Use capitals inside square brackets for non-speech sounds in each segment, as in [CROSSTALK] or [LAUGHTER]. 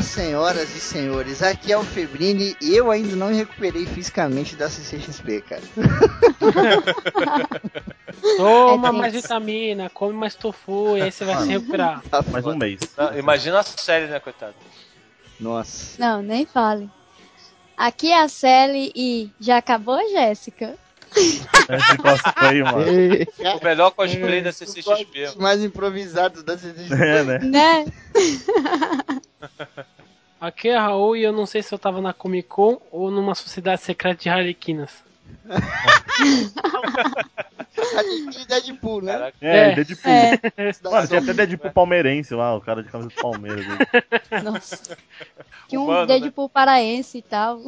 Olá, senhoras e senhores. Aqui é o Febrini e eu ainda não me recuperei fisicamente da CCXP, cara. [LAUGHS] Toma É mais vitamina, come mais tofu e aí você vai se recuperar. Tá Mais um mês. Ah, Imagina a série, né, coitado? Nossa. Não, nem fale. Aqui é a Sally e já acabou, Jéssica? Esse cosplay, mano. [LAUGHS] O melhor cosplay da CCXP. Os mais improvisados da CCXP. É, né? Né? [LAUGHS] Aqui é Raul e eu não sei se eu tava na Comic Con ou numa sociedade secreta de Harlequinas. de Deadpool, né? É, É. Deadpool. É, Mano, tinha até Deadpool palmeirense lá, o cara de camisa do Palmeiras. ali. nossa. [LAUGHS] Que um Humano, né? Deadpool paraense e tal.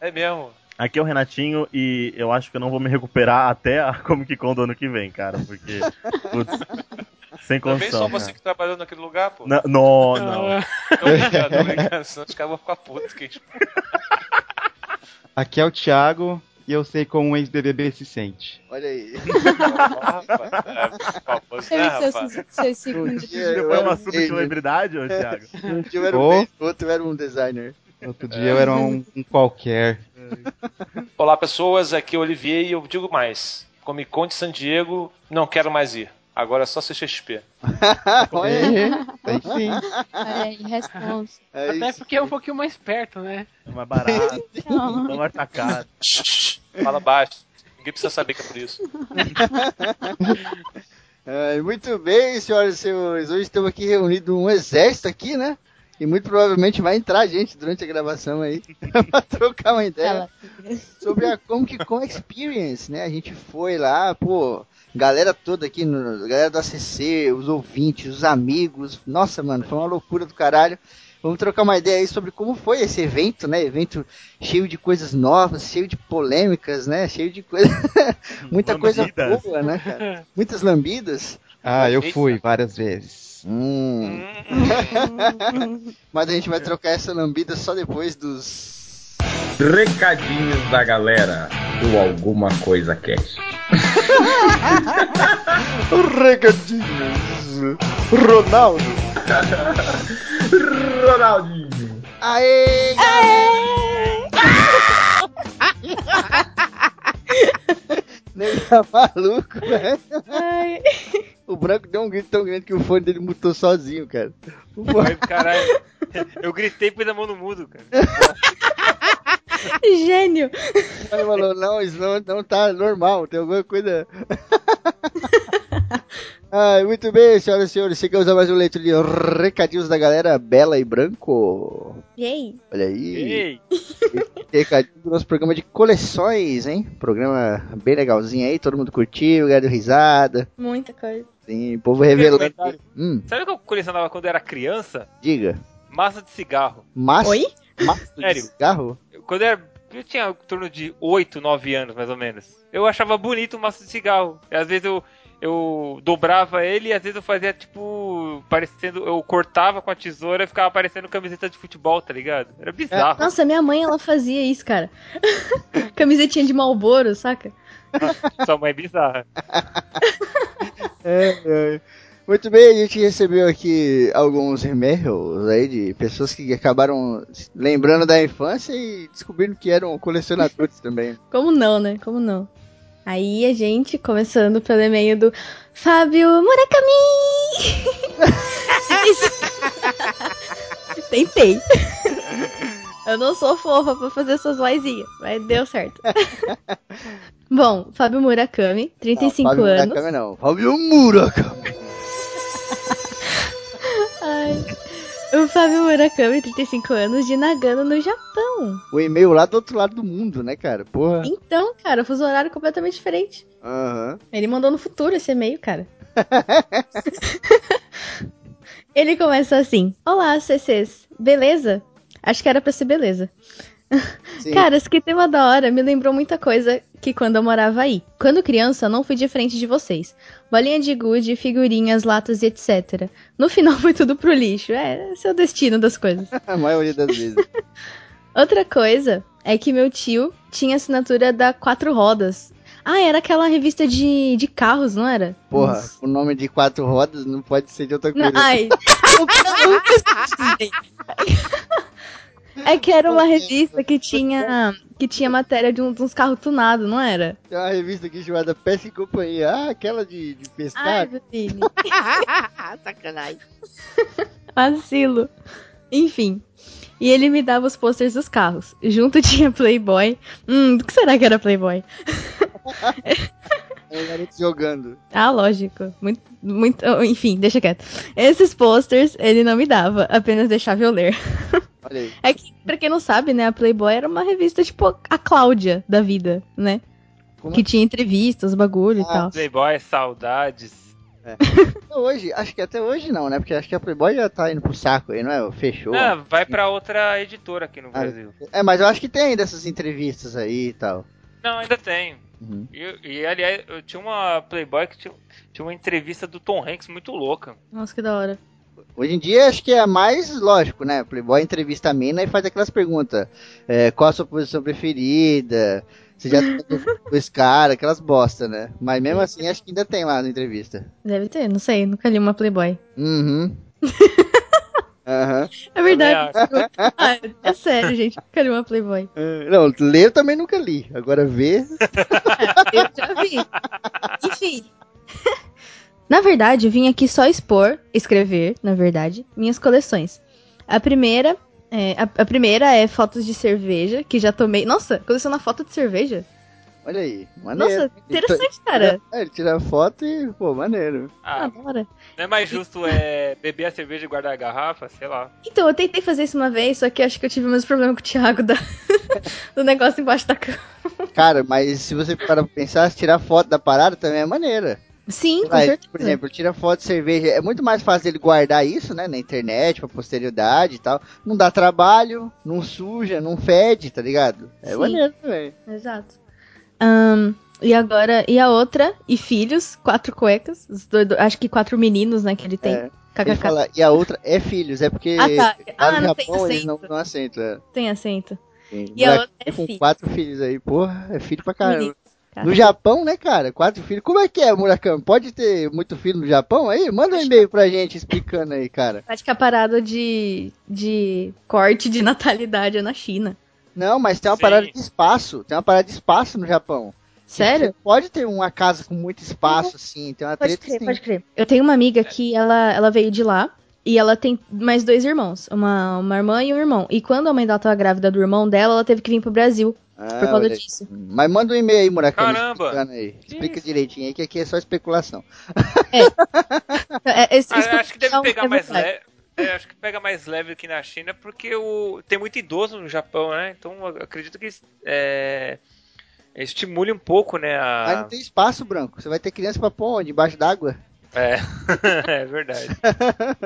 É mesmo. Aqui é o Renatinho e eu acho que eu não vou me recuperar até a [LAUGHS] Comic Con do ano que vem, cara, porque. Putz, sem Também só condição. você que trabalhou naquele lugar, pô. Não, não, não. Tô brincando, tô brincando, senão os caras vão ficar putos. Que... [LAUGHS] Aqui é o Thiago e eu sei como um ex-BBB se sente. Olha aí. é, né, Depois era uma um gamer. subcelebridade, ô Thiago? Um dia eu era um outro era um designer. Outro dia eu era um, um qualquer. Olá, pessoas. Aqui é o Olivier e eu digo mais. Comic Con de San Diego, não quero mais ir. Agora é só CXP. Olha, É, aí sim. Olha aí, responsa. é Até isso. porque é um pouquinho mais perto, né? É mais barato, Não. estar caro. Fala baixo. Ninguém precisa saber que é por isso. [LAUGHS] É, muito bem, senhoras e senhores. Hoje estamos aqui reunidos um exército aqui, né? E muito provavelmente vai entrar gente durante a gravação aí [LAUGHS] pra trocar uma ideia sobre a Comic Con Experience, né? A gente foi lá, pô, galera toda aqui, no, galera do ACC, os ouvintes, os amigos. Nossa, mano, foi uma loucura do caralho. Vamos trocar uma ideia aí sobre como foi esse evento, né? Evento cheio de coisas novas, cheio de polêmicas, né? Cheio de coisa. [LAUGHS] Muita coisa Lambidas. boa, né, cara? [LAUGHS] Muitas lambidas. Ah, eu fui várias vezes. Hum. [LAUGHS] Mas a gente vai trocar essa lambida só depois dos. Recadinhos da galera do Alguma Coisa Cast. Regadinhos. Ronaldo. [LAUGHS] Ronaldinho. Aê! [LAUGHS] Nego tá [LAUGHS] maluco, velho. Ai, O branco deu um grito tão grande que o fone dele mutou sozinho, cara. O fone- Ai, caralho. Eu gritei e pus a mão no mudo, cara. [LAUGHS] gênio. o fone falou, não, isso não, não tá normal, tem alguma coisa. [LAUGHS] Ai, muito bem, senhoras e senhores, chegamos a mais um leito de recadinhos da galera Bela e Branco. E aí? Olha aí. Ei, Recadinho do nosso programa de coleções, hein? Programa bem legalzinho aí, todo mundo curtiu, ganhou risada. Muita coisa. Sim, o povo revelando. Hum, sabe o que eu colecionava quando eu era criança? diga. Massa de cigarro. Massa, Oi? massa de Sério? cigarro? Quando eu era. Eu tinha em torno de 8, 9 anos, mais ou menos. Eu achava bonito o maço de cigarro. E às vezes eu, eu dobrava ele e às vezes eu fazia tipo. parecendo. Eu cortava com a tesoura e ficava parecendo camiseta de futebol, tá ligado? Era bizarro. Nossa, minha mãe, ela fazia isso, cara. [LAUGHS] Camisetinha de Malboro, saca? Sua mãe é bizarra. [LAUGHS] É, é. Muito bem, a gente recebeu aqui alguns e-mails aí de pessoas que acabaram lembrando da infância e descobrindo que eram colecionadores também. Como não, né? Como não? Aí a gente, começando pelo e-mail do Fábio Murakami! [LAUGHS] Tentei. Eu não sou fofa pra fazer essas vozinhas, mas deu certo. [LAUGHS] Bom, Fábio Murakami, 35 Fábio anos. Murakami não, Fábio Murakami. [LAUGHS] Ai. O Fábio Murakami, 35 anos, de Nagano, no Japão. O e-mail lá do outro lado do mundo, né, cara? Porra. Então, cara, fuso horário completamente diferente. Aham. Ele mandou no futuro esse e-mail, cara. [LAUGHS] Ele começa assim: Olá, CCs. Beleza? Acho que era pra ser beleza. Sim. Cara, esse que tema da hora me lembrou muita coisa que quando eu morava aí. Quando criança, não fui diferente de vocês. Bolinha de gude, figurinhas, latas e etc. No final foi tudo pro lixo. É, esse é o destino das coisas. [LAUGHS] a maioria das vezes. [LAUGHS] Outra coisa é que meu tio tinha assinatura da Quatro Rodas. Ah, era aquela revista de, de carros, não era? Porra, Nossa. o nome de quatro rodas não pode ser de outra Não, coisa. ai, [LAUGHS] eu nunca esqueci. É que era uma revista que tinha [LAUGHS] que tinha matéria de, um- de uns carros tunados, não era? Tem uma revista aqui chamada Pesca e Companhia. Ah, aquela de, de Ai, pescar. [LAUGHS] filho. Sacanagem. [LAUGHS] Vacilo. Enfim. E ele me dava os posters dos carros. Junto tinha Playboy. Hum, do que será que era Playboy? É o garoto jogando. Ah, lógico. Muito, muito. Enfim, deixa quieto. Esses posters ele não me dava, apenas deixava eu ler. Olha aí. É que, pra quem não sabe, né, a Playboy era uma revista tipo a Cláudia da vida, né? Como Que tinha entrevistas, bagulho e Ah, tal. Playboy, saudades. Até hoje, acho que até hoje não, né? Porque acho que a Playboy já tá indo pro saco aí, não é? Fechou. Ah, vai pra outra editora aqui no Ah, Brasil. É, mas eu acho que tem ainda essas entrevistas aí e tal. Não, ainda tem. Uhum. E, e, aliás, eu tinha uma Playboy que tinha, tinha uma entrevista do Tom Hanks muito louca. Nossa, que da hora. Hoje em dia acho que é mais lógico, né? Playboy entrevista a mina e faz aquelas perguntas. É, qual a sua posição preferida? Você já tá com esse cara, aquelas bosta, né? Mas mesmo assim acho que ainda tem lá na entrevista. Deve ter, não sei, nunca li uma Playboy. Uhum. [LAUGHS] Aham. É verdade. [LAUGHS] Ah, é sério, gente, nunca li uma Playboy. Ah, Não, ler eu também nunca li. Agora ver. [LAUGHS] Eu já vi. Enfim. Na verdade, eu vim aqui só expor, escrever, na verdade, minhas coleções. A primeira, é, a, a primeira é fotos de cerveja, que já tomei. Nossa, coleciona foto de cerveja? Olha aí. Maneiro. Nossa, interessante, cara. É, ele tira foto e, pô, maneiro. Ah, Ah, da hora. não é mais justo é, beber a cerveja e guardar a garrafa? Sei lá. Então, eu tentei fazer isso uma vez, só que acho que eu tive o mesmo problema com o Thiago da, [LAUGHS] do negócio embaixo da cama. Cara, mas se você parar pra pensar, tirar foto da parada também é maneira. Sim, com certeza. por exemplo, tira foto de cerveja. É muito mais fácil ele guardar isso, né? Na internet, pra posterioridade e tal. Não dá trabalho, não suja, não fede, tá ligado? É Sim. maneiro também. Exato. Ahn, e agora, e a outra, e filhos, quatro cuecas, dois- acho que quatro meninos, né, que ele tem. É, ele fala, e a outra é filhos, é porque Ah, tá. Ah, no não tem Japão eles não, acento. não acento. É. Tem acento. Tem E a outra é com filho. quatro filhos aí, porra, é filho pra caramba. Cara. No Japão, né, cara? Quatro filhos. Como é que é, Murakami? Pode ter muito filho no Japão aí? Manda um e-mail pra gente explicando aí, cara. Acho que a parada de, de corte de natalidade é na China. Não, mas tem uma Sim. parada de espaço. Tem uma parada de espaço no Japão. Sério? Você pode ter uma casa com muito espaço, assim. Tem uma Pode treta crer, assim. pode crer. Eu tenho uma amiga que ela, ela veio de lá e ela tem mais dois irmãos, uma, uma irmã e um irmão. E quando a mãe dela tava grávida do irmão dela, ela teve que vir pro Brasil Ah, por causa disso. Mas manda um e-mail aí, Murakami. Caramba! Aí. Explica isso? direitinho aí, que aqui é só especulação. É, esse- Ah, acho que deve é pegar é mais leve. É, acho que pega mais leve aqui na China porque o... tem muito idoso no Japão, né? Então eu acredito que é... estimule um pouco, né? Mas A... não tem espaço, Branco. Você vai ter criança pra pôr onde? Embaixo d'água? É. [LAUGHS] é verdade.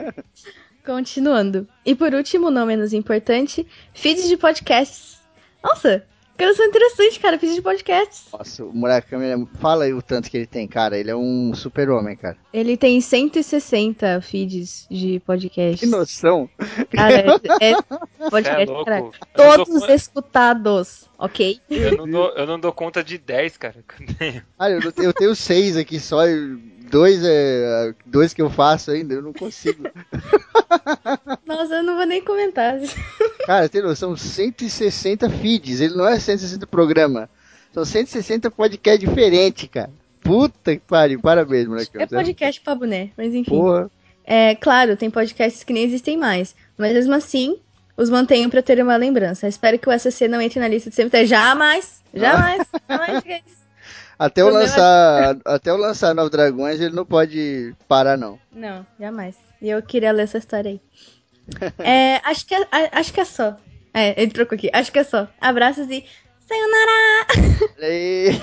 [LAUGHS] Continuando. E por último, não menos importante, feeds de podcasts. Nossa, que são interessante, cara, feeds de podcasts. Nossa, o Murakami, é- fala aí o tanto que ele tem, cara. Ele é um super-homem, cara. Ele tem 160 feeds de podcasts. Que noção. Cara, é, é [LAUGHS] podcast, louco. cara. Eu não, dou, Todos con- escutados, ok? eu, não dou, eu não dou conta de 10, cara. que eu tenho. Ah, eu, eu tenho seis aqui só. e Dois, é, dois que eu faço ainda, eu não consigo. [LAUGHS] Nossa, eu não vou nem comentar. Cara, tem noção? 160 feeds. Ele não é 160 programa. São 160 podcasts diferentes, cara. Puta que pariu. Parabéns, moleque. É podcast pra boné, mas enfim. Porra. É, claro, tem podcasts que nem existem mais. Mas mesmo assim, os mantenho pra ter uma lembrança. Espero que o SCC não entre na lista de sempre. Jamais! Jamais! jamais. [LAUGHS] Até eu lançar, até eu lançar Nove Dragões, ele não pode parar, não. Não, jamais. E eu queria ler essa história aí. [LAUGHS] É, acho, que é, acho que é só. É, ele trocou aqui. Acho que é só. Abraços e. Sayonara! [LAUGHS] Aí.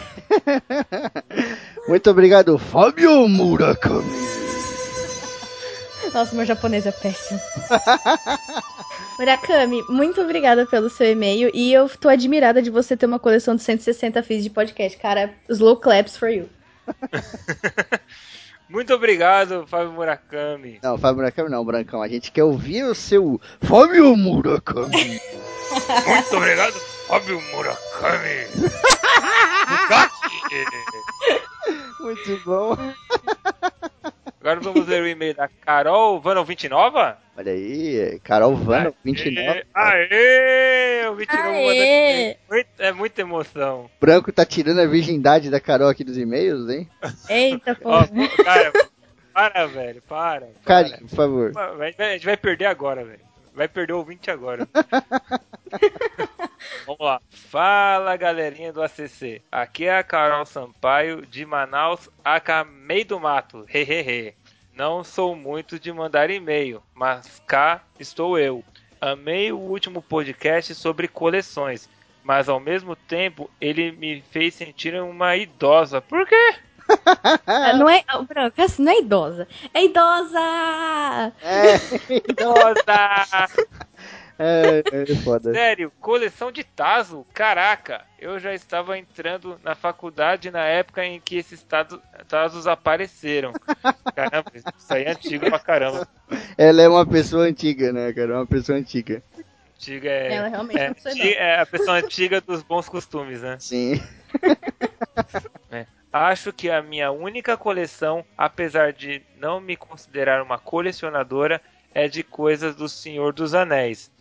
[LAUGHS] Muito obrigado, Fábio Murakami. Nossa, meu japonês é péssimo. [LAUGHS] Murakami, muito obrigada pelo seu e-mail e eu tô admirada de você ter uma coleção de 160 feeds de podcast. Cara, slow claps for you. [LAUGHS] Muito obrigado, Fábio Murakami. Não, Fábio Murakami não, Brancão. A gente quer ouvir o seu Fábio Murakami. [LAUGHS] Muito obrigado, Fábio Murakami. Muito bom. Agora vamos ler o e-mail da Carol Vano 29? Olha aí, Carol Vano, 29. Aê! O 29 Aê! muito- É muita emoção. Branco tá tirando a virgindade da Carol aqui dos e-mails, hein? Eita, pô. Ó, pô, cara, para, velho, para. para. Carinho, por favor. A gente vai- perder agora, velho. Vai perder o ouvinte agora. [LAUGHS] Vamos lá. Fala, galerinha do ACC. Aqui é a Carol Sampaio, de Manaus, aka Meio do Mato. Hehehe. Não sou muito de mandar e-mail, mas cá estou eu. Amei o último podcast sobre coleções, mas ao mesmo tempo ele me fez sentir uma idosa. Por quê? Ah, Não é. Branco, assim, não é idosa. É idosa! É, [LAUGHS] Idosa! [LAUGHS] é, é foda. Sério, coleção de Tazo? Caraca, eu já estava entrando na faculdade na época em que esses tazo- Tazos apareceram. [LAUGHS] Caramba, isso aí é antigo pra caramba. Ela é uma pessoa antiga, né, cara? Uma pessoa antiga. Antiga é, Ela realmente é é, uma pessoa anti- é a pessoa antiga dos bons costumes, né? Sim. [LAUGHS] Acho que a minha única coleção, apesar de não me considerar uma colecionadora, é de coisas do Senhor dos Anéis.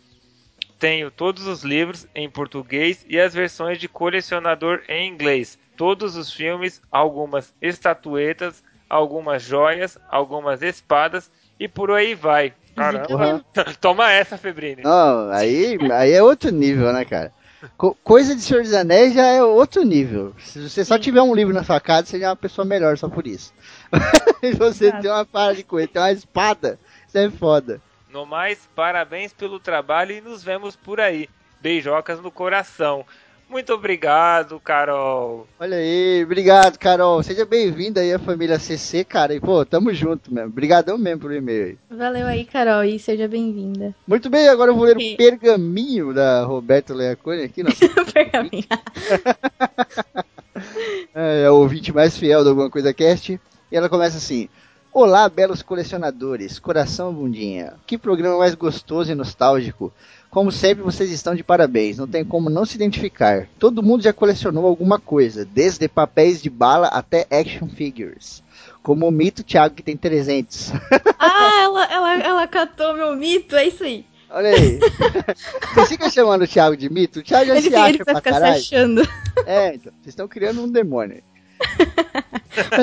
Tenho todos os livros em português e as versões de colecionador em inglês. Todos os filmes, algumas estatuetas, algumas joias, algumas espadas e por aí vai. Caramba. Porra. [LAUGHS] Toma essa, Febrini. Não, aí, aí é outro nível, né, cara? Co- coisa de Senhor dos Anéis já é outro nível. Se você só tiver um livro na sua casa, você já é uma pessoa melhor só por isso. [LAUGHS] Se você Exato. tem uma parada de coisa, tem uma espada, isso é foda. No mais, parabéns pelo trabalho e nos vemos por aí. Beijocas no coração. Muito obrigado, Carol. Olha aí, obrigado, Carol. Seja bem-vinda aí à família CC, cara. E, pô, tamo junto mesmo. Obrigadão mesmo por e-mail aí. Valeu aí, Carol, e seja bem-vinda. Muito bem, agora eu vou ler o pergaminho da Roberta Leacone aqui. Nossa, [LAUGHS] Pergaminho. [LAUGHS] é, é o ouvinte mais fiel do Alguma Coisa Cast. E ela começa assim. Olá, belos colecionadores, coração bundinha. Que programa mais gostoso e nostálgico. Como sempre, vocês estão de parabéns, não tem como não se identificar. Todo mundo já colecionou alguma coisa, desde papéis de bala até action figures. Como o mito Thiago, que tem 300. [LAUGHS] Ah, ela, ela, ela catou meu mito, é isso aí. Olha aí. [LAUGHS] Vocês ficam chamando o Thiago de mito? O Thiago já Ele, se ele acha vai pra ficar se caralho. achando. É, então, vocês estão criando um demônio.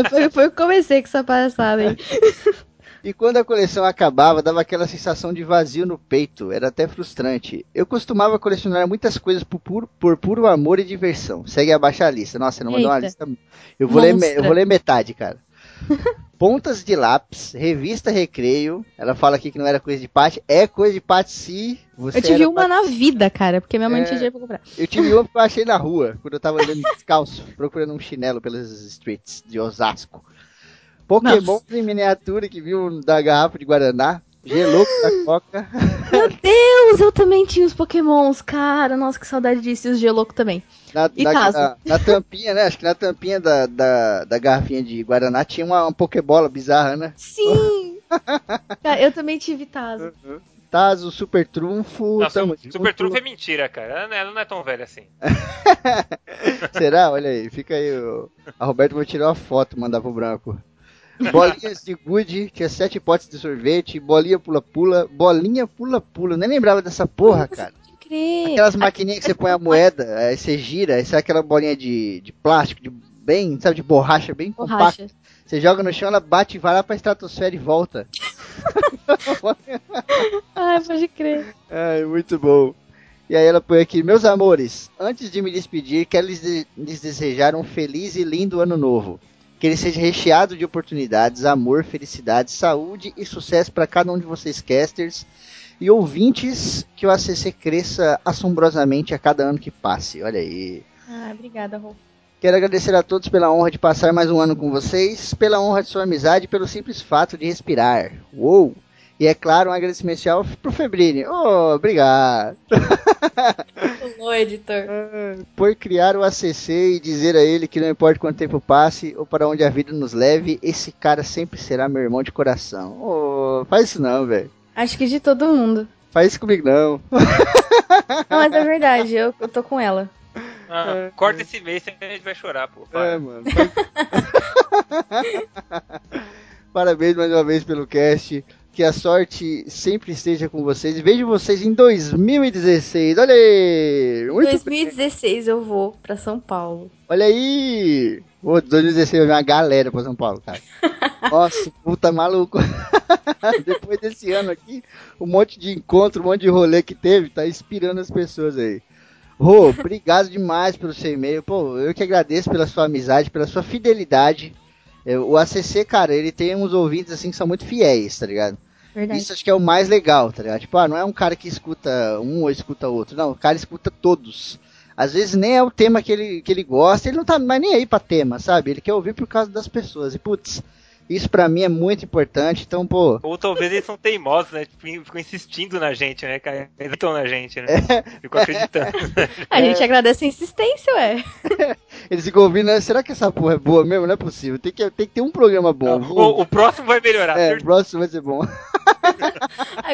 Foi, foi eu que comecei com essa palhaçada aí. E quando a coleção acabava, dava aquela sensação de vazio no peito. Era até frustrante. Eu costumava colecionar muitas coisas por puro, por puro amor e diversão. Segue abaixo a lista. Nossa, você não mandou uma Eita. lista. Eu vou, ler, eu vou ler metade, cara. [LAUGHS] Pontas de lápis, revista Recreio. Ela fala aqui que não era coisa de Paty. É coisa de Paty se você Eu tive uma na vida, cara, porque minha mãe não É. tinha dinheiro pra comprar. Eu tive uma [LAUGHS] que eu achei na rua, quando eu tava andando descalço, procurando um chinelo pelas streets de Osasco. Pokémon em miniatura que viu da garrafa de Guaraná, gelouco da Coca. Meu Deus, eu também tinha os pokémons, cara. Nossa, que saudade disso. E os Geloco também. Na, E na- Tazo? na- na tampinha, né? Acho que na tampinha da, da, da garrafinha de Guaraná tinha uma, uma Pokébola bizarra, né? Sim! [LAUGHS] cara, eu também tive Tazo. Tazo, Super Trunfo. Não, tamo Super, Super junto. Trunfo é mentira, cara. Ela não é, ela não é tão velha assim. [LAUGHS] Será? Olha aí, fica aí. o- A Roberta vai tirar uma foto e mandar pro branco. Bolinhas de gude, tinha sete potes de sorvete, bolinha pula-pula, bolinha pula-pula. Nem lembrava dessa porra, cara. Pode crer. Aquelas maquininhas que você põe a moeda, aí você gira, aí sai aquela bolinha de, de plástico, de bem, sabe, de borracha, bem compacta. Borracha. Você joga no chão, ela bate e vai lá pra estratosfera e volta. [LAUGHS] Ai, pode crer. Ai, muito bom. E aí ela põe aqui, meus amores, antes de me despedir, quero lhes, de- lhes desejar um feliz e lindo ano novo. Que ele seja recheado de oportunidades, amor, felicidade, saúde e sucesso para cada um de vocês casters e ouvintes, que o ACC cresça assombrosamente a cada ano que passe. Olha aí. Ah, obrigada, Rô. Quero agradecer a todos pela honra de passar mais um ano com vocês, pela honra de sua amizade e pelo simples fato de respirar. Uou! E é claro, um agradecimento especial pro Febrini. Oh, obrigado. [LAUGHS] Ô, editor. Por criar o ACC e dizer a ele que não importa quanto tempo passe ou para onde a vida nos leve, esse cara sempre será meu irmão de coração. Oh, faz isso não, velho. Acho que de todo mundo. Faz isso comigo não. [LAUGHS] Não, mas é verdade, eu, eu tô com ela. Ah, corta esse mês, senão a gente vai chorar, pô. Para. É, mano. [LAUGHS] Parabéns mais uma vez pelo cast. Que a sorte sempre esteja com vocês. Vejo vocês em 2016. Olha aí! Em Muito 2016 eu vou pra São Paulo. Olha aí! Ô, 2016 vai vir uma galera pra São Paulo, cara. [LAUGHS] Nossa, puta maluco. [LAUGHS] Depois desse ano aqui, um monte de encontro, um monte de rolê que teve, tá inspirando as pessoas aí. Rô, obrigado demais pelo seu e-mail. Pô, eu que agradeço pela sua amizade, pela sua fidelidade. É, O ACC, cara, ele tem uns ouvintes assim que são muito fiéis, tá ligado? Verdade. Isso acho que é o mais legal, tá ligado? Tipo, ah, não é um cara que escuta um ou escuta outro. Não, o cara escuta todos. Às vezes nem é o tema que ele, que ele gosta, ele não tá mais nem aí pra tema, sabe? Ele quer ouvir por causa das pessoas. E, putz, isso pra mim é muito importante. Então, pô, Ou talvez eles são teimosos, né? Ficam ficam insistindo na gente, né? Acreditam na gente, né? [LAUGHS] Ficam acreditando. A gente agradece a insistência, ué. [LAUGHS] eles ficam ouvindo, né? será que essa porra é boa mesmo? Não é possível. Tem que, tem que ter um programa bom. o, o próximo vai melhorar. é, o próximo vai ser bom. [LAUGHS]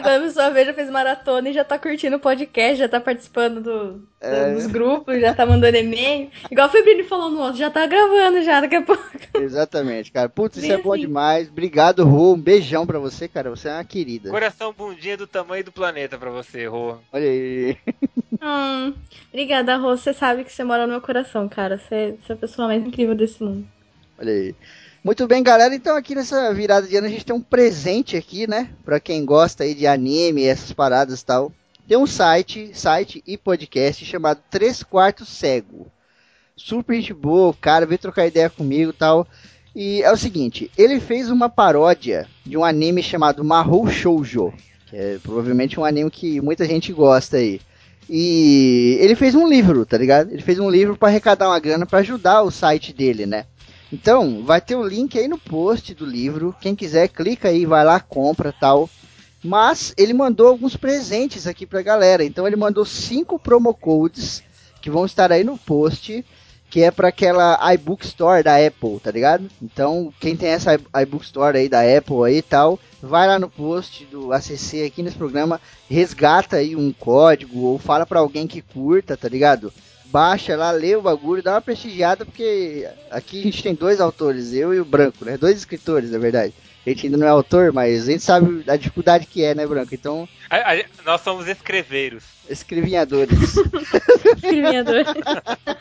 Quando a pessoa vê, já fez maratona e já tá curtindo o podcast, já tá participando do, É. dos grupos, já tá mandando e-mail. Igual o Febrini falou no outro, já tá gravando já daqui a pouco. [LAUGHS] Exatamente, cara. Putz, isso Bem é bom demais. Obrigado, Rô. Um beijão pra você, cara. Você é uma querida. Coração bundinha do tamanho do planeta pra você, Rô. Olha aí. [LAUGHS] Hum, obrigada, Rô. Você sabe que você mora no meu coração, cara. É a pessoa mais incrível desse mundo. Olha aí. Muito bem, galera. Então, aqui nessa virada de ano, a gente tem um presente aqui, né? Pra quem gosta aí de anime, essas paradas e tal. Tem um site, site e podcast chamado Três Quartos Cego. Super gente boa, o cara veio trocar ideia comigo e tal. E é o seguinte, ele fez uma paródia de um anime chamado Mahou Shoujo. Que é provavelmente um anime que muita gente gosta aí. E ele fez um livro, tá ligado? Ele fez um livro pra arrecadar uma grana pra ajudar o site dele, né? Então, vai ter o link aí no post do livro. Quem quiser, clica aí, vai lá, compra tal. Mas ele mandou alguns presentes aqui pra galera. Então ele mandou cinco promo codes que vão estar aí no post, que é para aquela iBook Store da Apple, tá ligado? Então, quem tem essa iBook Store aí da Apple aí e tal, vai lá no post do ACC aqui nesse programa, resgata aí um código ou fala pra alguém que curta, tá ligado? Baixa lá, lê o bagulho, dá uma prestigiada, porque aqui a gente tem dois autores, eu e o Branco, né? Dois escritores, na verdade. A gente ainda não é autor, mas a gente sabe a dificuldade que é, né, Branco? Então, A- a- nós somos escreveiros. escrevinhadores. [LAUGHS] Criador.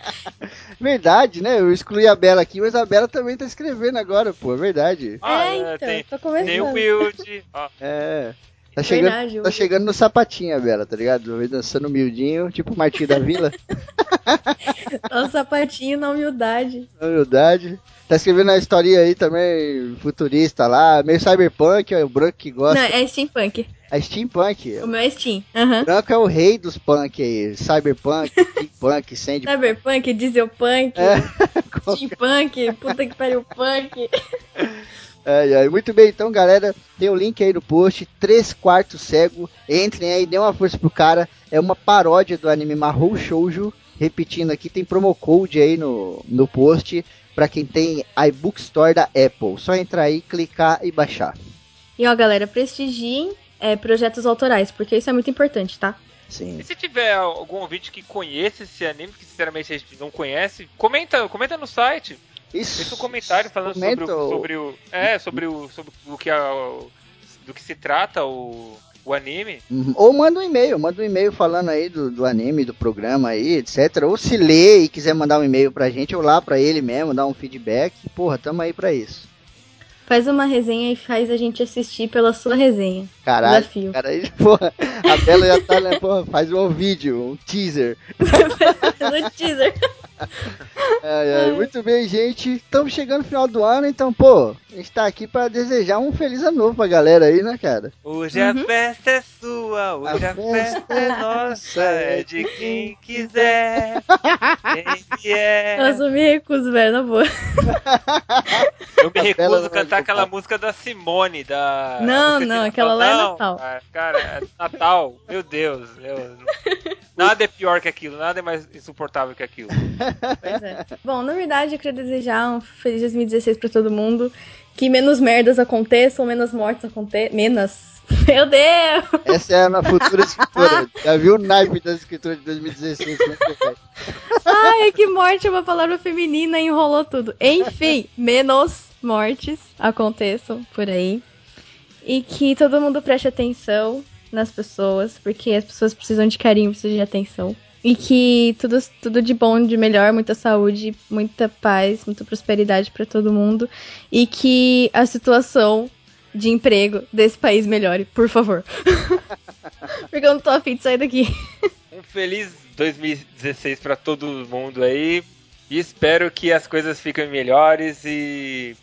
[LAUGHS] verdade, né? Eu excluí a Bela aqui, mas a Bela também tá escrevendo agora, pô, é verdade. Ah, é, então, tem, tô começando. tem o Wilde. ó. É. Tá chegando, Verdade, tá chegando no sapatinho a Bela, tá ligado? Vem dançando humildinho, tipo o Martinho da Vila. [LAUGHS] É um sapatinho na humildade. Na humildade. Tá escrevendo a historinha aí também, futurista lá, meio cyberpunk, é o branco que gosta. Não, é steampunk. É steampunk. O meu é steam. Aham. O branco é o rei dos punk aí. Cyberpunk, steampunk, sand... Cyberpunk, dieselpunk, É, [LAUGHS] steampunk, puta que pariu punk. [LAUGHS] Ai, ai. Muito bem, então, galera, tem o link aí no post, 3 quartos cego. Entrem aí, dê uma força pro cara. É uma paródia do anime Mahou Shoujo. Repetindo aqui, tem promo code aí no, no post pra quem tem iBook Store da Apple. Só entrar aí, clicar e baixar. E ó, galera, prestigiem é, projetos autorais, porque isso é muito importante, tá? Sim. E se tiver algum ouvinte que conheça esse anime, que sinceramente a gente não conhece, comenta, comenta no site. Isso. Deixa um comentário falando sobre, o, sobre o. É, sobre o. Sobre o que a, o- do que se trata o, o anime. Uhum. Ou manda um e-mail, manda um e-mail falando aí do, do anime, do programa aí, etc. Ou se lê e quiser mandar um e-mail pra gente, ou lá pra ele mesmo, dar um feedback. Porra, tamo aí pra isso. Faz uma resenha e faz a gente assistir pela sua resenha. Caralho, Desafio. cara, aí, [LAUGHS] porra, a Bela já tá, né, porra, faz um vídeo, um teaser. [LAUGHS] no teaser. [LAUGHS] Ai, ai, muito bem, gente, estamos chegando no final do ano, então, pô, a gente tá aqui pra desejar um feliz ano novo pra galera aí, né, cara? Hoje a festa é sua, hoje A a, festa é nossa, é de quem quiser. Quem vier. Nossa, eu me recuso, velho, na boa. Eu me recuso a cantar aquela música da Simone, da. Não, não, aquela lá é Natal. Cara, cara, é Natal, meu Deus. eu- Nada é pior que aquilo, nada é mais insuportável que aquilo. [LAUGHS] Pois é. Bom, na verdade, eu queria desejar um feliz 2016 pra todo mundo. Que menos merdas aconteçam, menos mortes aconteçam. Menos. [LAUGHS] Meu Deus! Essa é a futura escritora. Já viu o naipe das escrituras de 2016? como é? Ai, que morte é uma palavra feminina e enrolou tudo. Enfim, menos mortes aconteçam por aí. E que todo mundo preste atenção nas pessoas, porque as pessoas precisam de carinho, precisam de atenção. E que tudo, tudo de bom, de melhor, muita saúde, muita paz, muita prosperidade pra todo mundo. E que a situação de emprego desse país melhore, por favor. [LAUGHS] porque eu não tô afim de sair daqui. [LAUGHS] Um feliz 2016 pra todo mundo aí. E espero que as coisas fiquem melhores e,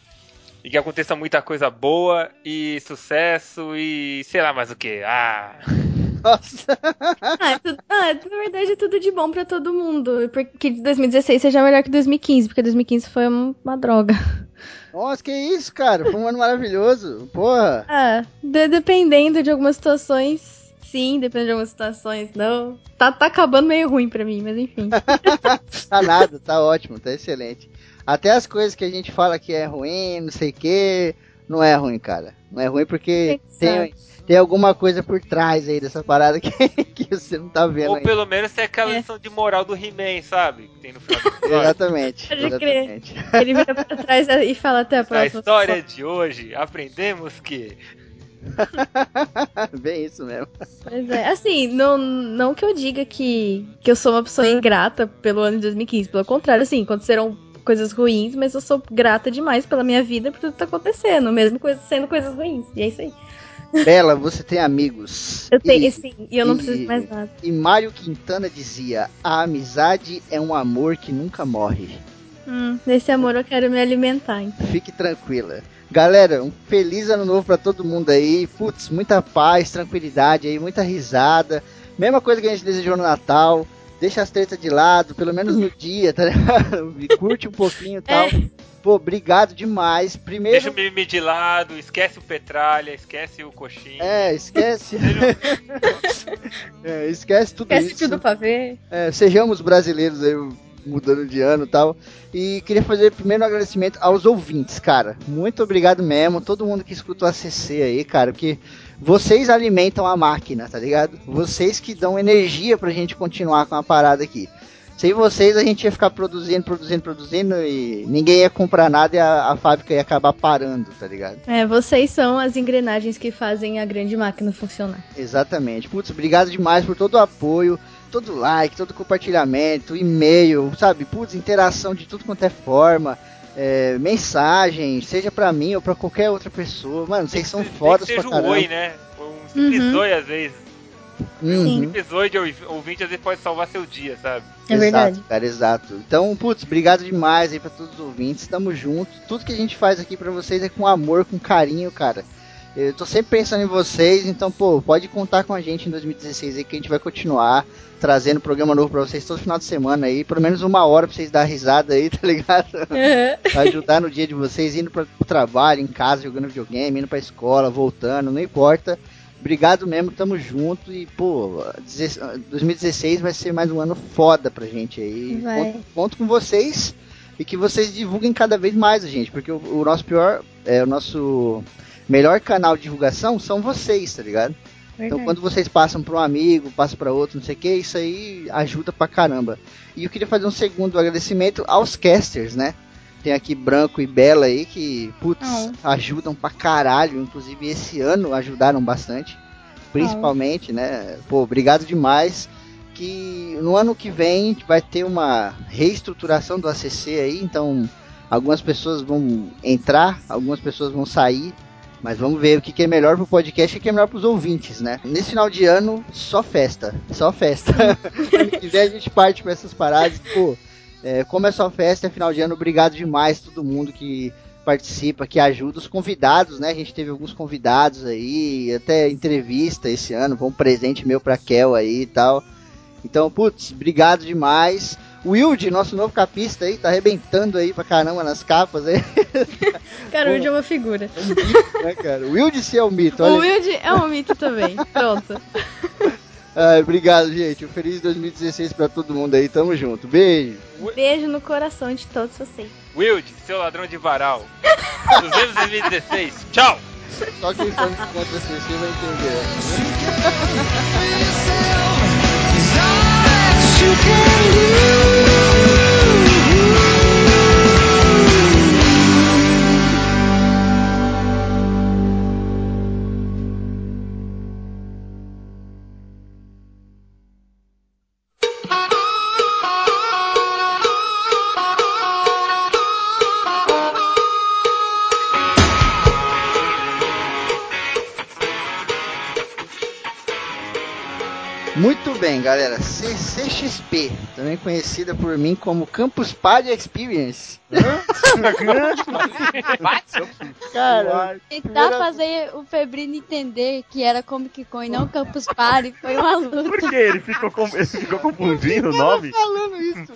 e que aconteça muita coisa boa e sucesso e sei lá mais o que. Ah, Nossa. Ah, é tudo- ah, na verdade é tudo de bom pra todo mundo. Porque 2016 seja melhor que 2015, porque 2015 foi um- uma droga. Nossa, que isso, cara? Foi um ano maravilhoso. Porra. Ah, de- dependendo de algumas situações, sim, dependendo de algumas situações, não. Tá, tá acabando meio ruim pra mim, mas enfim. [LAUGHS] Tá nada, tá ótimo, tá excelente. Até as coisas que a gente fala que é ruim, não sei o que, não é ruim, cara. Não é ruim porque tem, tem alguma coisa por trás aí dessa parada que, [LAUGHS] que você não tá vendo ou ainda. pelo menos tem aquela É. lição de moral do He-Man, sabe? Que tem no final do. Exatamente. Pode crer. exatamente. Ele vira pra trás e fala até a Na próxima. história de hoje, aprendemos que. [LAUGHS] Bem isso mesmo. Pois é, assim, não, não que eu diga que, que eu sou uma pessoa ingrata pelo ano de 2015. Pelo contrário, assim, aconteceram coisas ruins, mas eu sou grata demais pela minha vida por tudo que tá acontecendo, mesmo coisa, sendo coisas ruins. E é isso aí. Bela, você tem amigos. [LAUGHS] Eu tenho, E- assim, e eu não e- preciso de mais nada. E Mário Quintana dizia: A amizade é um amor que nunca morre. Hum, nesse amor eu quero me alimentar. hein? Fique tranquila. Galera, um feliz ano novo pra todo mundo aí. Putz, muita paz, tranquilidade aí, muita risada. Mesma coisa que a gente desejou no Natal. Deixa as tretas de lado, pelo menos no dia, tá ligado? [LAUGHS] Curte um pouquinho e tal. É. Pô, obrigado demais. Primeiro. Deixa o mimimi de lado, esquece o Petralha, esquece o coxinha. É, esquece. [LAUGHS] É, esquece tudo Esquece isso. tudo pra ver. É, sejamos brasileiros aí, mudando de ano e tal. E queria fazer primeiro um agradecimento aos ouvintes, cara. Muito obrigado mesmo, todo mundo que escuta o ACC aí, cara, porque vocês alimentam a máquina, tá ligado? Vocês que dão energia pra gente continuar com a parada aqui. Sem vocês a gente ia ficar produzindo, produzindo, produzindo e ninguém ia comprar nada e a, a fábrica ia acabar parando, tá ligado? É, vocês são as engrenagens que fazem a grande máquina funcionar. Exatamente. Putz, obrigado demais por todo o apoio, todo like, todo compartilhamento, e-mail, sabe? Putz, interação de tudo quanto é forma. É, mensagem, seja pra mim ou pra qualquer outra pessoa. Mano, vocês são fodas seja pra um caramba. oi, né? Um simples Uhum. oi às vezes. Um Uhum. simples oi de ouvi- ouvinte às vezes pode salvar seu dia, sabe? É exato, verdade. cara, exato. Então, putz, obrigado demais aí pra todos os ouvintes. Tamo junto. Tudo que a gente faz aqui pra vocês é com amor, com carinho, cara. Eu tô sempre pensando em vocês, então, pô, pode contar com a gente em 2016 aí que a gente vai continuar trazendo programa novo pra vocês todo final de semana aí, pelo menos uma hora pra vocês dar risada aí, [LAUGHS] tá ligado? Pra ajudar no dia de vocês, indo pra, pro trabalho, em casa, jogando videogame, indo pra escola, voltando, não importa. Obrigado mesmo, tamo junto e, pô, 2016 vai ser mais um ano foda pra gente aí. Conto, conto com vocês e que vocês divulguem cada vez mais a gente, porque o, o nosso pior, é, o nosso melhor canal de divulgação são vocês, tá ligado? Então Verdade. quando vocês passam pra um amigo, passam pra outro, não sei o que, isso aí ajuda pra caramba. E eu queria fazer um segundo agradecimento aos casters, né? Tem aqui Branco e Bela aí que, putz, ajudam pra caralho. Inclusive esse ano ajudaram bastante. Principalmente, né? Pô, obrigado demais. Que no ano que vem vai ter uma reestruturação do ACC aí. Então algumas pessoas vão entrar, algumas pessoas vão sair. Mas vamos ver o que, que é melhor pro podcast e o que é melhor pros ouvintes, né? Nesse final de ano, só festa. Só festa. [LAUGHS] ano que vem a gente parte com essas paradas. Pô, é, como é só festa, é final de ano, obrigado demais todo mundo que participa, que ajuda. Os convidados, né? A gente teve alguns convidados aí, até entrevista esse ano. Foi um presente meu pra Kel aí e tal. Então, putz, obrigado demais. O Wilde, nosso novo capista aí, tá arrebentando aí pra caramba nas capas aí. [LAUGHS] Cara, o Wilde é uma figura. É um mito, né, cara? O Wilde sim é um mito. O Olha aí. Wilde é um mito também. Pronto. [LAUGHS] Ai, obrigado, gente. Um feliz 2016 pra todo mundo aí. Tamo junto. Beijo. Beijo no coração de todos vocês. Wild, seu ladrão de varal. 2016. [LAUGHS] Tchau! Só quem for contra assistir vai entender. Bem, galera. CCXP, também conhecida por mim como Campus Party Experience. Cara, Tentar fazer o Febrino entender que era Comic Con e não Campus Party foi uma luta. Por que? Ele ficou, com... ele ficou confundindo o nome? falando isso.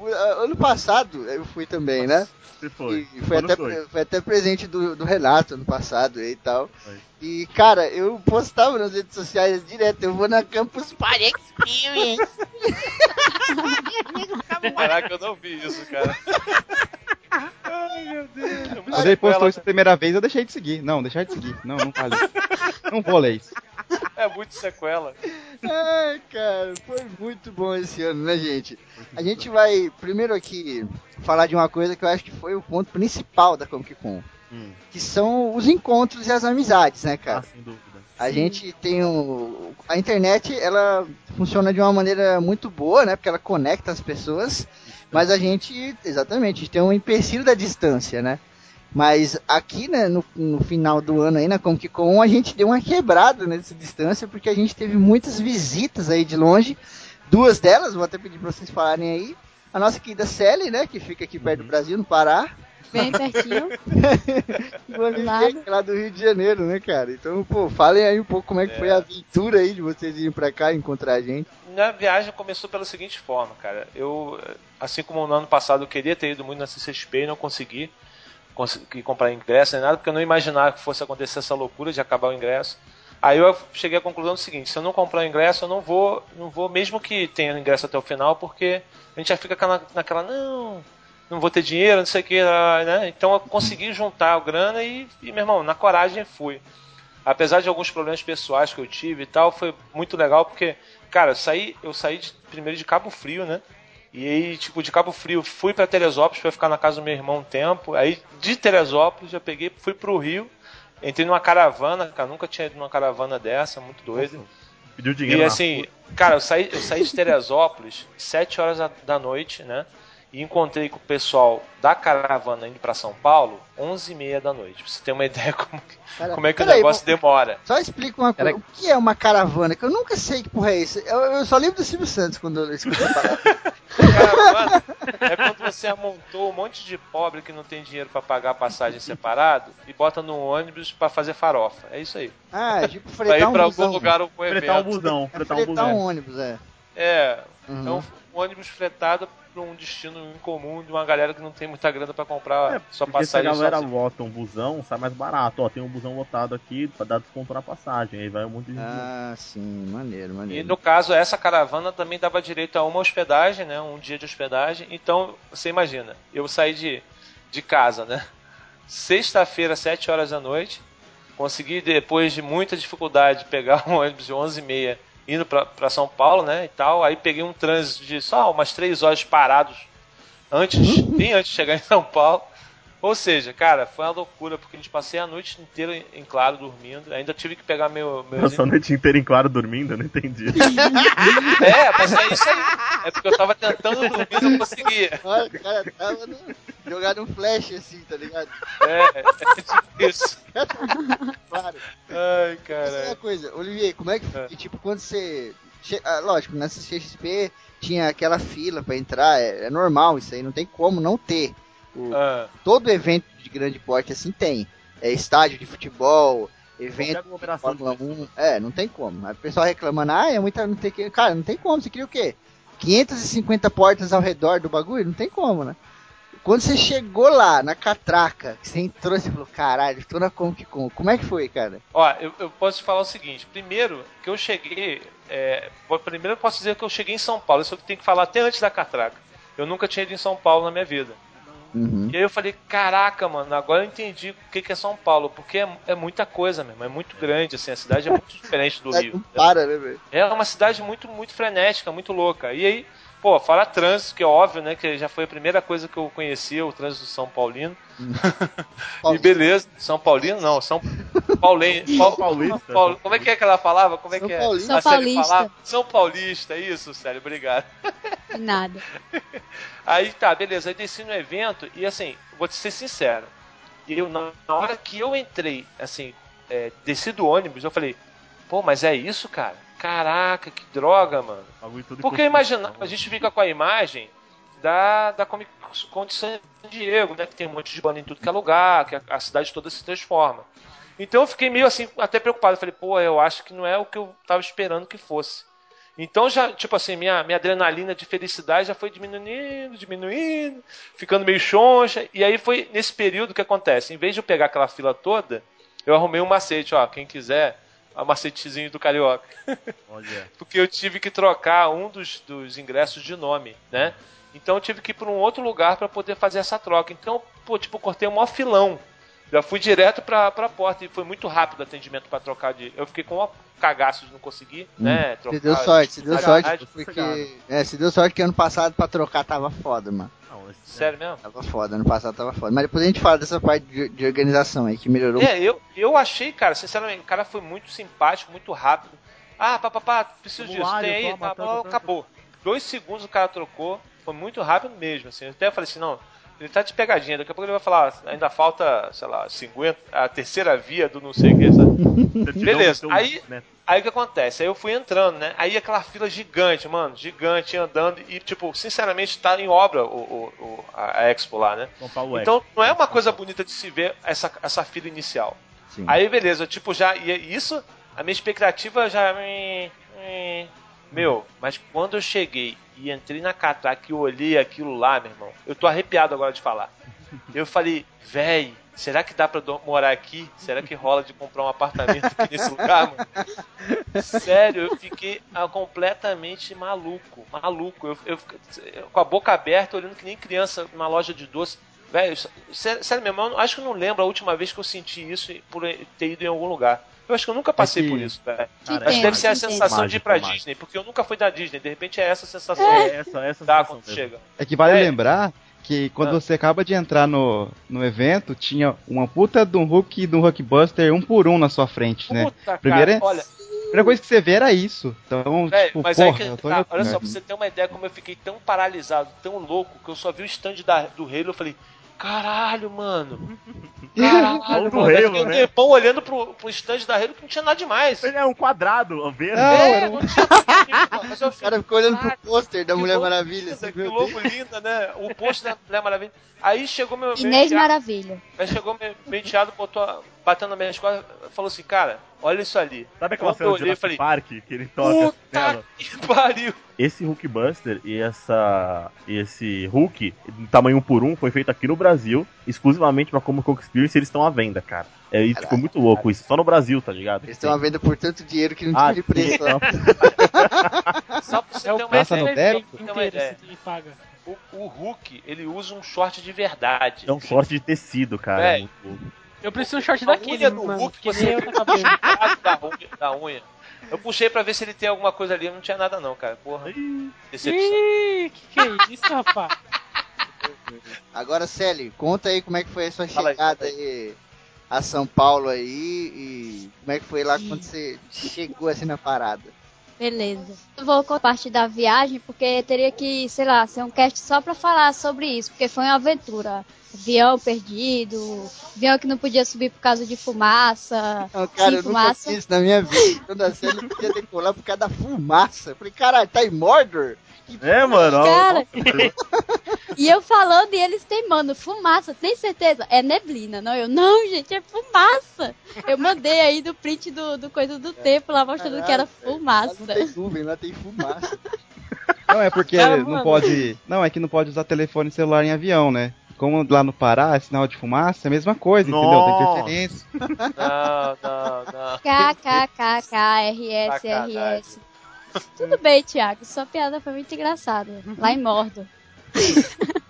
Eu, ah, ano passado eu fui também, né? Você foi. E foi, até, foi? foi até presente do, do Renato ano passado e tal. Foi. E, cara, eu postava nas redes sociais direto, eu vou na Campus Party Experience. [LAUGHS] Caraca, eu não vi isso, cara. Ai, meu Deus. Quando ele postou sequela, isso a primeira vez, eu deixei de seguir. Não, deixar de seguir. Não, não falei. Não vou ler isso. É muito sequela. Ai, cara, foi muito bom esse ano, né, gente? A gente vai primeiro aqui falar de uma coisa que eu acho que foi o ponto principal da Comic Con, Hum. que são os encontros e as amizades, né, Ah, cara? sem dúvida. A gente tem o. A internet, ela funciona de uma maneira muito boa, né? Porque ela conecta as pessoas. Mas a gente, exatamente, a gente tem um empecilho da distância, né? Mas aqui, né, no, no final do ano aí na Comic Con, a gente deu uma quebrada nessa distância, porque a gente teve muitas visitas aí de longe. Duas delas, vou até pedir pra vocês falarem aí. A nossa querida Sally, né, que fica aqui perto do Brasil, no Pará. Bem pertinho. E o Olivier, lado. que é lá do Rio de Janeiro, né, cara? Então, pô, falem aí um pouco como é que foi a aventura aí de vocês irem pra cá e encontrar a gente. Minha viagem começou pela seguinte forma, cara. Eu, assim como no ano passado, eu queria ter ido muito na CCXP e não consegui, consegui comprar ingresso nem nada, porque eu não imaginava que fosse acontecer essa loucura de acabar o ingresso. Aí eu cheguei à conclusão do seguinte: se eu não comprar o ingresso, eu não vou, não vou, mesmo que tenha ingresso até o final, porque a gente já fica na- naquela, não, não vou ter dinheiro, não sei o que, né? Então eu consegui juntar a grana e, e, meu irmão, na coragem fui. Apesar de alguns problemas pessoais que eu tive e tal, foi muito legal porque, cara, eu saí, eu saí de- primeiro de Cabo Frio, né? E aí, tipo, de Cabo Frio fui pra Teresópolis pra ficar na casa do meu irmão um tempo. Aí de Teresópolis já peguei, fui pro Rio, entrei numa caravana, cara, nunca tinha ido numa caravana dessa, muito doido. Pediu dinheiro E assim, cara, eu saí, eu saí de Teresópolis 7 horas da noite, né? E encontrei com o pessoal da caravana indo pra São Paulo 11 e meia da noite. Pra você ter uma [LAUGHS] ideia como, que- Cara, como é que o negócio demora. Só explica uma coisa. Era- O que é uma caravana? Que eu nunca sei que porra é isso. Eu, eu só lembro do Silvio Santos quando eu escuto a palavra. [LAUGHS] Caravana é quando você amontou um monte de pobre que não tem dinheiro pra pagar a passagem separado e bota no ônibus pra fazer farofa. É isso aí. Ah, é tipo Pra fretar ir um pra busão. algum lugar ou pro Fretar um evento. busão, É fretar um fretar um busão. ônibus, é. É, Uhum. é um, um ônibus fretado pra um destino incomum de uma galera que não tem muita grana pra comprar É, sua porque se a passagem galera vota um busão, sai mais barato. Ó, tem um busão lotado aqui pra dar desconto na passagem. Aí vai um monte de gente. Ah, sim, maneiro, E maneiro. no caso, essa caravana também dava direito a uma hospedagem, né? Um dia de hospedagem. Então, você imagina, eu saí de, de casa, né? Sexta-feira, 7 horas da noite. Consegui, depois de muita dificuldade, pegar um [LAUGHS] ônibus de 11h30 indo pra São Paulo, né? E tal. Aí peguei um trânsito de só umas 3 horas parados antes, bem antes de chegar em São Paulo. Ou seja, cara, foi uma loucura, porque a gente passei a noite inteira em- claro dormindo. Ainda tive que pegar meu, meus Passou a noite inteira em claro dormindo, eu não entendi. [LAUGHS] É, mas é isso aí. É porque eu tava tentando dormir e não conseguia. Olha, o cara tava no, jogado um flash assim, tá ligado? É, é tipo isso. Claro. Ai, Mas é uma coisa, Olivier, como é que foi? Tipo, quando você. che- ah, lógico, na CXP tinha aquela fila pra entrar, é, é normal isso aí, não tem como não ter. O- Ah, todo evento de grande porte assim tem. É estádio de futebol, evento de Fórmula 1. É, não tem como. Aí o pessoal reclamando, ah, é muita. Não tem que. Cara, não tem como, você queria o quê? 550 portas ao redor do bagulho, não tem como, né? Quando você chegou lá, na catraca, que você entrou, você falou, caralho, tô na Comic Con. Como é que foi, cara? Ó, eu, eu posso te falar o seguinte. Primeiro, que eu cheguei. É, primeiro eu posso dizer que eu cheguei em São Paulo. Isso eu tenho que falar até antes da catraca. Eu nunca tinha ido em São Paulo na minha vida. Uhum. E aí eu falei, caraca, mano, agora eu entendi o que, que é São Paulo. Porque é, é muita coisa mesmo, é muito grande, assim, a cidade é muito diferente do Rio. Para, né, velho? É uma cidade muito, muito frenética, muito louca. E aí, pô, fala trânsito, que é óbvio, né? Que já foi a primeira coisa que eu conhecia, o trânsito São Paulino. [LAUGHS] e beleza, São Paulino não, São Paulense. Paul, Paulista. Paul- como é que é que ela falava? Como é São que é? Paulista. A São Paulista. falava? São Paulista, isso, Célio, obrigado. Nada. [LAUGHS] Aí tá, beleza, aí desci no evento e assim, vou te ser sincero. Eu, na na hora que eu entrei, assim, é, desci do ônibus, eu falei, pô, mas é isso, cara? Caraca, que droga, mano. Porque eu imaginava, a gente fica com a imagem da, da Comic Con de San Diego, né? Que tem um monte de banda em tudo que é lugar, que a, a cidade toda se transforma. Então eu fiquei meio assim, até preocupado. Eu falei, pô, eu acho que não é o que eu tava esperando que fosse. Então já, tipo assim, minha, minha adrenalina de felicidade já foi diminuindo, diminuindo, ficando meio choncha. E aí foi nesse período que acontece. Em vez de eu pegar aquela fila toda, eu arrumei um macete, ó. Quem quiser, a macetezinho do Carioca Olha. [LAUGHS] porque eu tive que trocar um dos, dos ingressos de nome, né? Então eu tive que ir para um outro lugar para poder fazer essa troca. Então, pô, tipo, cortei um maior filão. Já fui direto pra, pra porta e foi muito rápido o atendimento para trocar de. Eu fiquei com um cagaço de não conseguir, né? Você deu sorte, você deu sorte, porque. É, você deu sorte que ano passado pra trocar tava foda, mano. Esse- Sério mesmo? Tava foda, ano passado tava foda. Mas depois a gente fala dessa parte de, de organização aí, que melhorou. É, eu, eu achei, cara, sinceramente, o cara foi muito simpático, muito rápido. Ah, papapá, preciso disso, tem aí, toma, tá, toma. acabou. Dois segundos o cara trocou, foi muito rápido mesmo, assim. Eu até falei assim, não, ele tá de pegadinha, daqui a pouco ele vai falar, ainda falta, sei lá, 50, a terceira via do não sei o que, sabe? [LAUGHS] Beleza, seu, aí- né? Aí o que acontece? Aí eu fui entrando, né? Aí aquela fila gigante, mano, gigante, andando e, tipo, sinceramente, tá em obra o, o- o- a, Expo lá, né? É. Então não é uma coisa bonita de se ver essa, essa fila inicial. Sim. Aí beleza, tipo, já. E isso, a minha expectativa já. Meu, mas quando eu cheguei e entrei na catraca e olhei aquilo lá, meu irmão, eu tô arrepiado agora de falar. Eu falei, véi, será que dá pra morar aqui? Será que rola de comprar um apartamento aqui nesse lugar, mano? Sério, eu fiquei ah, completamente maluco, maluco. Eu, eu eu com a boca aberta, olhando que nem criança numa loja de doce. Velho, sério, sério não- acho que não lembro a última vez que eu senti isso por ter ido em algum lugar. Eu acho que eu nunca passei que- por isso, velho. Cara, Acho que deve ser a sensação de ir pra Mágico. Disney, porque eu nunca fui da Disney. De repente é essa sensação É essa, essa que dá sensação quando mesmo. chega. É que vale É. lembrar que quando Ah. você acaba de entrar no, no evento, tinha uma puta de um Hulk e de um Hulkbuster um por um na sua frente, né? Puta, Primeiro cara, é- olha, A primeira coisa que você vê era isso. Então, Véi, tipo, mas porra, aí que tá, olha só, pra você ter uma ideia como eu fiquei tão paralisado, tão louco, que eu só vi o stand da- do Halo, eu falei, caralho, mano. [LAUGHS] Caralho, do mano. Eu Halo, fiquei um né? tempão olhando pro, pro stand da Halo que não tinha nada demais. Ele é um quadrado, verde. Não, É, era um- não tinha nada, [LAUGHS] mas eu O cara ficou olhando pro pôster da que Mulher louco, Maravilha. linda, que meu logo linda, né? O post da Mulher Maravilha. Aí chegou meu, meu Inês enteado, Maravilha. aí chegou meu, meu enteado, botou, a- batendo na minha costas, falou assim, cara, olha isso ali. Sabe aquela cena Jurassic falei, Park que ele toca Puta nela? que pariu. Esse Hulkbuster e essa e esse Hulk, tamanho 1 por 1 foi feito aqui no Brasil, exclusivamente pra Comic Con Experience, e eles estão à venda, cara. É isso, ficou muito louco isso, só no Brasil, tá ligado? Eles estão à venda por tanto dinheiro que não Ah, tinha de preço. lá. [LAUGHS] Só pra você É ter o uma no ideia. do se ele paga. O, o Hulk, ele usa um short de verdade. É um short de tecido, cara. É. É muito louco. Eu preciso um short A daquele, unha do mano, Hulk, que você tá da unha, da unha. Eu puxei pra ver se ele tem alguma coisa ali, não tinha nada não, cara. Porra, decepção. Ih, que que é isso, rapaz? Agora, Celi, conta aí como é que foi a sua Fala chegada aí a São Paulo aí e como é que foi lá quando você chegou assim na parada. Beleza. Eu vou contar parte da viagem, porque teria que, sei lá, ser um cast só pra falar sobre isso, porque foi uma aventura. Avião perdido, avião que não podia subir por causa de fumaça. Não, cara, Sim, eu nunca fumaça. fiz isso na minha vida. Quando a Celi não podia decolar por causa da fumaça. Eu falei, caralho, tá em Mordor? É, mano. ó, Cara. [LAUGHS] E eu falando e eles teimando, fumaça, tem certeza? É neblina, não? Eu, não, gente, é fumaça. Eu mandei aí do print do, do coisa do tempo lá mostrando que era Caralho, fumaça. Lá não tem nuvem, lá tem fumaça. Não, é porque Ah, não mano. pode. Não, é que não pode usar telefone celular em avião, né? Como lá no Pará, é sinal de fumaça, é a mesma coisa, entendeu? Tem Nossa. interferência. Não, não, não. KKKKRSRS. Tudo bem, Thiago. Sua piada foi muito engraçada. Lá em Mordo. [LAUGHS]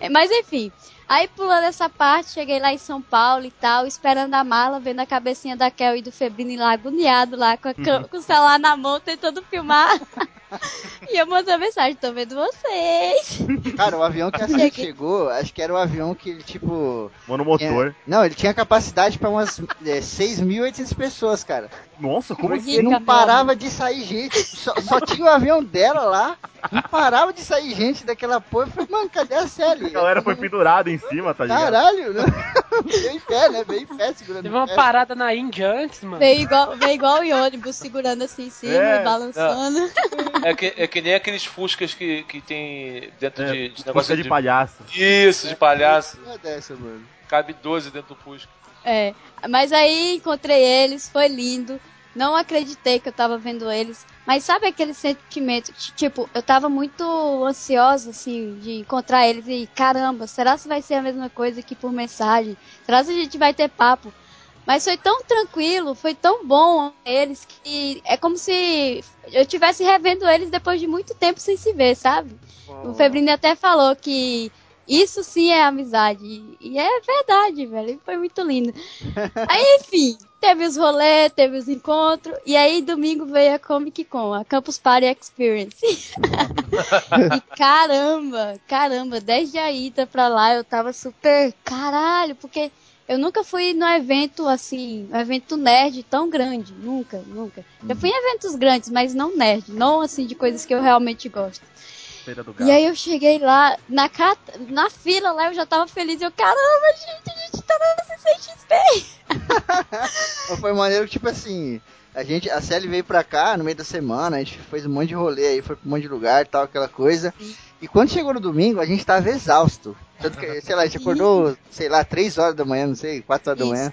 É, Mas enfim. Aí pulando essa parte, cheguei lá em São Paulo e tal, esperando a mala, vendo a cabecinha da Kel e do Febrino lá agoniado lá, com, a cam- com o celular na mão, tentando filmar. [LAUGHS] e eu mandei mensagem, tô vendo vocês. Cara, o avião que a gente chegou, acho que era um avião que ele, tipo. Mano, motor. Não, ele tinha capacidade pra umas é, 6.800 pessoas, cara. Nossa, como Por assim? E não parava de sair gente. Só, só tinha o avião dela lá. Não parava de sair gente daquela porra. Eu falei, mano, cadê a Sally? A galera foi pendurada em cima, tá ligado? Caralho, [LAUGHS] né? Veio em pé, né? Veio em pé segurando Teve uma pé. parada na Índia antes, mano. Veio igual, veio igual o ônibus, segurando assim em cima É, e balançando. É que, é que nem aqueles fuscas que, que tem dentro É, de, de Negócio negócio de palhaço. Isso, de palhaço. Não é dessa, mano. Cabe 12 dentro do fusca. É, mas aí encontrei eles, foi lindo. Não acreditei que eu tava vendo eles. Mas sabe aquele sentimento? Tipo, eu tava muito ansiosa, assim, de encontrar eles e caramba, será se vai ser a mesma coisa que por mensagem? Será se a gente vai ter papo? Mas foi tão tranquilo, foi tão bom eles que é como se eu tivesse revendo eles depois de muito tempo sem se ver, sabe? O Febrini até falou que isso sim é amizade. E é verdade, velho. Foi muito lindo. [LAUGHS] Aí, enfim, teve os rolês, teve os encontros. E aí, domingo veio a Comic Con, a Campus Party Experience. [LAUGHS] e caramba, caramba, desde a ida pra lá eu tava super. Caralho, porque eu nunca fui no evento assim, um evento nerd tão grande. Nunca, nunca. Já fui em eventos grandes, mas não nerd. Não assim de coisas que eu realmente gosto. E aí eu cheguei lá, na, na fila lá, eu já tava feliz. Eu, caramba, gente, a gente tá na CCXP. [LAUGHS] Foi maneiro tipo assim, a gente, a Sally veio pra cá no meio da semana, a gente fez um monte de rolê aí, foi pra um monte de lugar e tal, aquela coisa. E quando chegou no domingo, a gente tava exausto. Tanto que, sei lá, a gente acordou, sei lá, 3 horas da manhã, não sei, 4 horas da Isso. manhã.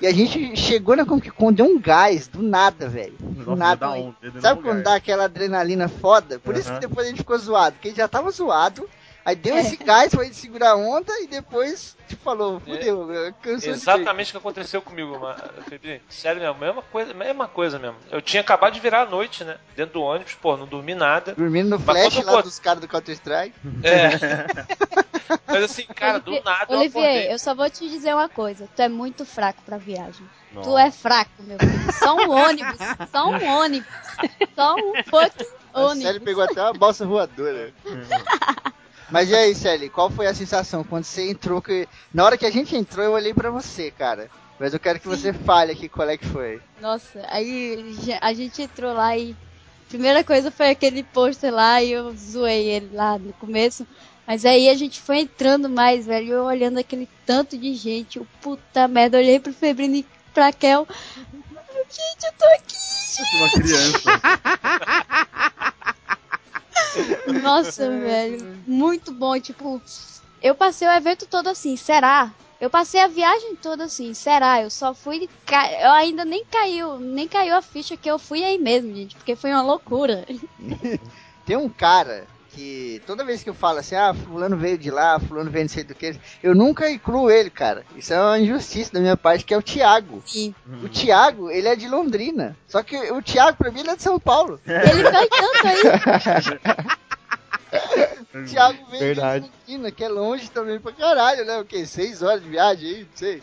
E a gente chegou na Comic Con, deu um gás, do nada, velho. Do nada. um Sabe quando dá aquela adrenalina foda? Por isso Aham. que depois a gente ficou zoado, porque a gente já tava zoado. Aí deu É. esse gás, foi segurar a onda e depois, falou, fudeu, cansou de ver. Exatamente o que aconteceu comigo, mano. Felipe. Sério mesmo, mesma coisa, mesma coisa mesmo. Eu tinha acabado de virar a noite, né? Dentro do ônibus, pô, não dormi nada. Dormindo no Mas flash lá eu- dos caras do Counter Strike. É. [LAUGHS] Mas assim, cara, do nada eu Olivier, acordei. eu só vou te dizer uma coisa. Tu é muito fraco pra viagem. Tu Nossa. é fraco, meu filho. Só um ônibus. Só um ônibus. Só um fucking ônibus. pegou até uma balsa voadora. [LAUGHS] Mas e aí, Sally, qual foi a sensação quando você entrou? Que... Na hora que a gente entrou, eu olhei pra você, cara. Mas eu quero que você fale aqui qual é que foi. Nossa, aí a gente entrou lá e. Primeira coisa foi aquele pôster lá e eu zoei ele lá no começo. Mas aí a gente foi entrando mais, velho. Eu olhando aquele tanto de gente. Eu, puta merda, olhei pro Febrino e pra Kel. Gente, eu tô aqui. Uma criança. [LAUGHS] Nossa, velho. Muito bom. Tipo, eu passei o evento todo assim, será? Eu passei a viagem toda assim, será? Eu só fui. ca- Eu ainda nem caiu, nem caiu a ficha que eu fui aí mesmo, gente, porque foi uma loucura. [LAUGHS] Tem um cara que toda vez que eu falo assim, ah, fulano veio de lá, fulano veio não sei do que, eu nunca incluo ele, cara. Isso é uma injustiça da minha parte, que é o Thiago. Sim. O Thiago, ele é de Londrina. Só que o Thiago, pra mim, ele é de São Paulo. [LAUGHS] Ele foi tanto aí. [LAUGHS] O Thiago veio Verdade. de Londrina, que é longe também pra caralho, né? O quê? Seis horas de viagem aí? Não sei.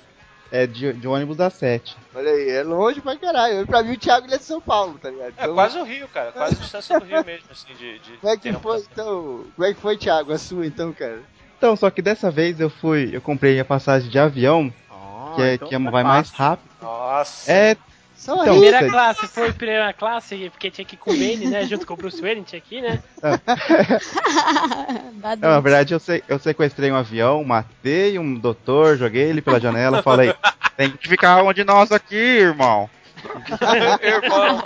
É de, de ônibus às 7. Olha aí, é longe pra caralho. Pra mim, o Thiago ele é de São Paulo, tá ligado? É Então, quase o Rio, cara. Quase a distância do Rio mesmo, assim, de. de Como é que foi, então? Como é que foi, Thiago, a sua, então, cara? Então, só que dessa vez eu fui, eu comprei a passagem de avião, Ah, que, é, então que é- tá vai mais fácil. rápido. Nossa. É, Só Então. Primeira sei. classe, foi primeira classe, porque tinha que ir com o Bane, né? Junto com o Bruce Wayne, tinha que ir, né? [LAUGHS] Não, na verdade eu, se- eu sequestrei um avião, matei um doutor, joguei ele pela janela, falei, tem que ficar um de nós aqui, irmão. [LAUGHS] Irmão.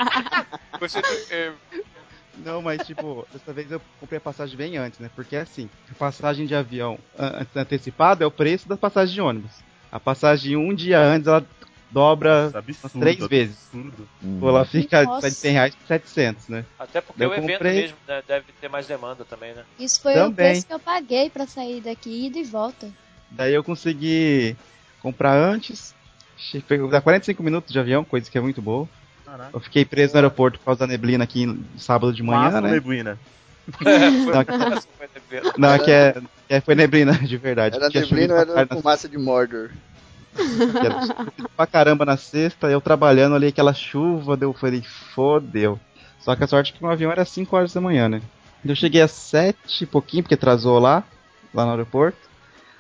Você. é, Não, mas tipo, dessa vez eu comprei a passagem bem antes, né? Porque assim, a passagem de avião an- antecipada é o preço da passagem de ônibus. A passagem um dia antes, ela dobra absurdo, três vezes. absurdo. Pô, ela fica de Nossa. 100 reais por 700, né? Até porque Eu o evento comprei. mesmo né, deve ter mais demanda também, né? Isso foi o Também. preço que eu paguei pra sair daqui, ida e volta. Daí eu consegui comprar antes. Dá 45 minutos de avião, coisa que é muito boa. Caraca. Eu fiquei preso no aeroporto por causa da neblina aqui no sábado de manhã, Massa né? [LAUGHS] neblina. Não, que é, que é- foi neblina, de verdade. Era neblina ou era fumaça de Mordor? [LAUGHS] era pra caramba na sexta, eu trabalhando ali, aquela chuva, deu, eu falei, fodeu. Só que a sorte é que o avião era 5 horas da manhã, né? Eu cheguei às 7 e pouquinho, porque atrasou lá, lá no aeroporto.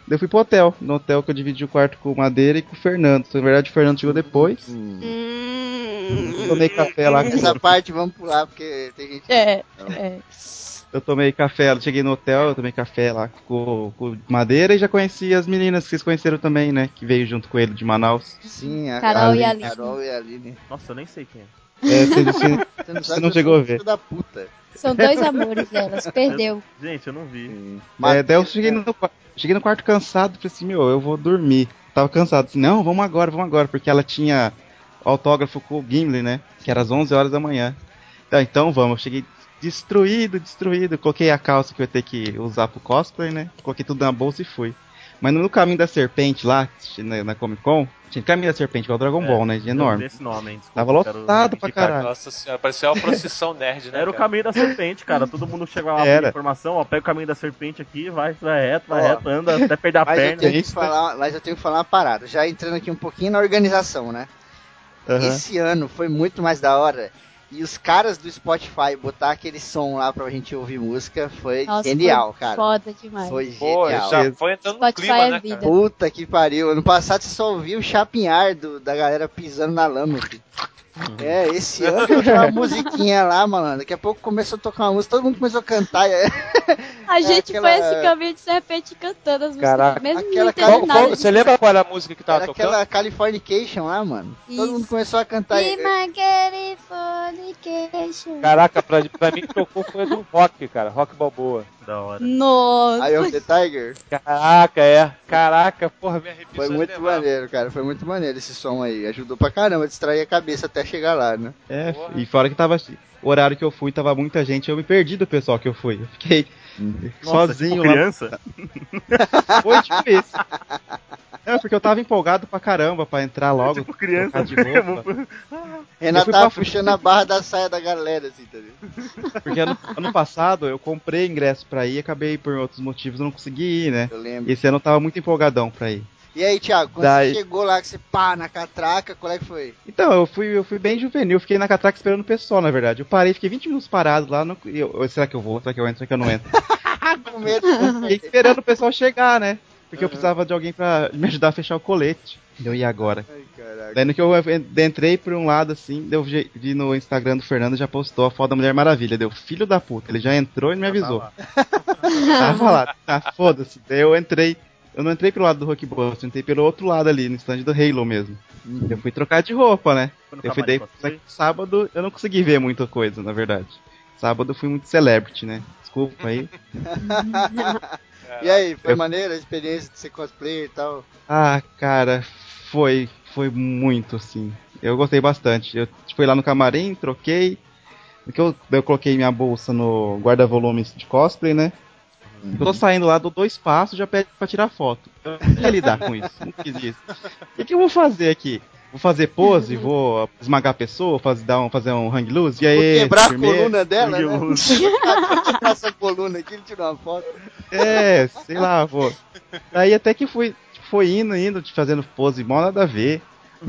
Eu fui pro hotel, no hotel que eu dividi o quarto com o Madeira e com o Fernando. Na verdade, o Fernando chegou depois. Eu tomei café lá com Essa parte vamos pular, porque tem gente. É, é. Eu tomei café, eu cheguei no hotel, eu tomei café lá com, com Madeira e já conheci as meninas que vocês conheceram também, né? Que veio junto com ele de Manaus. Sim, a Carol Ali. e a Aline. Carol e a Aline. Nossa, eu nem sei quem é. É, vocês, [LAUGHS] vocês- Você não, Você não chegou a ver. da puta. São dois amores delas, perdeu. [LAUGHS] Gente, eu não vi. é, daí eu cheguei no, cheguei no quarto cansado, falei assim, meu, eu vou dormir. Tava cansado, assim, não, vamos agora, vamos agora, porque ela tinha autógrafo com o Gimli, né? Que era às 11 horas da manhã. Então, então vamos, eu cheguei destruído, destruído. Coloquei a calça que eu ia ter que usar pro cosplay, né? Coloquei tudo na bolsa e fui. Mas no caminho da serpente lá, na, na Comic Con, tinha caminho da serpente, é o Dragon É, Ball, né? Eu Enorme. vi esse nome, hein? Desculpa, Tava lotado pra caralho. Nossa senhora, parecia uma procissão nerd, né? Era o cara? caminho da serpente, cara. Todo mundo chega lá Era. com informação, ó, pega o caminho da serpente aqui, vai, vai reto, vai Ó. reto, anda até perder a Mas eu, perna. tenho que falar, mas eu tenho que falar uma parada. Já entrando aqui um pouquinho na organização, né? Aham. Esse ano foi muito mais da hora. E os caras do Spotify botar aquele som lá pra gente ouvir música foi Nossa, genial, foi cara. Foda demais. Foi Pô, genial. já foi entrando no Spotify clima, é né, vida. cara? Puta que pariu. Ano passado você só ouvia o chapinhar do, da galera pisando na lama. filho. É, esse ano eu uma musiquinha lá, malandro. Daqui a pouco começou a tocar uma música, todo mundo começou a cantar. é, [LAUGHS] A gente aquela- foi esse caminho de serpente cantando as músicas, Caraca. mesmo Aquela Qual- Qual- você lembra qual era a música que tava Era tocando? aquela Californication lá, mano. Todo Isso. mundo começou a cantar. My Californication. Caraca, pra, pra mim que tocou foi do rock, cara. Rock Balboa. Da hora. Nossa. Eye of the Tiger. Caraca, é. Caraca, porra, me arrepiou. Foi de muito maneiro, cara. Foi muito maneiro esse som aí. Ajudou pra caramba a distrair a cabeça até chegar lá, né? É, Porra. e fora que tava. O horário que eu fui, tava muita gente, eu me perdi do pessoal que eu fui. Eu fiquei Nossa, sozinho tipo lá. criança? [LAUGHS] Foi tipo isso. [LAUGHS] É, porque eu tava empolgado pra caramba pra entrar logo. tipo criança de roupa. mesmo. [LAUGHS] Renato tava pra- puxando a barra da saia da galera, assim, tá ligado? [LAUGHS] Porque ano, ano passado eu comprei ingresso pra ir, acabei por outros motivos eu não consegui ir, né? Eu lembro. E esse ano eu tava muito empolgadão pra ir. E aí, Thiago, quando Daí- você chegou lá, que você pá na catraca, qual é que foi? Então, eu fui, eu fui bem juvenil, fiquei na catraca esperando o pessoal, na verdade. Eu parei, fiquei 20 minutos parado lá. Não, e eu, será que eu vou? Será que eu entro? Será que eu não entro? [LAUGHS] Com medo. Fiquei esperando o pessoal chegar, né? Porque eu precisava de alguém pra me ajudar a fechar o colete. Deu, e agora? Ai, caraca. Daí no que eu entrei por um lado assim, eu vi no Instagram do Fernando já postou a foto da Mulher Maravilha. Deu, filho da puta, ele já entrou e não me avisou. [LAUGHS] Tava lá, tá, foda-se. Daí eu entrei, eu não entrei pelo lado do Rock Boss, eu entrei pelo outro lado ali, no stand do Halo mesmo. Eu fui trocar de roupa, né? Eu fui daí, sábado eu não consegui ver muita coisa, na verdade. Sábado eu fui muito celebrity, né? Desculpa aí. [LAUGHS] E aí, foi Eu- maneiro a experiência de ser cosplayer e tal? Ah, cara, foi, foi muito assim. Eu gostei bastante. Eu fui lá no camarim, troquei. Eu, eu coloquei minha bolsa no guarda-volumes de cosplay, né? Tô saindo lá, dou dois passos, já pede pra tirar foto. Eu não queria lidar com isso, não quis isso. O que, que eu vou fazer aqui? Vou fazer pose, vou esmagar a pessoa, fazer, dar um, fazer um hang loose? E aí, Vou quebrar a coluna dela, né? loose. [LAUGHS] Quebrar essa coluna aqui, ele tirou uma foto. É, sei lá, vou. Daí até que fui, foi indo, indo, fazendo pose mó nada a ver.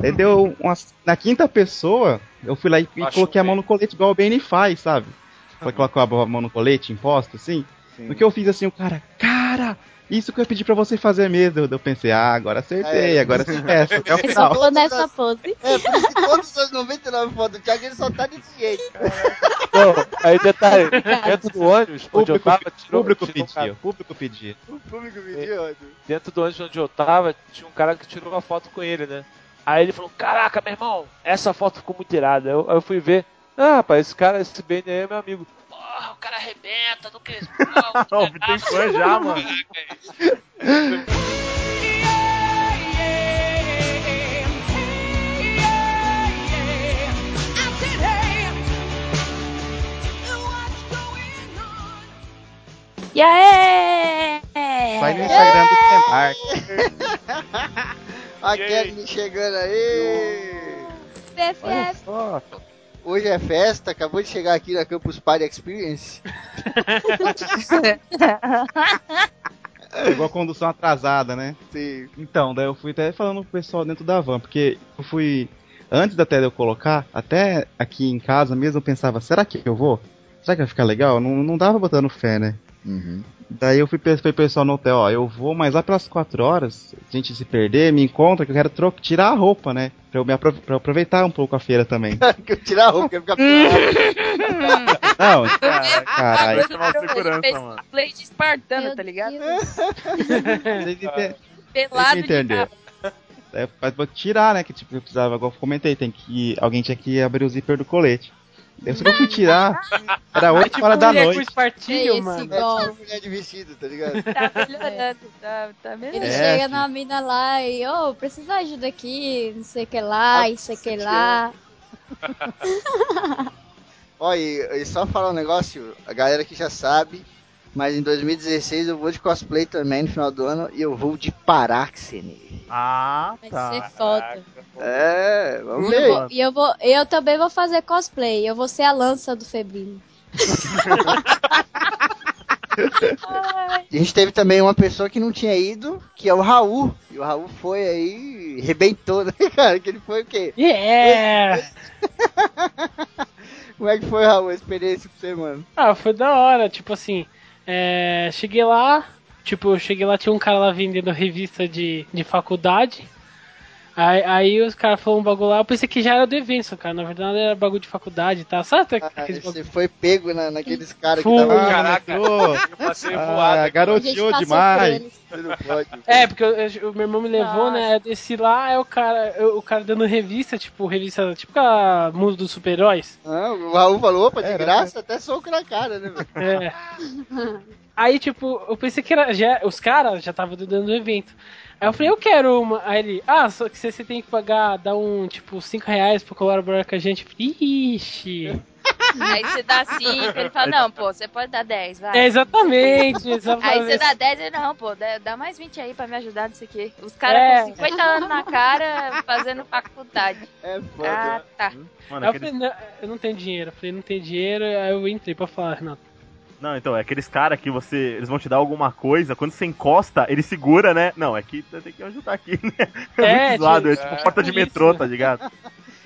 Aí deu umas. Na quinta pessoa, eu fui lá e, Acho coloquei a bem. mão no colete igual o Benny faz, sabe? Foi [LAUGHS] colocou a mão no colete, imposto, assim. No que eu fiz assim, o cara, cara, isso que eu pedi pra você fazer mesmo. Eu, eu pensei, ah, agora acertei, É. agora essa, até [LAUGHS] o Ele só final. nessa pose. É, por isso que todas as 99 fotos do Thiago, ele só tá desse jeito. Não, aí detalhe, dentro do ônibus onde eu tava, tirou, público tirou um cara- o público pedia. O público pediu, ódio. dentro do ônibus onde eu tava, tinha um cara que tirou uma foto com ele, né? Aí ele falou, caraca, meu irmão, essa foto ficou muito irada. Eu, aí eu fui ver, ah, rapaz, esse cara, esse aí é meu amigo o cara arrebenta, não quer. [LAUGHS] Não, não tem fã já, mano. E yeah! aí? Vai no Instagram do Tempark. [LAUGHS] a Kelly chegando aí. BFF. Hoje é festa, acabou de chegar aqui na Campus Party Experience. [LAUGHS] Pegou a condução atrasada, né? Sim. Então, daí eu fui até falando pro pessoal dentro da van, porque eu fui. Antes até de eu colocar, até aqui em casa mesmo eu pensava, será que eu vou? Será que vai ficar legal? Não, não dava botando fé, né? Daí eu fui pro pessoal no hotel, ó, eu vou, mas lá pelas 4 horas, a gente se perder, me encontra que eu quero tro- tirar a roupa, né? Pra eu, me apro- pra eu aproveitar um pouco a feira também. [LAUGHS] Que eu tirar a roupa, quero ficar. [LAUGHS] Não, [LAUGHS] caralho. Isso é uma segurança, mano. Play de espartano, Meu tá ligado? Vocês ente- Pelado eu de entender. capa. Daí, pra pra tirar, né? Que tipo, eu precisava, igual eu comentei, tem que. Alguém tinha que abrir o zíper do colete. Daí só que eu fui tirar, era 8 Tipo, horas da mulher com noite. espartilho, Esse mano. É igual. tipo mulher de vestido, tá ligado? [LAUGHS] Tá melhorando, tá, tá melhorando. Ele É, chega filho. na mina lá e, ô, precisa de ajuda aqui, não sei o que lá, não sei o que lá. [LAUGHS] Ó, e, e só falar um negócio, a galera que já sabe, mas em 2016 eu vou de cosplay também no final do ano e eu vou de Paráxene. Ah, Vai tá. ser foda. É, vamos eu, ver. vou, e eu, vou, eu também vou fazer cosplay. Eu vou ser a lança do Febrino. [LAUGHS] A gente teve também uma pessoa que não tinha ido, que é o Raul. E o Raul foi aí, rebentou, né, [LAUGHS] cara? Que ele foi o quê? Yeah! [LAUGHS] Como é que foi, Raul, a experiência com você, mano? Ah, foi da hora, tipo assim, é, cheguei lá, tipo, eu cheguei lá, tinha um cara lá vendendo revista de, de faculdade. Aí, aí os caras falaram um bagulho lá, eu pensei que já era do evento, cara. Na verdade era bagulho de faculdade e tal. Sabe Ah, aqueles você foi pego na, naqueles caras que tava Ah, Caraca. Eu [LAUGHS] passei Ah, voado. garoteou demais. É, porque eu- eu- o meu irmão me levou, Nossa. né? Eu desci lá, aí o cara, eu- o cara dando revista, tipo, revista, tipo a mundo dos super-heróis. Ah, o Raul falou, opa, de Era, graça, até soco na cara, né, velho? É. [LAUGHS] Aí, tipo, eu pensei que era. Já, os caras já estavam dando o evento. Aí eu falei, eu quero uma. Aí ele, ah, só que você, você tem que pagar, dar um, tipo, 5 reais pra colaborar com a gente. Eu falei, Ixi. [LAUGHS] Aí você dá 5, ele fala, não, pô, você pode dar 10, vai. É, exatamente, [LAUGHS] Aí exatamente. você dá 10 e não, pô, dá, mais 20 aí pra me ajudar nisso aqui. Os caras É. com 50 anos na cara fazendo faculdade. É foda. Ah, tá. Mano, Aí eu aqueles... falei, não, eu não tenho dinheiro. Eu falei, não tenho dinheiro. Aí eu entrei pra falar, Renato. Não, então, é aqueles caras que você. Eles vão te dar alguma coisa, quando você encosta, ele segura, né? Não, é que tem que ajudar aqui, né? [LAUGHS] É, muito zoado, é tipo, tipo é porta de por isso, metrô, né? tá ligado? [LAUGHS]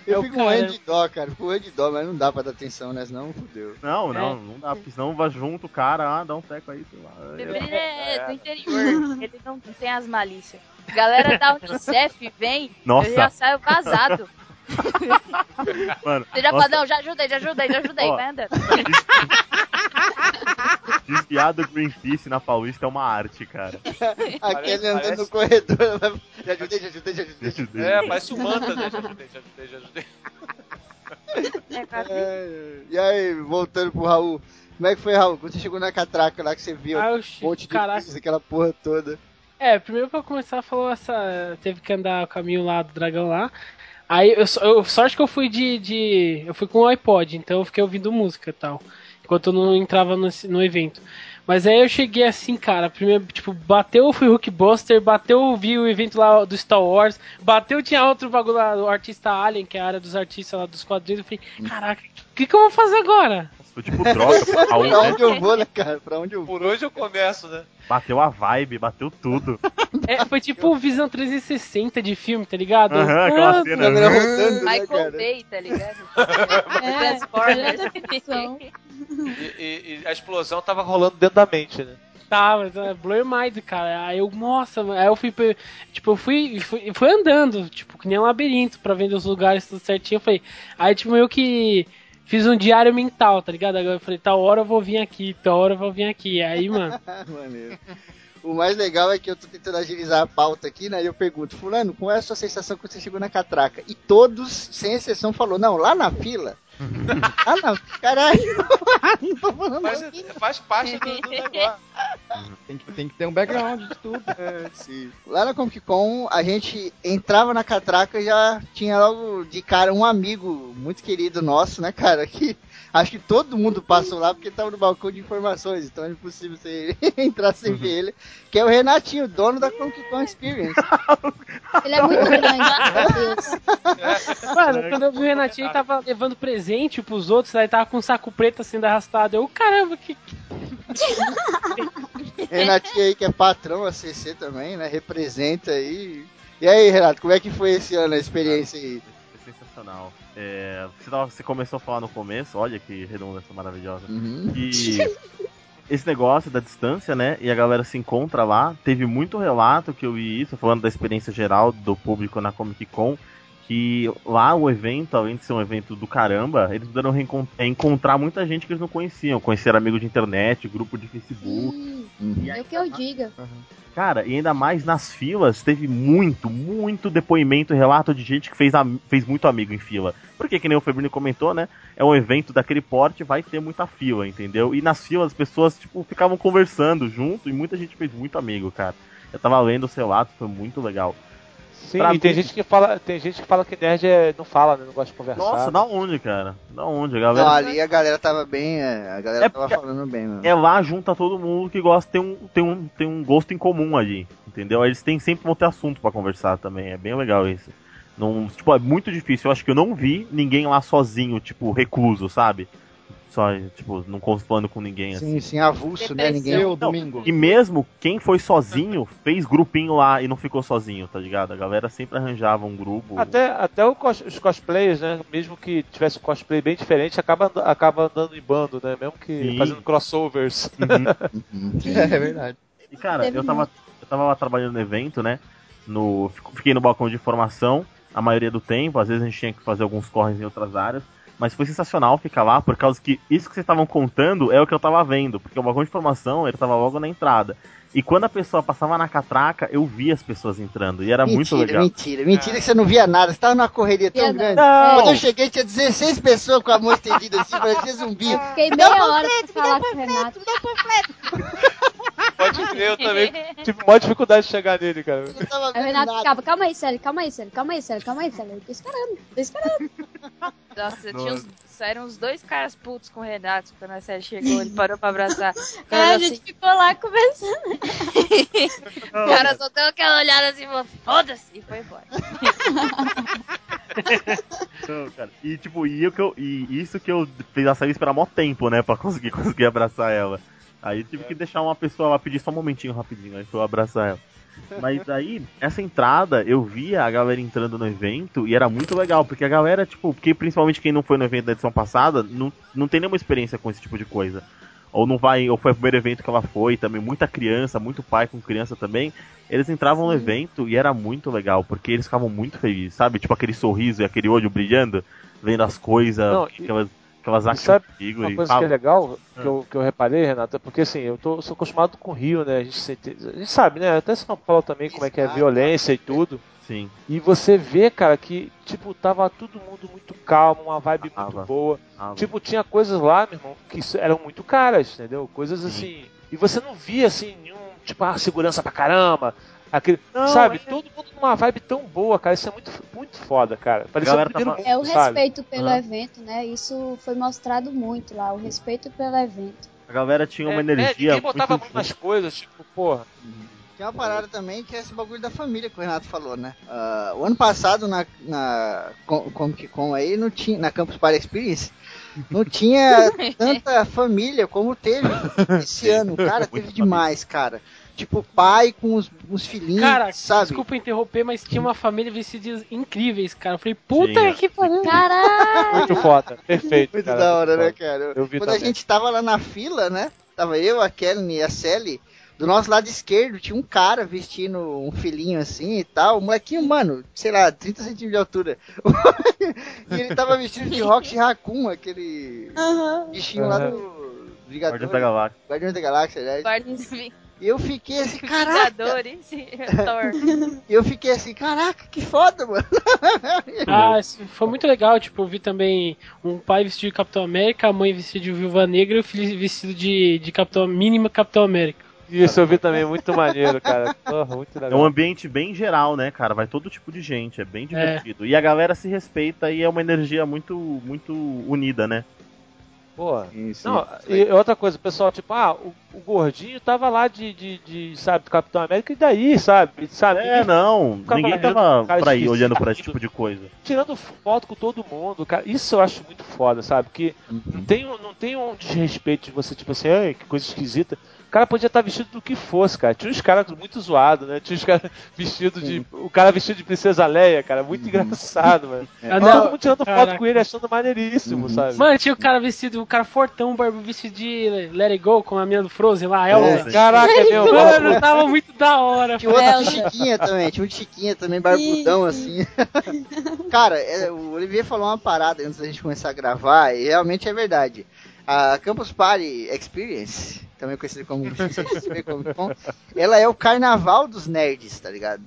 Eu É fico morrendo de dó, cara. Fico morrendo de dó, mas não dá pra dar atenção, né? Senão fudeu. Não, não, É. não dá, porque senão vai junto o cara, ah, dá um teco aí, sei lá. O Eu- Febrino é do interior, ele não tem as malícias. Galera da Unicef vem, Nossa. eu já saio vazado. [LAUGHS] [LAUGHS] Mano, Você já nossa, não, já ajudei, já ajudei, já ajudei, Ó. vai andando. [LAUGHS] desviar do Greenpeace na Paulista é uma arte, cara. [LAUGHS] Aquele andando parece- no corredor. vai- Já ajudei, já ajudei, já ajudei. É, parece o Manta, né? Já ajudei, já ajudei, já ajudei. É, e aí, voltando pro Raul. Como é que foi, Raul? Quando você chegou na catraca lá que você viu Aí um monte de caraca. coisa, aquela porra toda. É, primeiro pra começar, falou essa. Teve que andar o caminho lá do dragão lá. Aí, eu, eu, sorte que eu fui de, de. Eu fui com o iPod, então eu fiquei ouvindo música e tal. Enquanto eu não entrava no, no evento. Mas aí eu cheguei assim, cara. Primeiro, tipo, bateu o Hulkbuster, bateu, vi o evento lá do Star Wars, bateu, tinha outro bagulho lá, o artista Alien, que é a área dos artistas lá dos quadrinhos. Eu falei, caraca, o que, que eu vou fazer agora? Foi tipo Raul, Pra né? onde eu vou, né, cara? Pra onde eu vou? Por hoje eu começo, né? Bateu a vibe, bateu tudo. É, foi tipo visão 360 de filme, tá ligado? Aham, aquela Ah, cena. Câmera rodando, né, Michael? Bay, tá ligado? É, Transformers. E, e- e a explosão tava rolando dentro da mente, né? Tá, mas é Blow Your Mind, cara. Aí eu, nossa, mano, aí eu fui, tipo, eu fui, fui, fui andando, tipo, que nem um labirinto pra ver os lugares tudo certinho. Eu falei, aí, tipo, eu que fiz um diário mental, tá ligado? Agora eu falei, tal hora eu vou vir aqui, tal hora eu vou vir aqui. Aí, mano, [LAUGHS] Maneiro. O mais legal é que eu tô tentando agilizar a pauta aqui, né? E eu pergunto, fulano, qual é a sua sensação quando você chegou na catraca? E todos, sem exceção, falou, não, lá na fila. Ah, não, caralho. não [LAUGHS] tô falando é- faz parte do, do negócio. Tem que, tem que ter um background de tudo. É, sim. Lá na Comic Con, a gente entrava na catraca e já tinha logo de cara um amigo muito querido nosso, né, cara? Que Acho que todo mundo passou lá porque tava no balcão de informações, então é impossível você [LAUGHS] entrar sem ver ele. Que é o Renatinho, dono da Comic Con Experience. [LAUGHS] Ele é muito grande, meu Deus. [LAUGHS] Mano, quando eu vi o Renatinho, ele tava levando presente pros outros, aí tava com um saco preto assim arrastado. Eu, caramba, que. Renatinho aí que é patrão ACC também, né? Representa aí. E aí, Renato, como é que foi esse ano a experiência aí? Foi sensacional. É, você, tava- você começou a falar no começo, olha que redundância maravilhosa. Uhum. E esse negócio da distância, né? E a galera se encontra lá. Teve muito relato que eu vi isso, falando da experiência geral do público na Comic Con. Que lá o evento, além de ser um evento do caramba, eles puderam é, encontrar muita gente que eles não conheciam. Conhecer amigo de internet, grupo de Facebook. É o que eu diga. Cara, e ainda mais nas filas, teve muito, muito depoimento e relato de gente que fez, fez muito amigo em fila. Porque, que nem o Febrini comentou, né? É um evento daquele porte, vai ter muita fila, entendeu? E nas filas as pessoas, tipo, ficavam conversando junto e muita gente fez muito amigo, cara. Eu tava lendo os relatos, foi muito legal. Sim, Pra e tem mim- gente que fala, tem gente que fala que nerd é, não fala, né, não gosta de conversar. Nossa, da onde, cara? Da onde? A galera. Não, ali a galera tava bem, é, a galera É tava porque- falando bem, mano. É lá junta todo mundo que gosta, tem um, tem um, tem um gosto em comum ali, entendeu? Eles têm sempre vão ter assunto pra conversar também, é bem legal isso. Não, tipo, é muito difícil, eu acho que eu não vi ninguém lá sozinho, tipo, recluso, sabe? Só, tipo, não conspando com ninguém assim. Sim, sim, avulso, né? Ninguém. Eu, Não, domingo. E mesmo quem foi sozinho, fez grupinho lá e não ficou sozinho, tá ligado? A galera sempre arranjava um grupo. Até, até o cos- os cosplayers, né? Mesmo que tivesse um cosplay bem diferente, acaba, acaba andando em bando, né? Mesmo que Sim. fazendo crossovers. Uhum. [LAUGHS] [LAUGHS] É verdade. E cara, eu tava, eu tava lá trabalhando no evento, né? No, fiquei no balcão de informação a maioria do tempo, às vezes a gente tinha que fazer alguns corres em outras áreas. Mas foi sensacional ficar lá, por causa que isso que vocês estavam contando é o que eu tava vendo. Porque o balcão de informação, ele tava logo na entrada. E quando a pessoa passava na catraca, eu via as pessoas entrando. E era muito mentira, legal. mentira, mentira que você não via nada, você tava numa correria tão Via grande. Não. Quando eu cheguei, tinha 16 pessoas com a mão estendida assim, parecia zumbi. Fiquei meia hora pra falar com o Renato. Pode crer, eu também [LAUGHS] tive maior dificuldade de chegar nele, cara. Aí o Renato nada. ficava, calma aí, Célio, calma aí, Célio, calma aí, Célio, calma aí, Célio. Eu tô esperando, tô esperando. [LAUGHS] Nossa, tinha uns, saíram uns dois caras putos com o Renato quando a série chegou. Ele parou pra abraçar. [LAUGHS] É, a gente ficou lá conversando. O cara só deu aquela olhada assim e falou: foda-se! E foi embora. Não, cara. E tipo, e, eu, e isso que eu fiz a sair esperar mó tempo, né? Pra conseguir, conseguir abraçar ela. Aí tive que deixar uma pessoa lá pedir só um momentinho rapidinho, aí foi eu abraçar ela. Mas aí, essa entrada, eu via a galera entrando no evento e era muito legal, porque a galera, tipo, porque principalmente quem não foi no evento da edição passada, não, não tem nenhuma experiência com esse tipo de coisa. Ou não vai, ou foi o primeiro evento que ela foi, também muita criança, muito pai com criança também. Eles entravam no evento e era muito legal, porque eles ficavam muito felizes, sabe? Tipo aquele sorriso e aquele olho brilhando, vendo as coisas, Não, e- aquelas, aquelas e sabe figure. Uma coisa Fala. que é legal, Ah. que eu, que eu reparei, Renato, é porque assim, eu tô, sou acostumado com o Rio, né? A gente, sente- a gente sabe, né? Até São Paulo também, como é que é a violência e tudo. Sim. E você vê, cara, que, tipo, tava todo mundo muito calmo, uma vibe Tava. muito boa. Ah, Tipo, tinha coisas lá, meu irmão, que eram muito caras, entendeu? Coisas assim. E você não via, assim, nenhum, tipo, ah, segurança pra caramba. Aquele, Não, sabe? é. Todo mundo numa vibe tão boa, cara. Isso é muito, muito foda, cara. Parecia o primeiro tava- mundo, É o sabe? respeito pelo Aham. evento, né? Isso foi mostrado muito lá, o respeito pelo evento. A galera tinha uma É, é, energia. ninguém botava muito... nas coisas, tipo, porra. Tem uma parada também que é esse bagulho da família que o Renato falou, né? Ah, o ano passado na, na Com- Comic Con aí, não tinha, na Campus Party Experience, não tinha [LAUGHS] tanta família como teve esse ano. Cara, teve demais, cara. Tipo, pai com os, os filhinhos, Cara, sabe? desculpa interromper, mas tinha uma família vestidas incríveis, cara. Eu falei, puta Sim, que pariu. Caralho! Muito foda. Perfeito. Muito cara, da hora, né, cara? Eu vi Quando a também. gente tava lá na fila, né? Tava eu, a Kelly e a Sally. Do nosso lado esquerdo tinha um cara vestindo um filhinho assim e tal. Um molequinho, mano, sei lá, 30 centímetros de altura. [LAUGHS] e ele tava vestido de Rock Raccoon, aquele bichinho lá do Vingador. Guardiões da Galáxia. Guardiões da Galáxia, aliás. Guardas E eu fiquei assim, [LAUGHS] caraca! E [LAUGHS] eu fiquei assim, caraca, que foda, mano. [LAUGHS] Ah, foi muito legal. Tipo, eu vi também um pai vestido de Capitão América, a mãe vestida de Viúva Negra e o filho vestido de, de Capitão Mínima Capitão América. Isso eu vi também, muito maneiro, cara. Porra, muito É legal. um ambiente bem geral, né, cara? Vai todo tipo de gente, é bem divertido. E a galera se respeita e é uma energia muito, muito unida, né? Pô, Sim, sim. não, e outra coisa, o pessoal, tipo, ah, o, o gordinho tava lá de, de, de, sabe, do Capitão América, e daí, sabe? sabe É, não. Ninguém tava pra ir olhando pra esse tipo de coisa. tirando foto com todo mundo, cara. Isso eu acho muito foda, sabe? Que não tem, um- não tem um desrespeito de você, tipo assim, que coisa esquisita. O cara podia estar vestido do que fosse, cara. Tinha uns caras muito zoados, né? Tinha uns caras [LAUGHS] vestidos de. O cara vestido de Princesa Leia, cara. Muito engraçado, mano. [LAUGHS] Não. todo mundo tirando foto com ele, achando maneiríssimo, sabe? Mano, tinha o cara vestido, o cara fortão, vestido de Let It Go com a minha do Frozen lá, Elsa. É, Caraca, meu, [LAUGHS] Mano, tava muito da hora. Tinha outro de. Chiquinha também, tinha um de Chiquinha também, barbudão assim. Cara, é, o Olivier falou uma parada antes da gente começar a gravar, e realmente é verdade. A Campus Party Experience, também conhecida como [LAUGHS] Comic Con, ela é o carnaval dos nerds, tá ligado?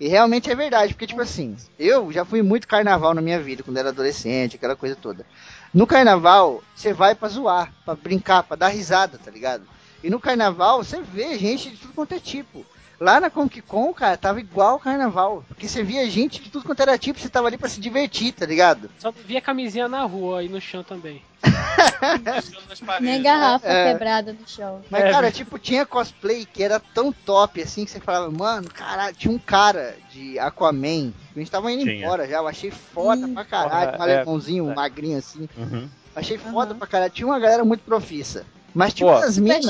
E realmente é verdade, porque tipo assim, eu já fui muito carnaval na minha vida, quando era adolescente, aquela coisa toda. No carnaval, você vai pra zoar, pra brincar, pra dar risada, tá ligado? E no carnaval, você vê gente de tudo quanto é tipo. Lá na Comic Con, cara, tava igual o carnaval. Porque você via gente de tudo quanto era tipo, você tava ali pra se divertir, tá ligado? Só via camisinha na rua e no chão também. [LAUGHS] Nem garrafa É. quebrada no chão. Mas, É, cara, tipo, tinha cosplay que era tão top assim que você falava, mano, caralho, tinha um cara de Aquaman. A gente tava indo Tinha. embora já, eu achei foda Ih. pra caralho, um é, alemãozinho, é. magrinho assim. Uhum. Achei foda pra caralho. Tinha uma galera muito profissa. Mas tinha Pô, umas minas.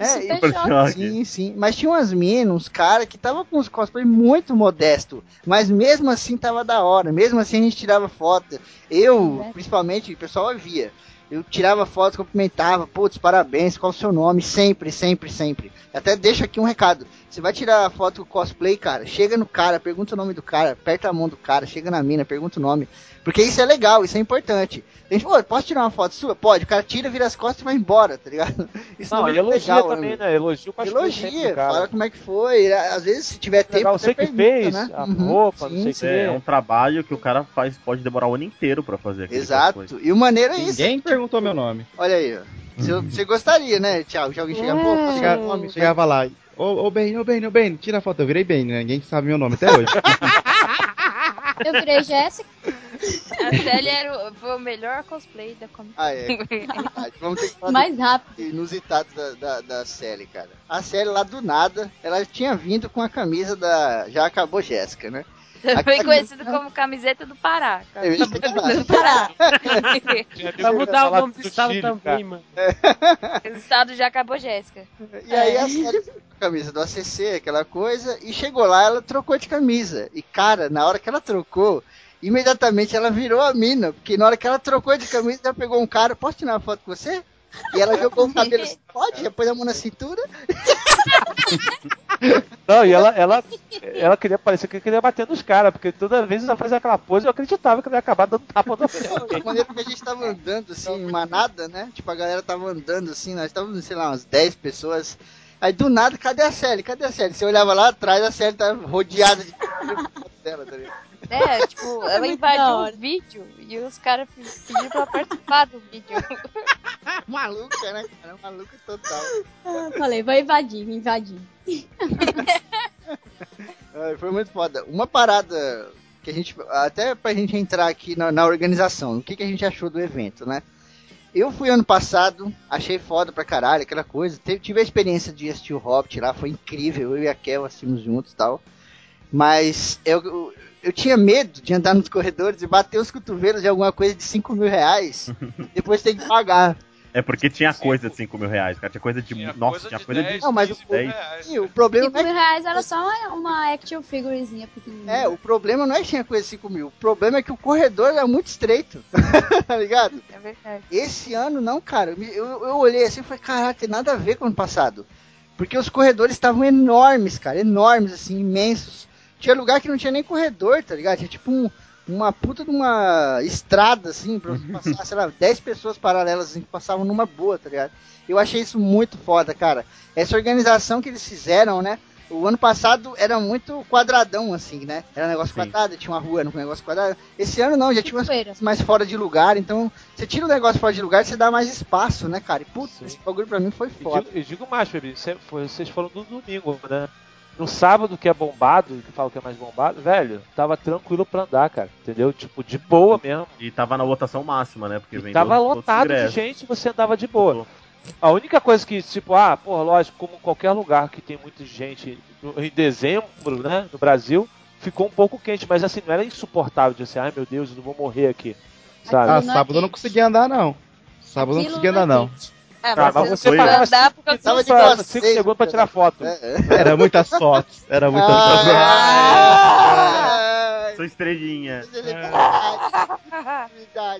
É, Super Super choque. Sim, sim. Mas tinha umas minas, uns caras que tava com os cosplay muito modesto. Mas mesmo assim tava da hora. Mesmo assim a gente tirava foto. Eu, É. principalmente, o pessoal via. Eu tirava foto, cumprimentava, putz, parabéns, qual o seu nome? Sempre, sempre, sempre. Até deixo aqui um recado. Você vai tirar a foto com cosplay, cara, chega no cara, pergunta o nome do cara, aperta a mão do cara, chega na mina, pergunta o nome. Porque isso é legal, isso é importante. A gente, pô, posso tirar uma foto sua? Pode. O cara tira, vira as costas e vai embora, tá ligado? [LAUGHS] Isso Não, é e elogia legal, também, né? né? Elogio com Elogia, fala como é que foi. Às vezes, se tiver tempo, Legal, você que pergunta, fez né? a Uhum, roupa, não sim, sei o sim. que. É um trabalho que o cara faz, pode demorar o ano inteiro pra fazer. Exato. E o maneiro é isso. Ninguém perguntou meu nome. Olha aí, ó. Você, você gostaria, né, Thiago? Se alguém chegar, pô, posso Chega- o nome? chegava lá, ô, ô Ben, ô Ben, ô Ben, tira a foto. Eu virei Ben, né? Ninguém sabe meu nome até hoje. [LAUGHS] Eu virei Jéssica. A Sally era o, foi o melhor cosplay da Comic Ah, é. Vamos ter que falar Mais rápido. do inusitado da, da, da série, cara. A série lá do nada, ela tinha vindo com a camisa da Já Acabou Jéssica, né? Foi conhecido como camiseta do Pará. Eu ia chegar lá. Parar. Vai mudar o nome do do estado também, mano. O estado já acabou, Jéssica. E aí série a camisa do ACC, aquela coisa, e chegou lá, ela trocou de camisa. E cara, na hora que ela trocou, imediatamente ela virou a mina, porque na hora que ela trocou de camisa, ela pegou um cara, posso tirar uma foto com você? E ela jogou o cabelo [LAUGHS] assim, pode, já pôs a mão na cintura. [LAUGHS] Não, e ela, ela, ela queria parecer que queria bater nos caras, porque toda vez ela fazia aquela pose, eu acreditava que ela ia acabar dando tapa no Da maneira que a gente tava andando assim, em manada, né? Tipo, a galera tava andando assim, nós estávamos, sei lá, umas 10 pessoas. Aí do nada, cadê a Sally? Cadê a Sally? Você olhava lá atrás, a Sally tava rodeada de [LAUGHS] dela, tá ligado? É, tipo, [LAUGHS] ela muito da invadiu o vídeo e os caras pediram pra participar do vídeo. [LAUGHS] Maluca, né, cara? Maluca total. Ah, falei, vou invadir, vou invadir. [LAUGHS] Ai, Foi muito foda. Uma parada que a gente. Até pra gente entrar aqui na, na organização, o que, que a gente achou do evento, né? Eu fui ano passado, achei foda pra caralho, aquela coisa. Te- tive a experiência de assistir o Hobbit lá, foi incrível. Eu e a Kel assistimos juntos e tal. Mas eu, eu, tinha medo de andar nos corredores e bater os cotovelos de alguma coisa de 5 mil reais. [LAUGHS] depois ter que pagar. É porque tinha coisa de 5 mil reais, cara. Tinha coisa de. Tinha nossa, coisa tinha de coisa 10, de. Não, mas o, 10. Sim, o problema 5 não é mil reais era só uma, uma action figurezinha pequenininha. É, o problema não é que tinha coisa de 5 mil. O problema é que o corredor era muito estreito. [LAUGHS] tá ligado? É verdade. Esse ano não, cara. Eu, eu olhei assim e falei, caraca, tem nada a ver com o ano passado. Porque os corredores estavam enormes, cara. Enormes, assim, imensos. Tinha lugar que não tinha nem corredor, tá ligado? Tinha tipo um, uma puta de uma estrada, assim, pra você passar, sei lá, 10 pessoas paralelas assim, que passavam numa boa, tá ligado? Eu achei isso muito foda, cara. Essa organização que eles fizeram, né? O ano passado era muito quadradão, assim, né? Era um negócio Sim. quadrado, tinha uma rua, era um negócio quadrado. Esse ano não, já tinha umas mais fora de lugar, então você tira o negócio fora de lugar, você dá mais espaço, né, cara? E putz, esse bagulho pra mim foi foda. digo, e digo mais, Felipe, vocês foram no domingo, né? No sábado, que é bombado, que fala que é mais bombado, velho, tava tranquilo pra andar, cara. Entendeu? Tipo, de boa mesmo. E tava na lotação máxima, né? Porque vendeu Tava lotado de gente, você andava de boa. A única coisa que, tipo, ah, porra, lógico, como qualquer lugar que tem muita gente em dezembro, né, no Brasil, ficou um pouco quente, mas assim, não era insuportável de assim, ai meu Deus, eu não vou morrer aqui. Sabe? Ah, é sábado eu não conseguia andar, não. Sábado eu não conseguia é andar, não. quente. É, Ah, mas mas você parava andar porque Tava minutos de vocês, cinco segundos pra tirar foto. É, é. [LAUGHS] Era muitas fotos. Era muitas fotos. Ah, Sou estrelinha. Verdade.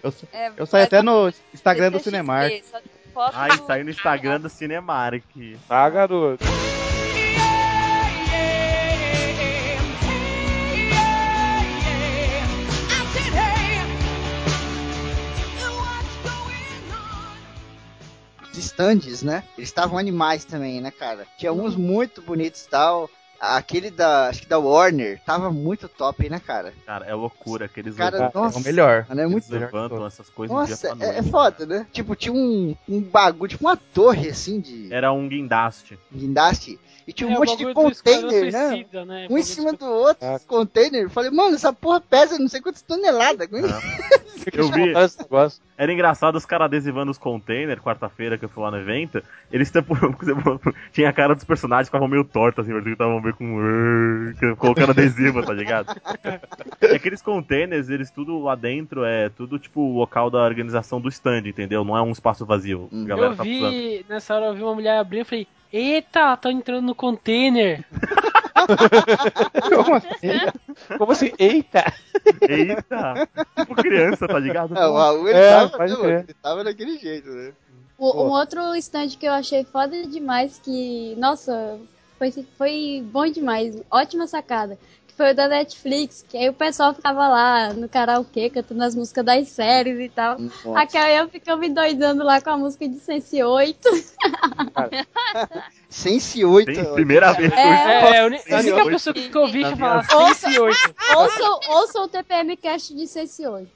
Eu, É, eu saí até no Instagram do Cinemark. Ai, saiu no Instagram do Cinemark. Ah, garoto. Os stands, né? Eles estavam animais também, né, cara? Tinha uns muito bonitos e tal. Aquele da, acho que da Warner, tava muito top, né, cara? Cara, é loucura que eles Cara, nossa. É o melhor. Mano, é eles muito levantam essas coisas Nossa, dia pra é, é noite. foda, né? Tipo, tinha um, um bagulho, tipo uma torre, assim, de Era um guindaste. guindaste. E tinha um É, monte de container, né? Suicida, né? Um em cima do outro, Ah. container. Eu Falei, mano, essa porra pesa não sei quantas toneladas. É que- [LAUGHS] Eu vi, era engraçado os caras adesivando os containers, quarta-feira que eu fui lá no evento. Eles [LAUGHS] tinha a cara dos personagens que ficavam meio tortos, assim, eles estavam meio com. [LAUGHS] colocando adesivo, tá ligado? E aqueles containers, eles tudo lá dentro é tudo tipo o local da organização do stand, entendeu? Não é um espaço vazio. Hum. Eu tá precisando. vi, nessa hora eu vi uma mulher abrindo e falei, eita, tá entrando no container. Como assim? [LAUGHS] Como assim? Eita! Eita! Tipo criança, tá ligado? Ah, o Raul, ele, É, tava, né, ele tava daquele jeito, né? O- um outro stand que eu achei foda demais, que, nossa, foi, foi bom demais, ótima sacada. Foi o da Netflix, que aí o pessoal ficava lá no karaokê cantando as músicas das séries e tal. Nossa. A Kaia ficou me doidando lá com a música de Sense 8. [LAUGHS] Sense 8. Tem primeira vez que eu É. É, a única pessoa que eu ouvi Na falar Sense 8. ouçam, ouçam o TPM Cast de Sense 8.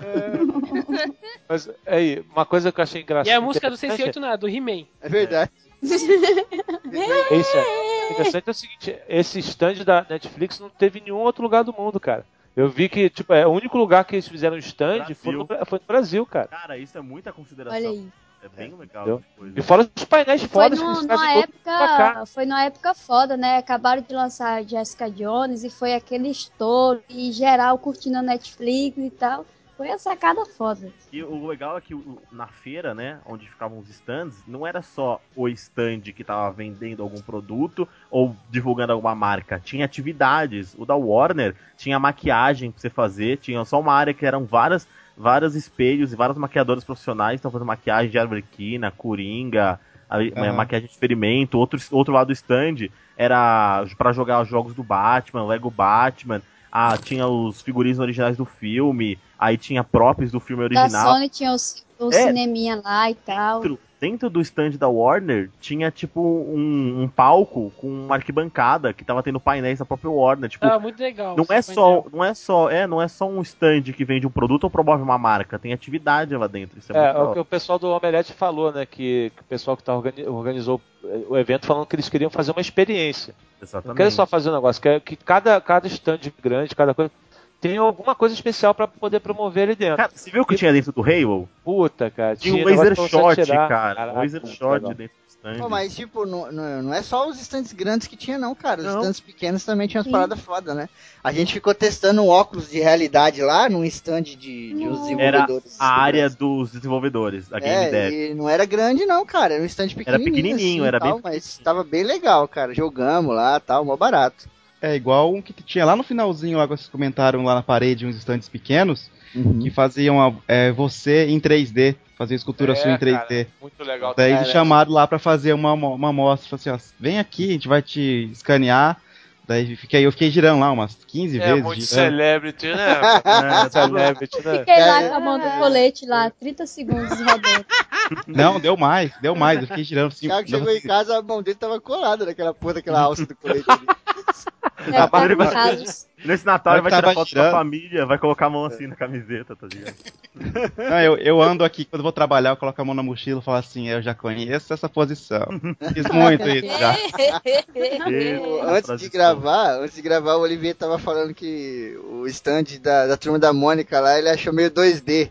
[LAUGHS] Mas aí, uma coisa que eu achei engraçada. E a música do Sense 8 não é, do He-Man. É verdade. [LAUGHS] Isso é interessante é o seguinte, esse stand da Netflix não teve em nenhum outro lugar do mundo, cara. Eu vi que, tipo, é o único lugar que eles fizeram um stand foi no, Brasil. foi no Brasil, cara. Cara, isso é muita consideração. Olha aí. É bem legal. E fora os painéis Foi fodas que num- eles numa época, foi numa época foda, né? Acabaram de lançar Jessica Jones e foi aquele estouro e geral curtindo a Netflix e tal. Foi a sacada foda. E o legal é que na feira, né, onde ficavam os stands, não era só o stand que tava vendendo algum produto ou divulgando alguma marca. Tinha atividades. O da Warner tinha maquiagem pra você fazer, tinha só uma área que eram várias, vários espelhos e vários maquiadores profissionais estão fazendo maquiagem de Arlequina, Coringa, a, Aham. maquiagem de experimento. Outro, outro lado do stand era pra jogar os jogos do Batman, Lego Batman. Ah, tinha os figurinos originais do filme, aí tinha props do filme Da original. Sony tinha os, o É. cineminha lá e tal. Dentro, dentro do stand da Warner tinha tipo um, um palco com uma arquibancada que tava tendo painéis da própria Warner. Tipo, Tava muito legal. não é só, painel. não é só, é, não é só um stand que vende um produto ou promove uma marca, tem atividade lá dentro. Isso é, É, muito é o que o pessoal do Omelete falou, né? Que, que o pessoal que tá organi- organizou o evento falando que eles queriam fazer uma experiência. Não Exatamente. querem só fazer um negócio, quer que cada, cada stand grande, cada coisa, tem alguma coisa especial pra poder promover ali dentro. Cara, você viu o que tinha dentro do Halo? Puta, cara. Tinha um laser shot, cara. Caraca, um laser shot legal. dentro do stand. Pô, mas tipo, não, não, é só os stands grandes que tinha, não, cara. Os Não. stands pequenos também tinham Sim. paradas foda, né? A gente ficou testando um óculos de realidade lá num stand de, de Era desenvolvedores. a área dos desenvolvedores, da Game Dev. É, e não era grande não, cara. Era um stand pequenininho. pequenininho, assim, era bem tal, Mas tava bem legal, cara. Jogamos lá, tal, mó barato. É igual um que tinha lá no finalzinho, lá que vocês comentaram lá na parede, uns estantes pequenos, Uhum. que faziam a- é, você em 3D, fazia escultura É, sua em 3D. cara, muito legal. Daí cara. eles chamaram lá pra fazer uma, uma amostra, assim, ó, vem aqui, a gente vai te escanear. Daí fiquei, eu fiquei girando lá umas 15 É vezes. muito girando. celebrity, né? [LAUGHS] É, Celebrity, né? Fiquei lá É. com a mão do colete lá, 30 segundos rodando. Não, deu mais, deu mais, eu fiquei girando O assim. Thiago dava chegou em casa, a mão dele tava colada naquela porra daquela [LAUGHS] alça do colete ali. Barriga- com casos. Nesse Natal ele vai tirar foto tirando. com a família, vai colocar a mão assim na camiseta, tá ligado? [LAUGHS] Não, eu, eu ando aqui, quando eu vou trabalhar, eu coloco a mão na mochila e falo assim, eu já conheço essa posição. [LAUGHS] Fiz muito isso já. [LAUGHS] Antes de gravar, antes de gravar, o Olivier tava falando que o stand da, da turma da Mônica lá, ele achou meio 2D.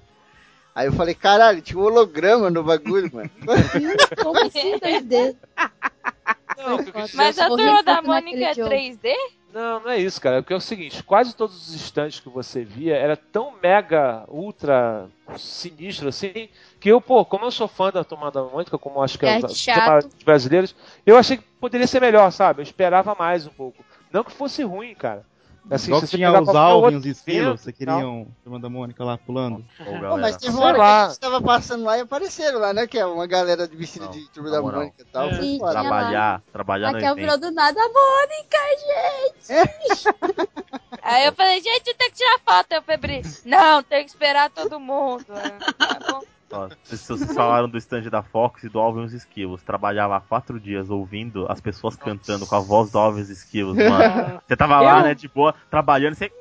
Aí eu falei, caralho, tinha um holograma no bagulho, mano. Como assim 2D? Não, Mas a turma da Mônica é naquele jogo. 3D? Não, não é isso, cara. Porque é o seguinte, quase todos os estantes que você via era tão mega, ultra sinistro assim, que eu, pô, como eu sou fã da Turma da Mônica, como acho que é, É os brasileiros, eu achei que poderia ser melhor, sabe? Eu esperava mais um pouco. Não que fosse ruim, cara. Assim, Igual você tinha os qualquer Alvin, outro os esquilos, evento você e tal. queria um Turma da Mônica lá pulando. Pô, mas teve uma hora lá. que a gente tava passando lá e apareceram lá, né? Que é uma galera de vestido de turma da moral. Mônica e tal. É. Foi Sim. Trabalhar, trabalhar Raquel evento. virou do nada a Mônica, gente. [LAUGHS] Aí eu falei, gente, tem que tirar foto. Eu falei, não, tem que esperar todo mundo. Tá bom. Vocês, falaram do stand da Fox e do Alvin os Esquilos. Trabalhava há quatro dias ouvindo as pessoas cantando com a voz do Alvin e os Esquilos, mano. [LAUGHS] Você tava lá, Eu- né, de boa, trabalhando, você.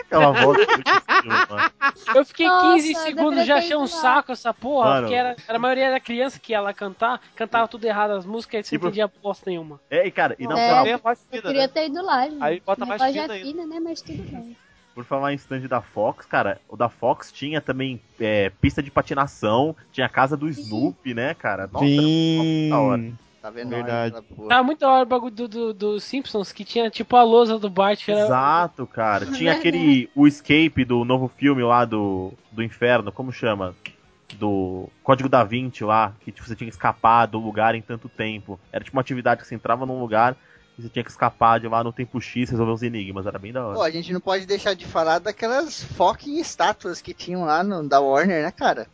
Aquela voz do mano. Eu fiquei Nossa, 15 eu segundos já achei um lá. saco essa porra, Mano. porque era, era a maioria da criança que ia lá cantar, cantava tudo errado as músicas e você Tipo- não entendia bosta nenhuma. É, e cara, e na É. moral, Tem a voz Eu queria né? ter ido lá, gente. Aí bota Minha mais fina é ainda. fina, né? Mas tudo bem. Por falar em stand da Fox, cara, o da Fox tinha também é, pista de patinação, tinha a casa do Snoopy, né, cara? Nossa, Sim. da hora. Tá vendo? Verdade. Tava muito da hora o bagulho do, do, do Simpsons, que tinha tipo a lousa do Bart. Era... Exato, cara. Tinha aquele. [LAUGHS] O escape do novo filme lá do, do inferno, como chama? Do Código da Vinci lá, que tipo, você tinha que escapar do lugar em tanto tempo. Era tipo uma atividade que você entrava num lugar você tinha que escapar de lá no tempo X, resolver os enigmas. Era bem da hora. Pô, a gente não pode deixar de falar daquelas fucking estátuas que tinham lá no, da Warner, né, cara?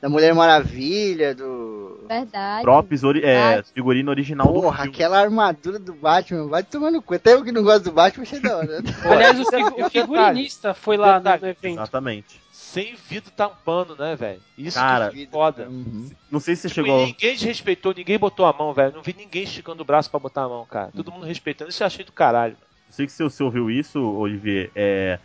Da Mulher Maravilha, do. Verdade. Props, ori é, figurino original do Porra, filme. aquela armadura do Batman, vai tomando cu. Até eu que não gosto do Batman, achei da hora. [LAUGHS] né? Aliás, o, figu- o o figurinista foi lá no, evento. Exatamente. Sem vidro tampando, né, velho? Isso Cara, que é foda. Uhum. Não sei se você Tipo, chegou. Ninguém desrespeitou, ninguém botou a mão, velho. Não vi ninguém esticando o braço pra botar a mão, cara. Todo mundo respeitando. Isso eu achei do caralho. Não sei se você ouviu isso, Olivier. É,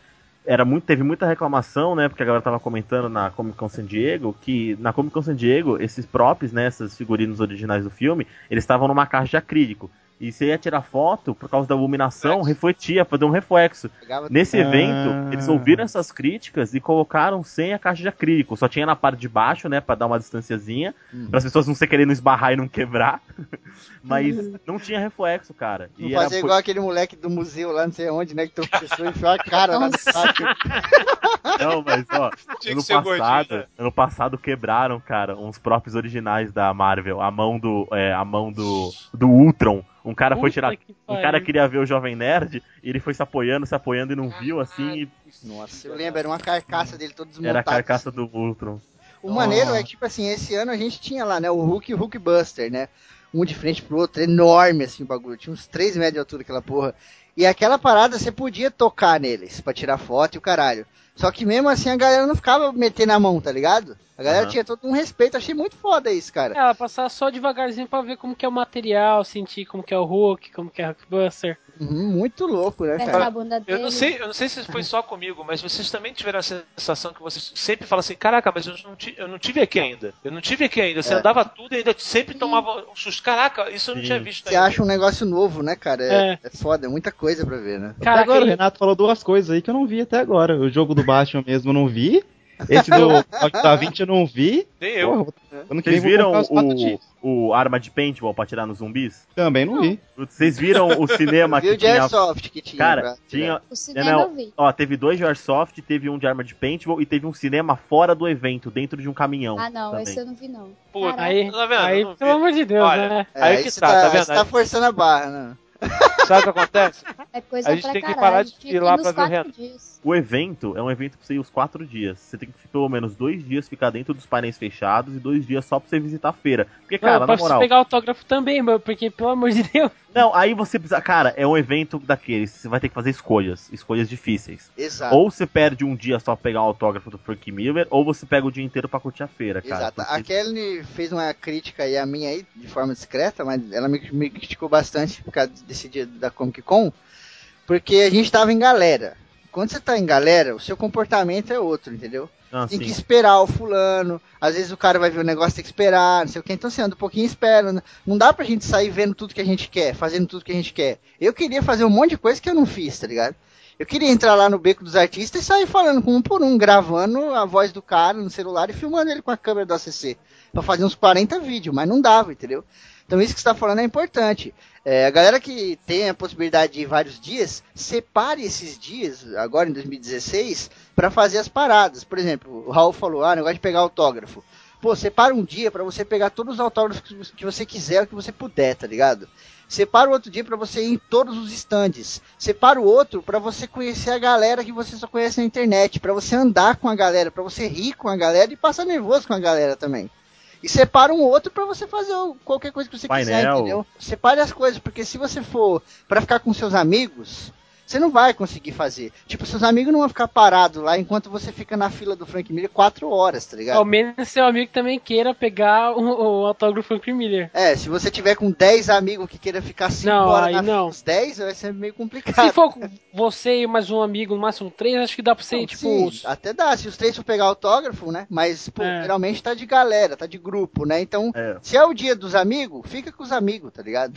era muito, teve muita reclamação, né? Porque a galera tava comentando na Comic Con San Diego que na Comic Con San Diego, esses props, né? Esses figurinos originais do filme, eles estavam numa caixa de acrílico. E você ia tirar foto, por causa da iluminação, refletia, fazer um reflexo. Pegava Nesse Ah. evento, eles ouviram essas críticas e colocaram sem a caixa de acrílico. Só tinha na parte de baixo, né, Pra dar uma distanciazinha, Uhum. para as pessoas não se querendo esbarrar e não quebrar. [LAUGHS] Mas não tinha reflexo, cara. Não E era- fazer igual aquele moleque do museu lá, não sei onde, né? Que tem pessoa enfiou a cara lá no saco. [LAUGHS] Não, mas ó, [LAUGHS] Tinha ano passado, gordinho, né? ano passado quebraram, cara, uns próprios originais da Marvel, a mão do, é, a mão do, do Ultron. Um cara foi Puta tirar, que um cara queria ver o Jovem Nerd e ele foi se apoiando, se apoiando e não viu assim, e Nossa, eu lembro, era uma carcaça dele todo desmontado. era a carcaça do Ultron. O maneiro é que, tipo assim, esse ano a gente tinha lá, né, o Hulk e o Hulk Buster, né? Um de frente pro outro, enorme assim o bagulho. Tinha uns 3 metros de altura aquela porra. E aquela parada você podia tocar neles pra tirar foto e o caralho. Só que mesmo assim a galera não ficava metendo a mão, tá ligado? A galera Aham. tinha todo um respeito, achei muito foda isso, cara. É, Ela passar só devagarzinho pra ver como que é o material, sentir como que é o Hulk, como que é o Hulkbuster. Uhum, muito louco, né, cara? Eu não sei, eu não sei se foi só comigo, mas vocês também tiveram a sensação que vocês sempre falam assim, caraca, mas eu não, eu não tive aqui ainda. Eu não tive aqui ainda. Você É. andava tudo e ainda sempre tomava um susto. Caraca, isso eu não Sim. tinha visto Você ainda. acha um negócio novo, né, cara? É, É. é foda, é muita coisa pra ver, né? Até Caraca, agora, o Renato falou duas coisas aí que eu não vi até agora. O jogo do Batman mesmo eu não vi. Esse do da 20 eu não vi. Nem eu. Porra, Vocês viram o, o arma de paintball pra tirar nos zumbis? Também não vi. Vocês viram o cinema Viu que o de tinha... Airsoft que tinha. Cara, pra- tinha... O cinema Não, eu vi. Ó, teve dois de Airsoft, teve um de arma de paintball e teve um cinema fora do evento, dentro de um caminhão. Ah, não, também. esse eu não vi, não. Pô. Aí, Tá vendo? aí Não pelo amor de Deus, Olha, né? É, Aí que você tá, tá vendo? Você tá forçando a barra, né? Sabe o que acontece? É coisa A gente pra tem que caralho. parar de ir lá pra ver o dias. O evento é um evento pra você ir os quatro dias. Você tem que pelo menos dois dias ficar dentro dos painéis fechados e dois dias só pra você visitar a feira. Porque, cara, não, na moral. pegar autógrafo também, meu, porque pelo amor de Deus. Não, aí você precisa. Cara, é um evento daqueles. Você vai ter que fazer escolhas. Escolhas difíceis. Exato. Ou você perde um dia só pra pegar o autógrafo do Frank Miller, ou você pega o dia inteiro pra curtir a feira, cara. Exato. Porque- A Kelly fez uma crítica aí a minha aí, de forma discreta, mas ela me, me criticou bastante por causa desse dia da Comic Con. Porque a gente tava em galera. Quando você tá em galera, o seu comportamento é outro, entendeu? Ah, tem sim. que esperar o fulano. Às vezes o cara vai ver o negócio, tem que esperar, não sei o que. Então você anda um pouquinho e espera. Não dá pra gente sair vendo tudo que a gente quer, fazendo tudo que a gente quer. Eu queria fazer um monte de coisa que eu não fiz, tá ligado? Eu queria entrar lá no beco dos artistas e sair falando com um por um, gravando a voz do cara no celular e filmando ele com a câmera do ACC. Pra fazer uns 40 vídeos, mas não dava, entendeu? Então isso que você tá falando é importante. É, a galera que tem a possibilidade de ir vários dias, separe esses dias, agora em 2016, para fazer as paradas. Por exemplo, o Raul falou, ah, negócio de pegar autógrafo. Pô, separa um dia para você pegar todos os autógrafos que você- quiser, que você puder, tá ligado? Separa o outro dia para você ir em todos os stands. Separa o outro para você conhecer a galera que você só conhece na internet, para você andar com a galera, para você rir com a galera e passar nervoso com a galera também. E separa um outro para você fazer qualquer coisa que você quiser, Painel. entendeu? Separe as coisas, porque se você for para ficar com seus amigos, você não vai conseguir fazer. Tipo, seus amigos não vão ficar parados lá enquanto você fica na fila do Frank Miller quatro horas, tá ligado? Ao menos seu amigo também queira pegar o, o autógrafo Frank Miller. É, se você tiver com 10 amigos que queira ficar 5 Não, horas aí na não. fila dos 10, vai ser meio complicado. Se for você e mais um amigo, no máximo três, acho que dá pra ser, Não, tipo. sim, os- até dá, se os três for pegar autógrafo, né? Mas, pô, É. geralmente tá de galera, tá de grupo, né? Então, É. se é o dia dos amigos, fica com os amigos, tá ligado?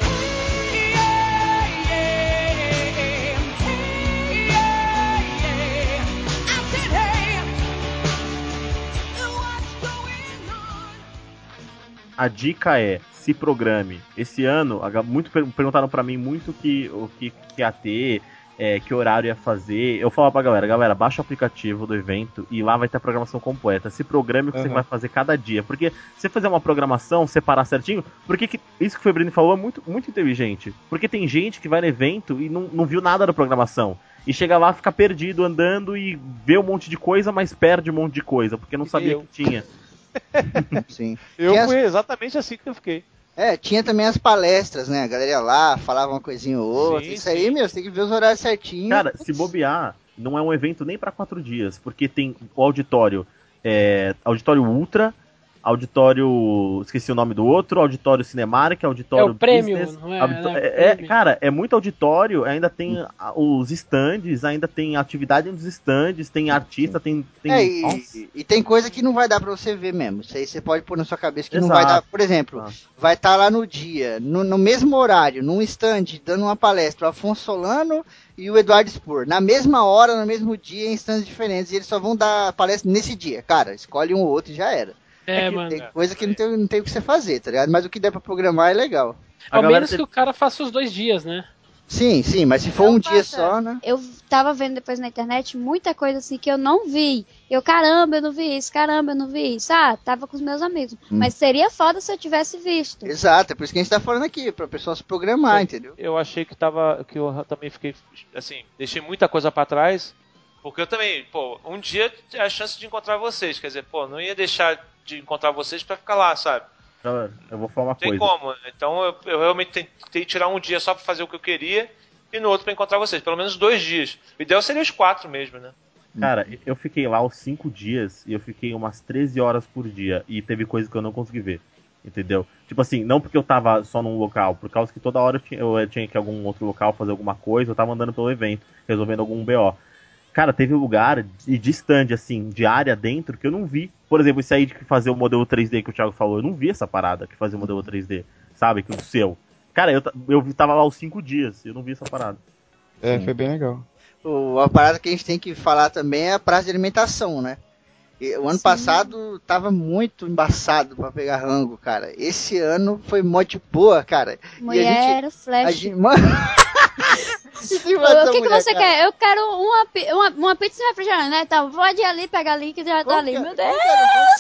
A dica é, se programe. Esse ano, muito per- perguntaram pra mim muito que, o que, que ia ter, é, que horário ia fazer. Eu falava pra galera, galera, baixa o aplicativo do evento e lá vai ter a programação completa. Se programe o que você Uhum. vai fazer cada dia. Porque se você fazer uma programação, separar certinho, porque que- isso que o Febrino falou é muito, muito inteligente. Porque tem gente que vai no evento e não, não viu nada da programação. E chega lá, fica perdido andando e vê um monte de coisa, mas perde um monte de coisa, porque não sabia Eu. que tinha. [LAUGHS] Sim. Eu Tinha as- fui exatamente assim que eu fiquei. É, tinha também as palestras, né? A galera ia lá, falava uma coisinha ou outra. Sim, Isso aí, sim. meu, você tem que ver os horários certinho. Cara, se bobear, não é um evento nem pra quatro dias, porque tem o auditório, é, auditório Ultra, auditório, esqueci o nome do outro, auditório Cinemark, auditório É o prêmio, Business, não é? audito- Não é é- é, prêmio. cara, é muito auditório, ainda tem a- os stands, ainda tem atividade nos stands, tem artista, tem, tem É, e, e tem coisa que não vai dar pra você ver mesmo. Isso aí você pode pôr na sua cabeça que não Exato. vai dar. Por exemplo, Ah. vai estar lá no dia, no, no mesmo horário, num stand, dando uma palestra, o Afonso Solano e o Eduardo Spor. Na mesma hora, no mesmo dia, em stands diferentes. E eles só vão dar palestra nesse dia. Cara, escolhe um ou outro e já era. É, que mano. Tem coisa que não tem, não tem o que você fazer, tá ligado? Mas o que der pra programar é legal. Ao menos teve- que o cara faça os dois dias, né? Sim, sim, mas se for Não um dia só, né? Eu tava vendo depois na internet muita coisa assim que eu não vi. Eu, caramba, eu não vi isso, caramba, eu não vi isso. Ah, tava com os meus amigos. Hum. Mas seria foda se eu tivesse visto. Exato, é por isso que a gente tá falando aqui, pra pessoa se programar, entendeu? Eu achei que tava. que eu também fiquei. Assim, deixei muita coisa pra trás. Porque eu também, pô, um dia é a chance de encontrar vocês. Quer dizer, pô, não ia deixar de encontrar vocês pra ficar lá, sabe? Galera, eu vou falar uma Não tem coisa. como. né? Então eu, eu realmente tentei tirar um dia só pra fazer o que eu queria e no outro pra encontrar vocês. Pelo menos dois dias. O ideal seria os quatro mesmo, né? Cara, eu fiquei lá os cinco dias e eu fiquei umas 13 horas por dia. E teve coisa que eu não consegui ver. Entendeu? Tipo assim, não porque eu tava só num local, por causa que toda hora eu tinha, eu tinha que ir a algum outro local fazer alguma coisa, eu tava andando pelo evento, resolvendo algum BO. Cara, teve lugar de, de stand, assim, de área dentro que eu não vi. Por exemplo, esse aí de fazer o modelo 3D que o Thiago falou, eu não vi essa parada que fazia o modelo 3D, sabe? Que o seu. Cara, eu, eu tava lá os cinco dias e eu não vi essa parada. É, foi bem legal. O, a parada que a gente tem que falar também é a praça de alimentação, né? E o ano Sim. passado tava muito embaçado pra pegar rango, cara. Esse ano foi mó de boa, cara. E a Mulher, A flash. gente, [LAUGHS] O que, que você cara? quer? Eu quero uma, uma, uma pizza e refrigerante, né? Então, pode ir ali, pegar ali, que já tá ali. que é- Meu qual Deus.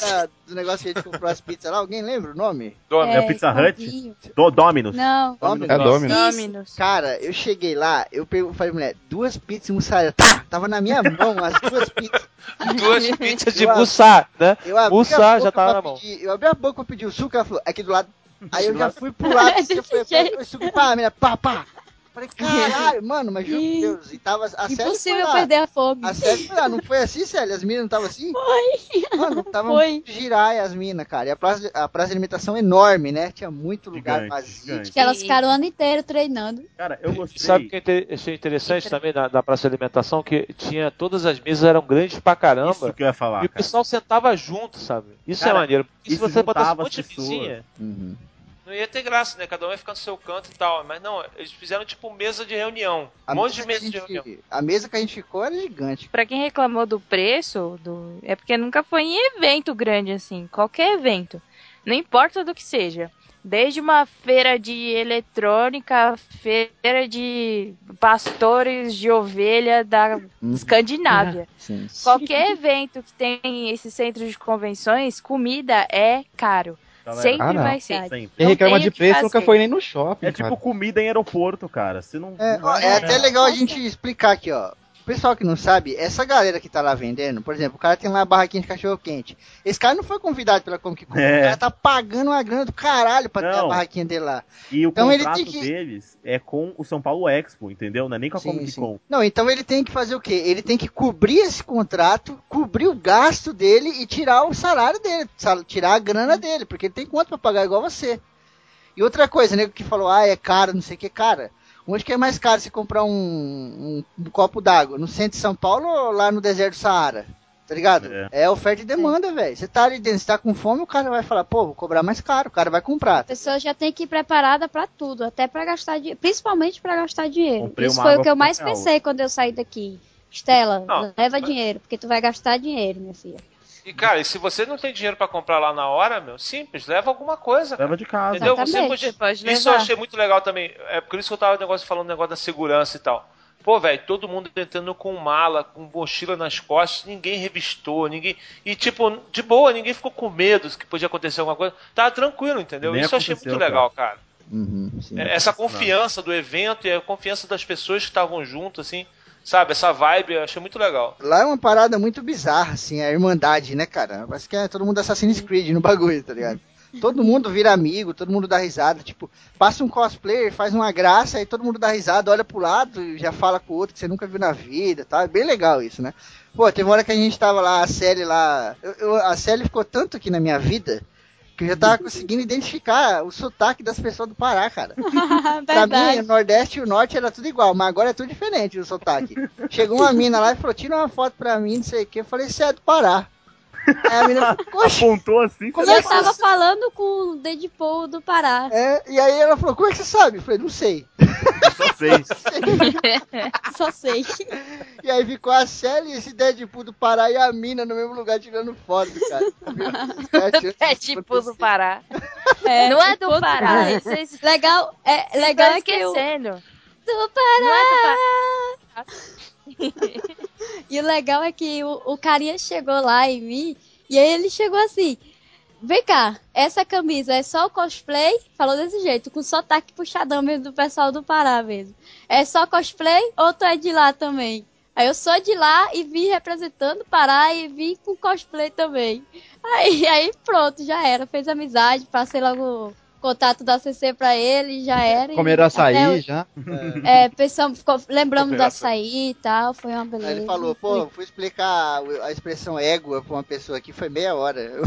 que era do negócio que a gente comprou as pizzas lá? Alguém lembra o nome? Domi, É, Pizza Hut? Do, Dominus. Não. Dominus. É Domino. Dominus. Cara, eu cheguei lá, eu pergun- falei, mulher, duas pizzas e mussarela. Tá, tava na minha mão as duas pizzas. Duas pizzas de buçá, né? Eu abri Mussá a boca já tava pra na mão. pedir- eu abri a boca pra pedir o suco, ela falou, aqui do lado. Aí eu já fui pro lado, Desse eu jeito. [LAUGHS] o suco, pá, menina, pá, pá. Falei, caralho, [LAUGHS] mano, mas juro por Deus. E tava, a Célia foi Impossível perder a fome. A Célia foi lá, não foi assim, Célia? As minas não estavam assim? Foi. Mano, tava Foi. girar as minas, cara. E a praça, a praça de alimentação é enorme, né? Tinha muito lugar Gigante, vazio. gigante. Que elas ficaram o ano inteiro treinando. Cara, eu gostei. Sabe o que eu inte- achei interessante também na, na praça de alimentação? Que tinha todas as mesas eram grandes pra caramba. Isso que eu ia falar, e o cara. pessoal sentava junto, sabe? Isso Cara, é maneiro. Porque se você botasse um monte de mesinha, Uhum. Não ia ter graça, né? Cada um ia ficar no seu canto e tal. Mas não, eles fizeram tipo mesa de reunião. A Um monte de mesa que de a reunião. gente- A mesa que a gente ficou era gigante. Pra quem reclamou do preço, do... é porque nunca foi em evento grande assim. Qualquer evento. Não importa do que seja. Desde uma feira de eletrônica, feira de pastores de ovelha da Escandinávia. [LAUGHS] Sim. Qualquer evento que tem esse centro de convenções, comida é caro. Galera, Sempre Ah, não. vai ser. Sempre. Quem reclama de preço nunca foi nem no shopping, É tipo cara. comida em aeroporto, cara. Você não. É, não vai- é até legal a gente explicar aqui, ó. Pessoal que não sabe, essa galera que tá lá vendendo, por exemplo, o cara tem lá a barraquinha de cachorro quente. Esse cara não foi convidado pela Comic Con. É. O cara tá pagando uma grana do caralho pra ter a Não. barraquinha dele lá. E o Então ele contrato tem que- deles é com o São Paulo Expo, entendeu? Não é nem com a Sim, Comic sim. Con. Não, então ele tem que fazer o quê? Ele tem que cobrir esse contrato, cobrir o gasto dele e tirar o salário dele, tirar a grana dele, porque ele tem quanto pra pagar igual você. E outra coisa, nego que falou, ah, é caro, não sei o que, cara. Onde que é mais caro você comprar um, um- um copo d'água? No centro de São Paulo ou lá no deserto do Saara? Tá ligado? É. É, oferta e demanda, velho. Você tá ali dentro, você tá com fome, o cara vai falar, pô, vou cobrar mais caro, o cara vai comprar. A pessoa já tem que ir preparada pra tudo, até pra gastar dinheiro, principalmente pra gastar dinheiro. Comprei Isso foi o que eu mais pensei quando eu saí daqui. Estela, Não, leva dinheiro, porque tu vai gastar dinheiro, minha filha. E cara, e se você não tem dinheiro pra comprar lá na hora, meu, simples, leva alguma coisa. Leva de casa. Entendeu? Você podia... pode Isso eu levar. achei muito legal também. É por isso que eu tava negócio, falando negócio da segurança e tal. Pô, velho, todo mundo entrando com mala, com mochila nas costas, ninguém revistou, ninguém. E tipo, de boa, ninguém ficou com medo que podia acontecer alguma coisa. Tava tranquilo, entendeu? Nem Isso eu achei muito legal, cara. Uhum, sim. É, Essa confiança do evento e a confiança das pessoas que estavam junto, assim, sabe? Essa vibe eu achei muito legal. Lá é uma parada muito bizarra, assim, a irmandade, né, cara? Parece que é todo mundo Assassin's Creed no [LAUGHS] bagulho, tá ligado? Todo mundo vira amigo, todo mundo dá risada, tipo, passa um cosplayer, faz uma graça, aí todo mundo dá risada, olha pro lado e já fala com o outro que você nunca viu na vida, tá? É bem legal isso, né? Pô, teve uma hora que a gente tava lá, a Sally lá, eu- eu- a Sally ficou tanto aqui na minha vida que eu já tava conseguindo identificar o sotaque das pessoas do Pará, cara. Pra mim, o Nordeste e o Norte era tudo igual, mas agora é tudo diferente o sotaque. Chegou uma mina lá e falou: tira uma foto pra mim, não sei o que. Eu falei: você é do Pará. Aí a mina [LAUGHS] falou: Oxe, Apontou assim. como E é eu que tava você... falando com o Deadpool do Pará. É, e aí ela falou: como é que você sabe? Eu falei: não sei. Só sei. [LAUGHS] [LAUGHS] Só sei. E aí ficou a Sally, esse Deadpool do Pará e a mina no mesmo lugar tirando foto, cara. É tipo do Pará. É, Não é do Pará. Legal, é, legal é que eu, esquecendo. do Não Pará. é do Pará. [LAUGHS] E o legal é que o, o carinha chegou lá em mim e aí ele chegou assim: Vem cá, essa camisa é só cosplay? Falou desse jeito, com sotaque puxadão mesmo do pessoal do Pará mesmo. É só cosplay ou tu é de lá também? Aí eu sou de lá e vim representando o Pará e vim com cosplay também. Aí, aí pronto, já era. Fez amizade, passei logo contato da CC pra ele, já era. e Comeram até açaí hoje- já. É, pensamos, ficou- lembramos do açaí e tal, foi uma beleza. Aí ele falou, pô, fui explicar a expressão égua pra uma pessoa aqui, foi meia hora. [LAUGHS]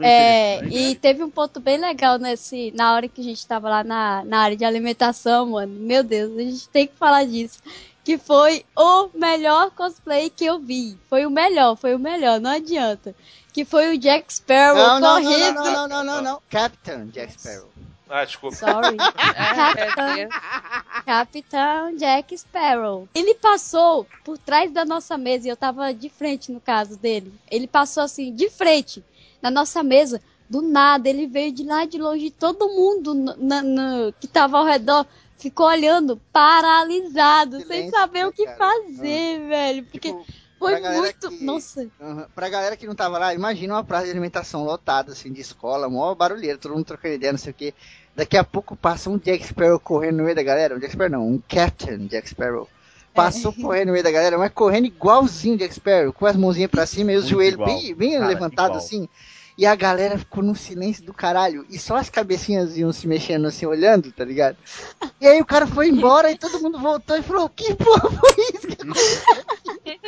É, interessante. e teve um ponto bem legal nesse, na hora que a gente tava lá na, na área de alimentação, mano. Meu Deus, a gente tem que falar disso. Que foi o melhor cosplay que eu vi. Foi o melhor, foi o melhor, não adianta. Que foi o Jack Sparrow Não, não, não, correndo. não, não, não, não, não. Captain Jack Sparrow. Ah, desculpa. Sorry. [LAUGHS] Capitão, Capitão Jack Sparrow. Ele passou por trás da nossa mesa e eu tava de frente no caso dele. Ele passou assim, de frente, na nossa mesa. Do nada, ele veio de lá de longe. Todo mundo na- no- que tava ao redor ficou olhando, paralisado, sem Silêncio, saber né, o que cara? fazer, velho. Porque Tipo, foi muito. que- Nossa. Uhum. Pra galera que não tava lá, imagina uma praça de alimentação lotada, assim, de escola, mó barulheiro, todo mundo trocando ideia, não sei o que. Daqui a pouco passa um Jack Sparrow correndo no meio da galera. Um Jack Sparrow não, um Captain Jack Sparrow. Passou correndo no meio da galera, mas correndo igualzinho Jack Sparrow, com as mãozinhas pra cima e os joelhos bem, bem levantados assim. E a galera ficou num silêncio do caralho. E só as cabecinhas iam se mexendo assim, olhando, tá ligado? E aí o cara foi embora e todo mundo voltou e falou: Que porra foi isso? que aconteceu?" [LAUGHS]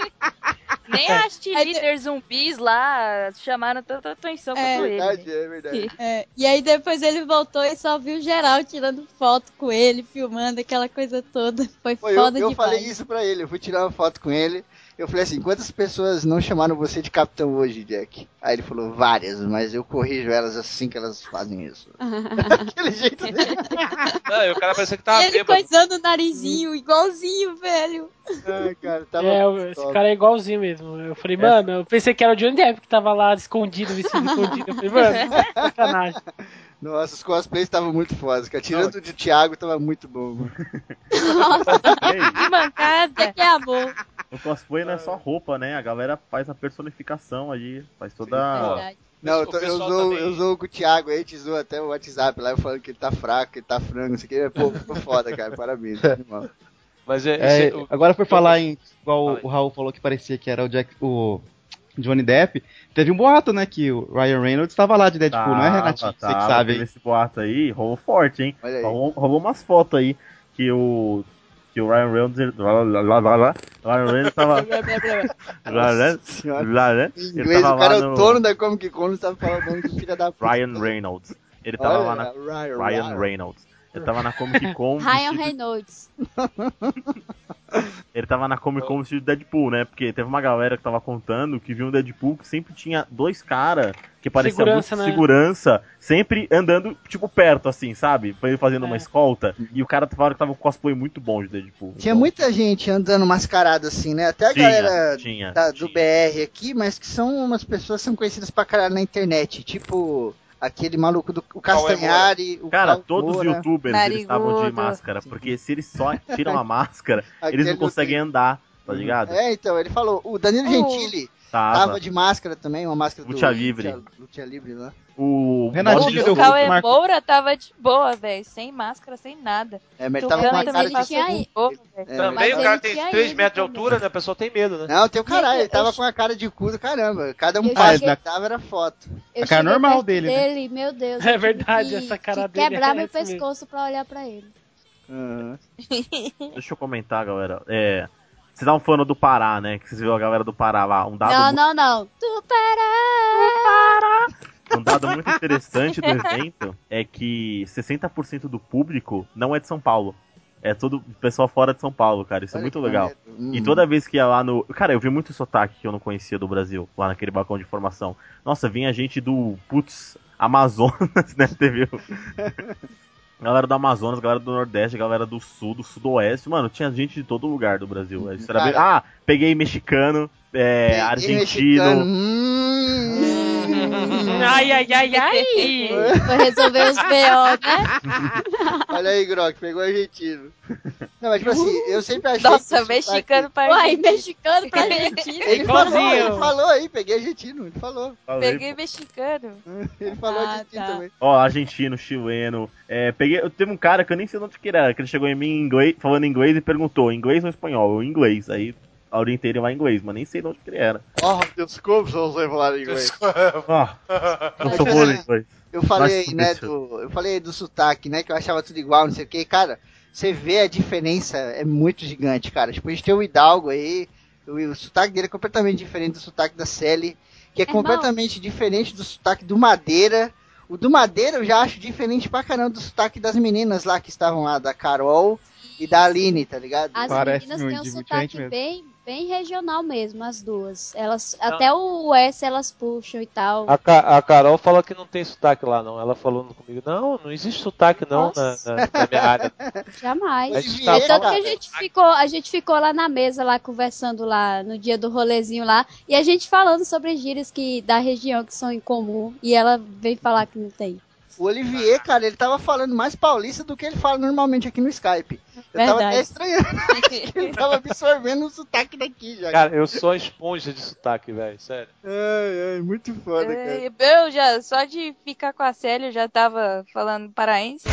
Nem as cheerleaders zumbis lá chamaram tanta atenção É. quanto ele. verdade, é verdade. [LAUGHS] É, e aí depois ele voltou e só viu geral tirando foto com ele, filmando aquela coisa toda. Foi eu, foda eu demais. falei isso pra ele, eu fui tirar uma foto com ele. Eu falei assim, quantas pessoas não chamaram você de capitão hoje, Jack? Aí ele falou, várias, mas eu corrijo elas assim que elas fazem isso. [LAUGHS] Aquele jeito dele. [LAUGHS] Não, e o cara parecia que tava E ele bêbado. coisando o narizinho, igualzinho, velho. Ai, cara, tava É, o- esse top. cara é igualzinho mesmo. Eu falei, mano, eu pensei que era o Johnny Depp que tava lá escondido, vestido escondido. Eu falei, mano, [LAUGHS] sacanagem. Nossa, os cosplays estavam muito fodas, cara. Tirando o de Thiago, tava muito bom, mano. Ei, Que mancada. Que amor. O cosplay não é só roupa, né? A galera faz a personificação aí, faz toda. Verdade. Não, eu, tô- eu, zoo, também- eu zoo com o Thiago aí, te zoo até o WhatsApp lá, eu falando que ele tá fraco, que ele tá frango, não sei o que. Pô, ficou foda, cara. Parabéns, [LAUGHS] animal. Mas é, É, esse- o- agora por falar em. Igual aí. o Raul falou que parecia que era o Jack. O Johnny Depp. Teve um boato, né? Que o Ryan Reynolds estava lá de Deadpool, não é, Renatinho? Você que sabe. Esse boato aí, rolou forte, hein? Rolou, rolou umas fotos aí que o. Que o Ryan Reynolds. ele- Lá, lá, lá, lá, Ryan Reynolds tava. [LAUGHS] lá, lá, senhora. lá, lá, Em ele inglês, o cara é o no- dono da Comic Con, não sabe falar o nome do filho da puta. Ryan Reynolds. Ele tava lá na. Ryan Reynolds. Ele tava na Comic [LAUGHS] Con. Ryan vestido- Reynolds. Ele tava na Comic Con vestido de Deadpool, né? Porque teve uma galera que tava contando que viu um Deadpool que sempre tinha dois caras que pareciam Segurança, muito né? segurança, sempre andando, tipo, perto, assim, sabe? Foi fazendo uma É. escolta. E o cara tava que tava com cosplay muito bom de Deadpool. Tinha Então, muita gente andando mascarado assim, né? Até a Tinha, galera tinha, da- do tinha. BR aqui, mas que são umas pessoas que são conhecidas pra caralho na internet. Tipo, aquele maluco do o Castanhari, o Cara, todos os Moura, youtubers eles estavam de máscara, porque se eles só tiram a [LAUGHS] máscara, eles não do- conseguem andar, tá ligado? É, então, ele falou. O Danilo Oh. Gentili Tava. tava de máscara também, uma máscara do Luta livre. Luta, Luta livre lá. O Renatinho O Cauê Marco- Moura tava de boa, velho. Sem máscara, sem nada. É, mas ele tava com também cara de. tinha. É, Também Mas o cara tem tinha 3 ido metros de também. altura, né? A pessoa tem medo, né? Não, tem o caralho, ele tava Eu- com a cara de cu do caramba. Cada um passo cheguei- que dava era foto. Eu A cara normal perto dele, né? dele, meu Deus. É verdade, que- essa cara que dele quebrar é meu essa mesmo. pescoço pra olhar pra ele. [LAUGHS] Deixa eu comentar, galera. É. Vocês estavam falando do Pará, né? Que vocês viram a galera do Pará lá. Um dado, não, mu- não, não. Tu para! Um dado muito interessante do evento é que 60% do público não é de São Paulo. É todo pessoal fora de São Paulo, cara. Isso é Olha muito que legal. maneiro. E Hum. toda vez que ia lá no. Cara, eu vi muito sotaque que eu não conhecia do Brasil, lá naquele balcão de informação. Nossa, vinha gente do. Putz, Amazonas, [LAUGHS] né? Teve. [LAUGHS] Galera do Amazonas, galera do Nordeste, galera do Sul, do Sudoeste. Mano, tinha gente de todo lugar do Brasil. Bem- Cara. Ah, peguei mexicano, é, Peguei argentino. mexicano. Hum. [LAUGHS] Ai, ai, ai, ai. Foi resolver os B.O., né? [LAUGHS] Olha aí, Grok, pegou argentino. Não, mas tipo assim, eu sempre achei. Nossa, mexicano pra Uai, mexicano pra [LAUGHS] Argentina. sotaque- Ele falou, ele falou aí, peguei argentino, ele falou. Falei, Peguei mexicano. Ele falou Ah, argentino tá. também. Ó, argentino, chileno. É, peguei, eu teve um cara que eu nem sei de onde que era, que ele chegou em mim em inglês, falando inglês e perguntou, inglês ou espanhol? Eu, inglês. Aí a orientei ele lá em inglês, mas nem sei de onde que ele era. Oh, desculpa se eu não sei falar inglês. Ó, eu sou bom em inglês. Eu falei, Mas, né, do, eu falei do sotaque, né, que eu achava tudo igual, não sei o que, cara, você vê a diferença, é muito gigante, cara. Tipo, a gente tem o Hidalgo aí, o, o sotaque dele é completamente diferente do sotaque da Sally, que é Irmão. completamente diferente do sotaque do Madeira. O do Madeira eu já acho diferente pra caramba do sotaque das meninas lá que estavam lá, da Carol e da Aline, tá ligado? As Parece meninas têm um sotaque bem, bem regional mesmo, as duas. Elas, até o S elas puxam e tal. A, Ca- a Carol falou que não tem sotaque lá, não. Ela falou comigo, não, não existe sotaque não na, na- na minha área. [LAUGHS] Jamais. A gente tá Tanto que a gente ficou, a gente ficou lá na mesa lá conversando lá no dia do rolezinho lá e a gente falando sobre gírias que da região que são em comum e ela veio falar que não tem. O Olivier, cara, ele tava falando mais paulista do que ele fala normalmente aqui no Skype. Eu tava Verdade. até estranhando [LAUGHS] que ele tava absorvendo o sotaque daqui já. Cara, eu sou a esponja de sotaque, velho, sério. Ai, ai, muito foda, cara. É, Eu já, só de ficar com a Célia, eu já tava falando paraense.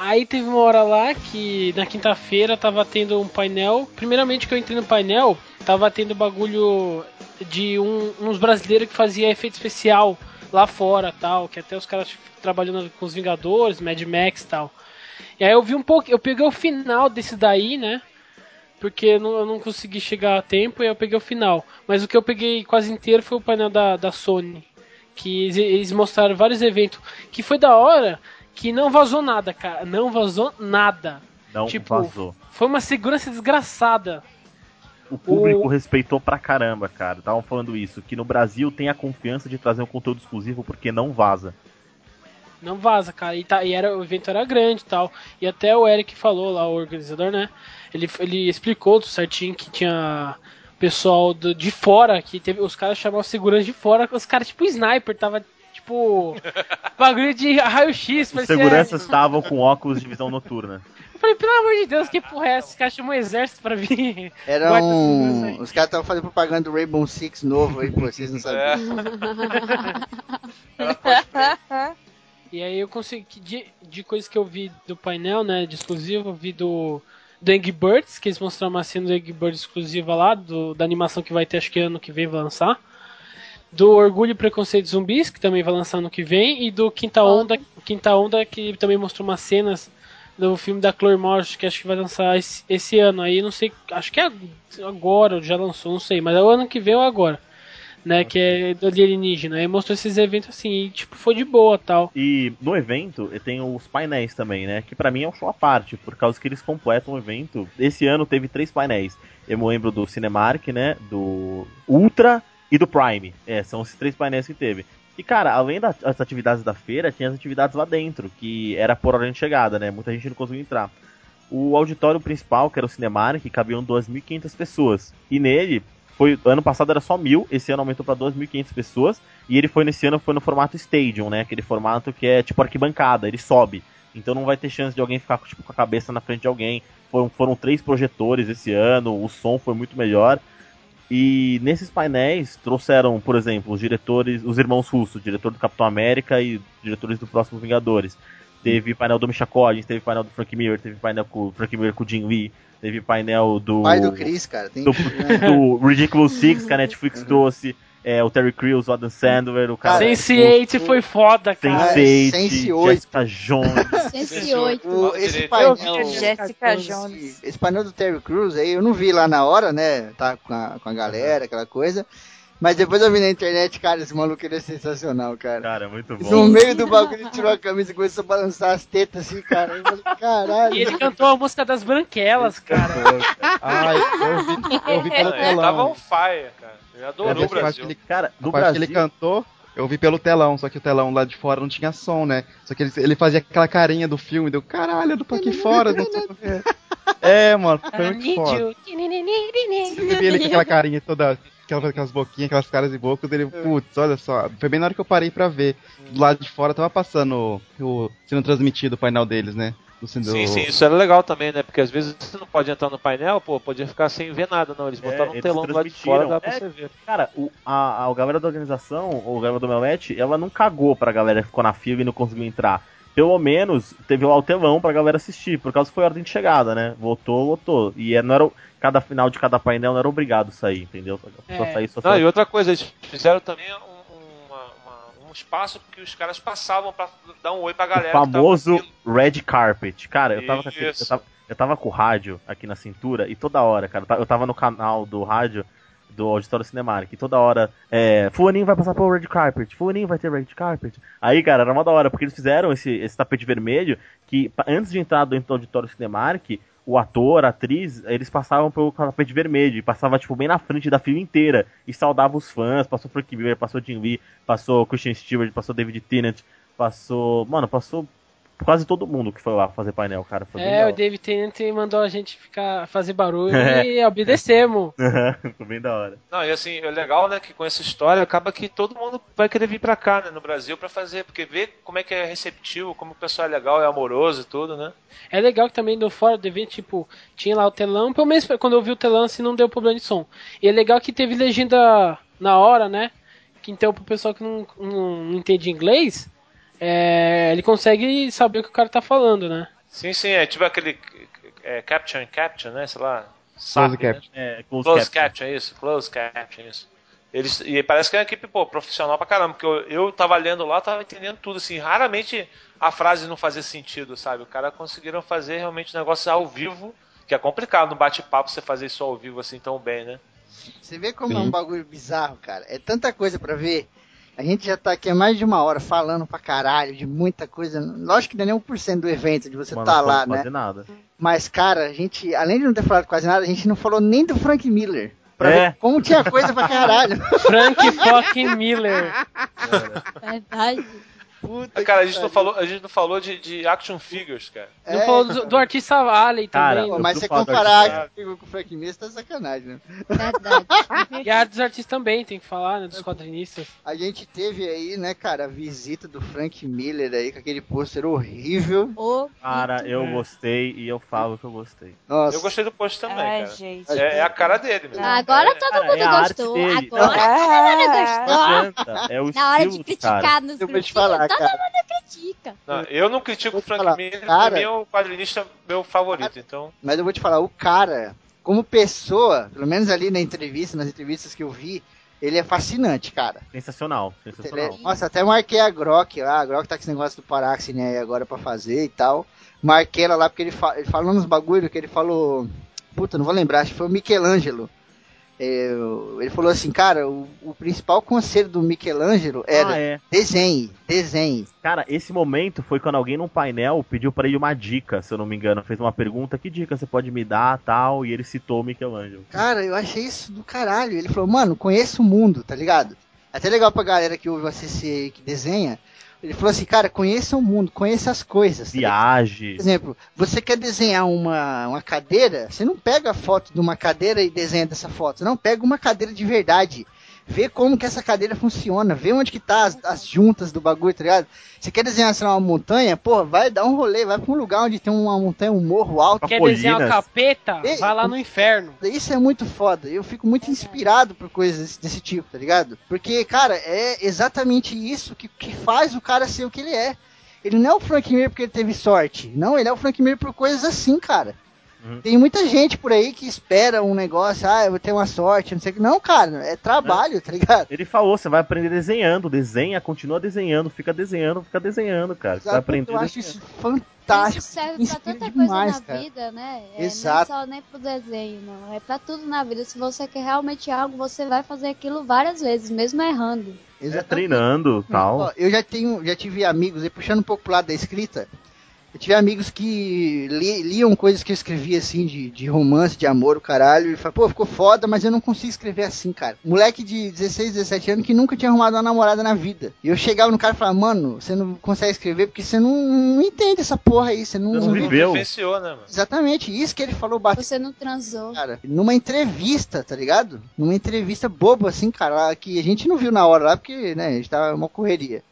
Aí teve uma hora lá que na quinta-feira tava tendo um painel. Primeiramente que eu entrei no painel, tava tendo bagulho de um- uns brasileiros que fazia efeito especial lá fora tal, que até os caras trabalhando com os Vingadores, Mad Max tal. E aí eu vi um pouco, eu peguei o final desse daí, né? Porque eu não, eu não consegui chegar a tempo e eu peguei o final. Mas o que eu peguei quase inteiro foi o painel da, da Sony. Que eles mostraram vários eventos. Que foi da hora que não vazou nada, cara. Não vazou nada. Não Tipo, vazou. Foi uma segurança desgraçada. O público o- respeitou pra caramba, cara. Estavam falando isso, que no Brasil tem a confiança de trazer um conteúdo exclusivo porque não vaza. Não vaza, cara. E, tá, e era, o evento era grande e tal. E até o Eric falou lá, o organizador, né? Ele, ele explicou certinho que tinha pessoal do, de fora, que teve, os caras chamavam segurança de fora, os caras tipo sniper, tava tipo. bagulho de raio-x, Os parecia- seguranças estavam com óculos de visão noturna. Eu falei, pelo amor de Deus, que porra é essa? Esse cara chamou um exército pra vir. Era Guarda um. segurança Os caras estavam fazendo propaganda do Rainbow Six novo aí, pô, vocês não É. sabiam. E aí eu consegui. De, de coisas que eu vi do painel, né? De exclusivo, eu vi do. Do Angry Birds, que eles mostraram uma cena do Angry Birds exclusiva lá, do, da animação que vai ter acho que ano que vem vai lançar. Do Orgulho e Preconceito Zumbis, que também vai lançar ano que vem, e do Quinta Onda, Quinta Onda, que também mostrou umas cenas do filme da Chloe Moretz, que acho que vai lançar esse, esse ano. Aí não sei, acho que é agora, ou já lançou, não sei, mas é o ano que vem ou agora. Né, que é do alienígena. Aí mostrou esses eventos assim, e tipo, foi de boa tal. E no evento tem os painéis também, né? Que pra mim é um show à parte, por causa que eles completam o evento. Esse ano teve três painéis. Eu me lembro do Cinemark, né? Do Ultra e do Prime. É, são esses três painéis que teve. E cara, além das atividades da feira, tinha as atividades lá dentro, que era por hora de chegada, né? Muita gente não conseguiu entrar. O auditório principal, que era o Cinemark, cabiam 2.500 pessoas. E nele, foi ano passado era só mil, esse ano aumentou para 2.500 pessoas. E ele foi nesse ano foi no formato stadium, né? Aquele formato que é tipo arquibancada, ele sobe. Então não vai ter chance de alguém ficar tipo, com a cabeça na frente de alguém. Foram, foram três projetores esse ano, o som foi muito melhor. E nesses painéis trouxeram, por exemplo, os diretores, os irmãos russos, diretor do Capitão América e diretores do próximo Vingadores. Teve painel do Misha Collins, teve painel do Frank Miller, teve painel com Frank Miller com o Jim Lee, teve painel do. Pai do Chris, cara. Tem... do, do Ridiculous Six que a Netflix [LAUGHS] trouxe. É, o Terry Crews, o Adam Sandler, o cara. Sense8 foi foda, cara. Sense8, Sense8. Jessica Jones. [LAUGHS] Sense8. O- esse painel, vi Jessica Jones. esse painel do Terry Crews aí, eu não vi lá na hora, né? Tá com a, com a galera, aquela coisa. Mas depois eu vi na internet, cara, esse maluco ele é sensacional, cara. Cara, é muito bom. No meio do bagulho ele tirou a camisa e começou a balançar as tetas assim, cara. Eu falei, caralho. E ele cantou a música das branquelas, cara. Ai, eu vi, eu vi [LAUGHS] pelo Ele tava telão. on fire, cara. Ele É, adorou o a parte Brasil. que ele, Cara, a do parte que Brasil. ele cantou, eu vi pelo telão, só que o telão lá de fora não tinha som, né? Só que ele, ele fazia aquela carinha do filme, deu caralho, eu tô aqui fora, não que. [LAUGHS] É, mano, foi muito foda. Eu vi ele com aquela carinha toda, aquelas, aquelas boquinhas, aquelas caras e bocas, ele, putz, olha só. Foi bem na hora que eu parei pra ver. Do lado de fora tava passando o, o- sendo transmitido o painel deles, né? Do- Sim, sim, isso era legal também, né? Porque às vezes você não pode entrar no painel, pô, podia ficar sem ver nada, não. Eles É, botaram um eles telão do lado de fora, dá pra É, você ver. Cara, o, a, a galera da organização, ou a galera do Melete, ela não cagou pra galera que ficou na fila e não conseguiu entrar. Pelo menos teve lá o telão pra galera assistir, por causa que foi a ordem de chegada, né? Votou, votou. E é- não era, o- cada final de cada painel não era obrigado sair, entendeu? Só, só É. sair só Não, só- e outra coisa, eles fizeram também um, uma- uma- um espaço que os caras passavam pra dar um oi pra galera. o famoso red carpet. Cara, eu tava, com aquele- eu tava eu tava com o rádio aqui na cintura e toda hora, cara, eu tava no canal do rádio do Auditório Cinemark, e toda hora, é, fulaninho vai passar pelo red carpet, fulaninho vai ter red carpet. Aí, cara, era uma da hora, porque eles fizeram esse, esse tapete vermelho, que antes de entrar dentro do Auditório Cinemark, o ator, a atriz, eles passavam pelo tapete vermelho, e passava, tipo, bem na frente da fila inteira, e saudava os fãs, passou Frank Miller, passou Jim Lee, passou Christian Stewart, passou David Tennant, passou, mano, passou quase todo mundo que foi lá fazer painel, cara, foi É, o. David Tennant mandou a gente ficar fazer barulho [LAUGHS] É. e obedecemos. [LAUGHS] foi bem da hora. Não, e assim, é legal, né, que com essa história acaba que todo mundo vai querer vir pra cá, né, no Brasil, pra fazer, porque vê como é que é receptivo, como o pessoal é legal, é amoroso e tudo, né? É legal que também do fora do evento, tipo, tinha lá o telão, pelo menos quando eu vi o telão assim não deu problema de som. E é legal que teve legenda na hora, né? Que então pro pessoal que não, não, não entende inglês, é, ele consegue saber o que o cara tá falando, né? Sim, sim, é tipo aquele é, Capture and Capture, né? Sei lá. Close né? Capture. É, close, Close caption. Capture, isso. Close Capture, isso. Eles, e parece que é uma equipe pô, profissional pra caramba, porque eu, eu tava lendo lá, tava entendendo tudo, assim. Raramente a frase não fazia sentido, sabe? O cara conseguiram fazer realmente um negócio ao vivo, que é complicado no bate-papo você fazer isso ao vivo assim tão bem, né? Você vê como é Sim. um bagulho bizarro, cara. É tanta coisa pra ver. A gente já tá aqui há mais de uma hora falando pra caralho de muita coisa. Lógico que não é nem 1% do evento de você Mas tá não lá, né? nada. Mas, cara, a gente, além de não ter falado quase nada, a gente não falou nem do Frank Miller. Pra É. ver como tinha coisa pra caralho. [LAUGHS] Frank fucking Miller. Verdade. Puta Cara, a que gente não falou, a gente não falou de, de action figures, cara. Não É, falou do, do artista Alley Cara, também. Pô, mas você comparar artista. aqui com o Frank Miller, você tá sacanagem, né? Verdade. [LAUGHS] E a dos artistas também, tem que falar, né? Dos quadrinistas. A gente teve aí, né, cara, a visita do Frank Miller aí, com aquele pôster horrível. Ô, Cara, eu É. gostei e eu falo que eu gostei. Nossa. Eu gostei do post também, Ai, cara. gente. É, é a cara dele mesmo. Agora É- todo cara, mundo é gostou. Agora todo mundo Não gostou. adianta, é o Na hora de criticar cara. nos Eu vou te falar, todo cara. mundo critica. Não, eu não critico o Frank falar, Miller, cara- mim é o quadrinista meu favorito, então... Mas eu vou te falar, o cara, como pessoa, pelo menos ali na entrevista, nas entrevistas que eu vi, ele é fascinante, cara. Sensacional, Ele é- sensacional. Nossa, até marquei a Grok lá, a Grok tá com esse negócio do Paraxine aí agora pra fazer e tal. Marquei ela lá porque ele, fa ele falou nos bagulho que ele falou. Puta, não vou lembrar, acho que foi o Michelangelo. Ele falou assim, cara, o, o principal conselho do Michelangelo era Ah, é. desenhe, desenhe. Cara, esse momento foi quando alguém num painel pediu pra ele uma dica, se eu não me engano. Fez uma pergunta, que dica você pode me dar, tal, e ele citou o Michelangelo. Cara, eu achei isso do caralho. Ele falou, mano, conheça o mundo, tá ligado? Até legal pra galera que ouve o ACC que desenha. Ele falou assim, cara, conheça o mundo, conheça as coisas. tá? Viagem. Por exemplo, você quer desenhar uma, uma cadeira, você não pega a foto de uma cadeira e desenha dessa foto. Não pega uma cadeira de verdade. Vê como que essa cadeira funciona, vê onde que tá as, as juntas do bagulho, tá ligado? Você quer desenhar lá, uma montanha, pô, vai dar um rolê, vai pra um lugar onde tem uma montanha, um morro alto. Quer desenhar uma capeta? Ei, Vai lá no inferno. Isso é muito foda. Eu fico muito inspirado por coisas desse, desse tipo, tá ligado? Porque, cara, é exatamente isso que, que faz o cara ser o que ele é. Ele não é o Frank Mir porque ele teve sorte. Não, ele é o Frank Mir por coisas assim, cara. Uhum. Tem muita gente por aí que espera um negócio, ah, eu vou ter uma sorte, não sei o que. Não, cara, é trabalho, tá ligado? Ele falou, você vai aprender desenhando, desenha, continua desenhando, fica desenhando, fica desenhando, cara. Você vai aprender eu acho isso fantástico. Isso serve pra tanta coisa demais, na cara. vida, né? É, Exato. Não é só nem pro desenho, não. É pra tudo na vida. Se você quer realmente algo, você vai fazer aquilo várias vezes, mesmo errando. É, treinando tal. Eu já tenho, já tive amigos, e puxando um pouco pro lado da escrita, eu tive amigos que li- liam coisas que eu escrevia assim, de, de romance, de amor, o caralho, e falaram, pô, ficou foda, mas eu não consigo escrever assim, cara. Moleque de 16, 17 anos que nunca tinha arrumado uma namorada na vida. E eu chegava no cara e falava, mano, você não consegue escrever porque você não, não entende essa porra aí, você não, não viveu. Vivenciou, né, mano? Exatamente, isso que ele falou bastante. Você não transou. Cara, numa entrevista, tá ligado? Numa entrevista boba, assim, cara, que a gente não viu na hora lá, porque, né, a gente tava uma correria.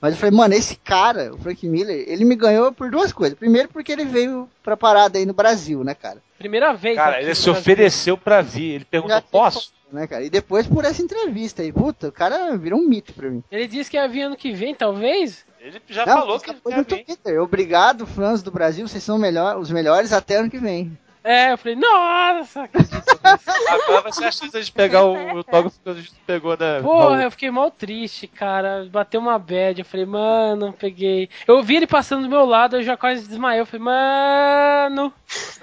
Mas eu falei, mano, esse cara, o Frank Miller, ele me ganhou por duas coisas. Primeiro, porque ele veio pra parada aí no Brasil, né, cara? Primeira vez. Cara, ele se Brasil. ofereceu pra vir. Ele perguntou, posso? Né, cara? E depois por essa entrevista aí. Puta, o cara virou um mito pra mim. Ele disse que ia vir ano que vem, talvez. Ele já Não, falou que no vir. Twitter. Obrigado, fãs do Brasil, vocês são melhor, os melhores até ano que vem. É, eu falei, nossa. [LAUGHS] Agora vai ser a chance de pegar o [LAUGHS] autógrafo que a gente pegou, né? Porra, eu fiquei mal triste, cara. Bateu uma bad. Eu falei, mano, peguei. Eu vi ele passando do meu lado, eu já quase desmaiei. Eu falei, mano.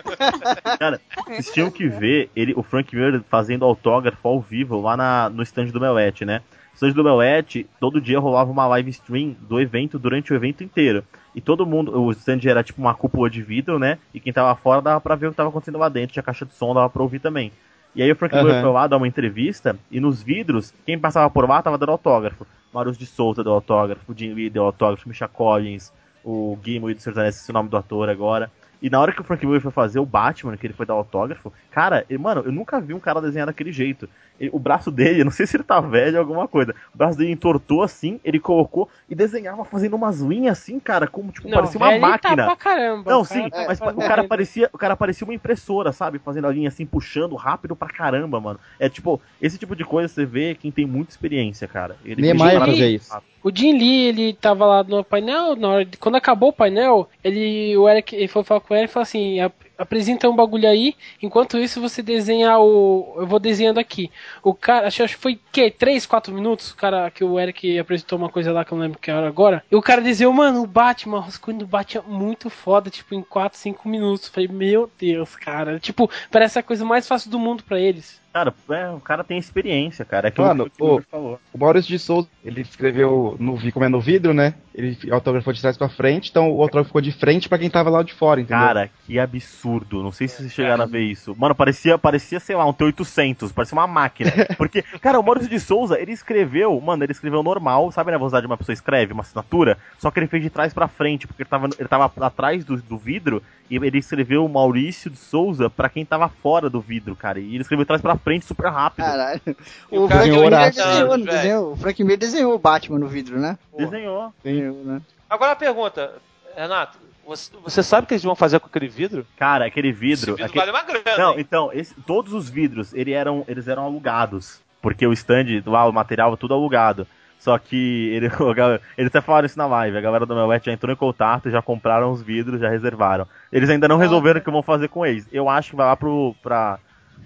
[LAUGHS] Cara, vocês tinham que ver ele, o Frank Miller fazendo autógrafo ao vivo lá na, no stand do Melete, né? Stand do Melete, todo dia rolava uma live stream do evento durante o evento inteiro. E todo mundo, o stand era tipo uma cúpula de vidro, né? E quem tava fora dava pra ver o que tava acontecendo lá dentro, tinha caixa de som, dava pra ouvir também. E aí o Frank Miller Aham. foi lá dar uma entrevista, e nos vidros, quem passava por lá tava dando autógrafo. Marius de Souza deu autógrafo, o Jim Lee deu autógrafo, Misha Collins, o Gimli do Sertanejo, esse é o nome do ator agora. E na hora que o Frank Miller foi fazer o Batman, que ele foi dar autógrafo, cara, ele- mano, eu nunca vi um cara desenhar daquele jeito. Ele- o braço dele, [LAUGHS] não sei se ele tá velho ou alguma coisa, o braço dele entortou assim, ele colocou e desenhava fazendo umas linhas assim, cara, como tipo, Não, parecia uma ele máquina. Tá pra caramba. Não, o cara sim, tá mas fazendo o cara parecia, o cara parecia uma impressora, sabe? Fazendo a linha assim, puxando rápido pra caramba, mano. É tipo, esse tipo de coisa você vê quem tem muita experiência, cara. Ele Niemeyer parada fazia isso. rápido. O Jim Lee, ele tava lá no painel, na hora de, quando acabou o painel, ele, o Eric, ele foi falar com Eric e falou assim, "Ap- apresenta um bagulho aí, enquanto isso você desenha o, eu vou desenhando aqui. O cara, acho, acho que foi, que, 3, 4 minutos, o cara, que o Eric apresentou uma coisa lá que eu não lembro que era agora, e o cara desenhou, mano, o Batman, o rascunho do Batman é muito foda, tipo, em 4, 5 minutos. Falei, meu Deus, cara, tipo, parece a coisa mais fácil do mundo pra eles. Cara, é, o cara tem experiência, cara. É que Mano, o o o- falou. O Maurício de Souza, ele escreveu no, vi- como é no vidro, né? Ele autografou de trás pra frente, então o autógrafo ficou de frente pra quem tava lá de fora, entendeu? Cara, que absurdo. Não sei se vocês chegaram a ver isso. Mano, parecia, parecia, sei lá, um T800. Parecia uma máquina. [LAUGHS] Porque, cara, o Maurício de Souza, ele escreveu, mano, ele escreveu normal. Sabe a velocidade de uma pessoa escreve, uma assinatura? Só que ele fez de trás pra frente, porque ele tava, ele tava atrás do, do vidro e ele escreveu Maurício de Souza pra quem tava fora do vidro, cara. E ele escreveu de trás pra frente super rápido. Caralho. O o cara Frank Miller desenhou, desenhou? O Frank Miller desenhou o Batman no vidro, né? Desenhou. Né? Agora a pergunta, Renato, você, você sabe o que eles vão fazer com aquele vidro? Cara, aquele vidro. Esse vidro aquele- vale uma grana. Não, hein? então, esse- todos os vidros, ele eram, eles eram alugados. Porque o stand, lá, o material, tudo alugado. Só que ele, [LAUGHS] eles até falaram isso na live. A galera do Melwet já entrou em contato, já compraram os vidros, já reservaram. Eles ainda não resolveram o que vão fazer com eles. Eu acho que vai lá pro, pra,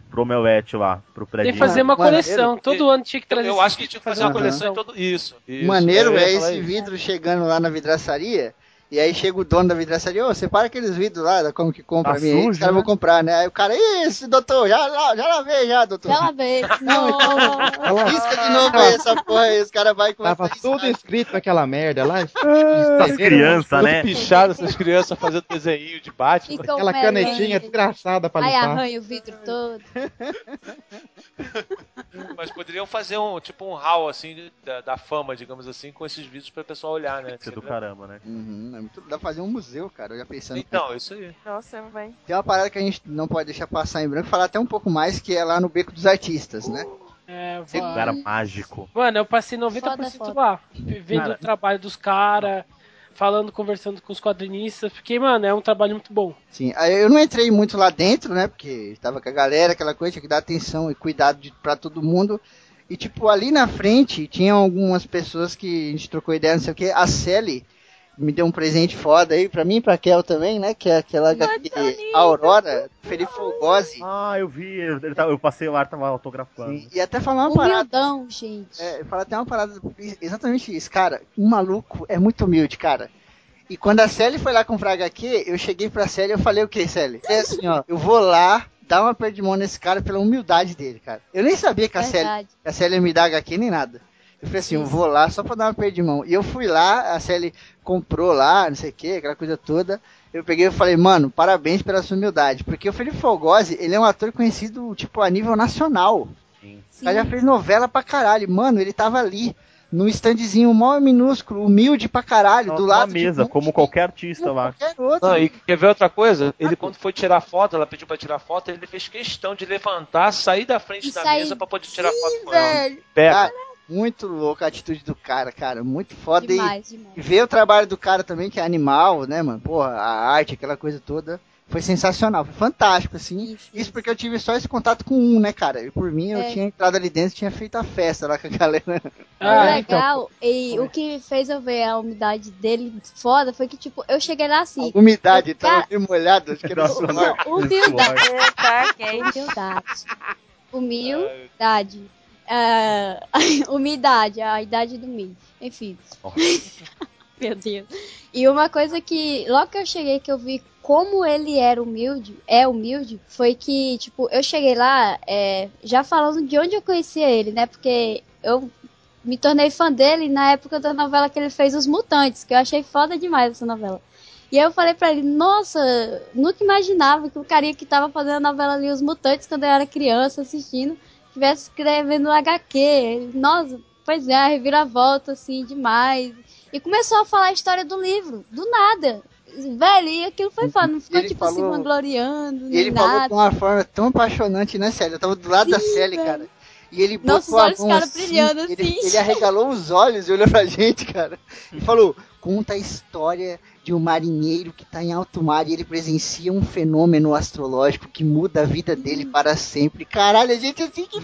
pro Melwet lá, pro prédio. Tem que fazer uma coleção, ele- todo ano tinha que trazer eu acho que tinha que pra fazer uma coleção em todo isso. isso. Maneiro é esse isso. vidro chegando lá na vidraçaria. E aí chega o dono da vidraçaria, ô, separa aqueles vidros lá, da como que compra Tá pra mim aí, os caras né? vão comprar, né? Aí o cara, isso, doutor, já, já, lavei já, doutor. Já lavei. [LAUGHS] Não. Risca de novo aí essa porra aí, os caras vai com Tava tudo escrito naquela merda lá. [LAUGHS] As crianças, né? [LAUGHS] Pichado essas crianças fazendo desenho de. Ficou Aquela canetinha desgraçada pra Aí limpar. arranha o vidro todo. Mas poderiam fazer um tipo um hall assim da, da fama, digamos assim, com esses vídeos para o pessoal olhar, né? Isso é do caramba, né? Uhum, é muito, dá pra fazer um museu, cara, eu já pensando. Então, isso aí. Nossa, vai. Tem uma parada que a gente não pode deixar passar em branco, falar até um pouco mais, que é lá no Beco dos Artistas, né? É, Esse vai. lugar mágico. Mano, eu passei 90% Foda, lá, vendo Cara. o trabalho dos caras, falando, conversando com os quadrinistas, porque, mano, é um trabalho muito bom. Sim, aí eu não entrei muito lá dentro, né? Porque tava com a galera, aquela coisa, tinha que dar atenção e cuidado de, pra todo mundo. E, tipo, ali na frente tinha algumas pessoas que a gente trocou ideia, não sei o que. A Sally me deu um presente foda aí, pra mim e pra Kel também, né? Que é aquela HQ Aurora, Felipe Fogosi. Ah, eu vi. Eu, ele tava- eu passei lá, tava autografando. Sim, E até falar uma parada. Humildão, gente. É, falar até uma parada exatamente isso, cara. Um maluco é muito humilde, cara. E quando a Sally foi lá comprar HQ, eu cheguei pra Sally e eu falei o que, Sally? É assim, ó, eu vou lá dar uma perda de mão nesse cara pela humildade dele, cara. Eu nem sabia que a que a Sally ia me dar HQ nem nada. Eu falei assim, eu vou lá só pra dar uma perda de mão. E eu fui lá, a Sally comprou lá, não sei o que, aquela coisa toda. Eu peguei e falei, mano, parabéns pela sua humildade. Porque o Felipe Fogosi, ele é um ator conhecido, tipo, a nível nacional. O cara já fez novela pra caralho. Mano, ele tava ali, num standzinho mó minúsculo, humilde pra caralho, do lado uma de mesa, um como qualquer artista lá. qualquer outro. Não, e quer ver outra coisa? Ele, quando foi tirar foto, ela pediu pra tirar foto, ele fez questão de levantar, sair da frente E da sair- mesa pra poder tirar Sim, foto com ela. velho. Pega. Cara, muito louco a atitude do cara, cara. Muito foda. E- Demais, demais. E ver o trabalho do cara também, que é animal, né, mano? Porra, a arte, aquela coisa toda. Foi sensacional, foi fantástico, assim. Isso, Isso porque eu tive só esse contato com um, né, cara? E por mim, eu É. tinha entrado ali dentro e tinha feito a festa lá com a galera. [LAUGHS] Ah, o legal, e o que fez eu ver a umidade dele foda foi que, tipo, eu cheguei lá assim. Umidade, o tava ca- meio molhado, acho que era Nossa, suor. Não, humildade. [LAUGHS] É, [LAUGHS] umidade, a idade do milho. Enfim. [LAUGHS] Meu Deus. E uma coisa que, logo que eu cheguei, que eu vi como ele era humilde, é humilde, foi que, tipo, eu cheguei lá, é, já falando de onde eu conhecia ele, né? Porque eu me tornei fã dele na época da novela que ele fez Os Mutantes, que eu achei foda demais essa novela. E aí eu falei pra ele, nossa, nunca imaginava que o carinha que tava fazendo a novela ali, Os Mutantes, quando eu era criança assistindo, estivesse escrevendo HQ. Nossa, pois é, a reviravolta, assim, demais. E começou a falar a história do livro, do nada. Velho, e aquilo foi foda, não ficou Ele tipo assim, falou- vangloriando, E ele falou nada. de uma forma tão apaixonante, né, Célia? Eu tava do lado da Sim, Célia, velho. cara. E ele Nossos botou a olhos ficaram assim, brilhando ele, assim. ele arregalou os olhos e olhou pra [LAUGHS] gente, cara. E falou, conta a história de um marinheiro que tá em alto mar e ele presencia um fenômeno astrológico que muda a vida dele para sempre. Caralho, a gente assim que.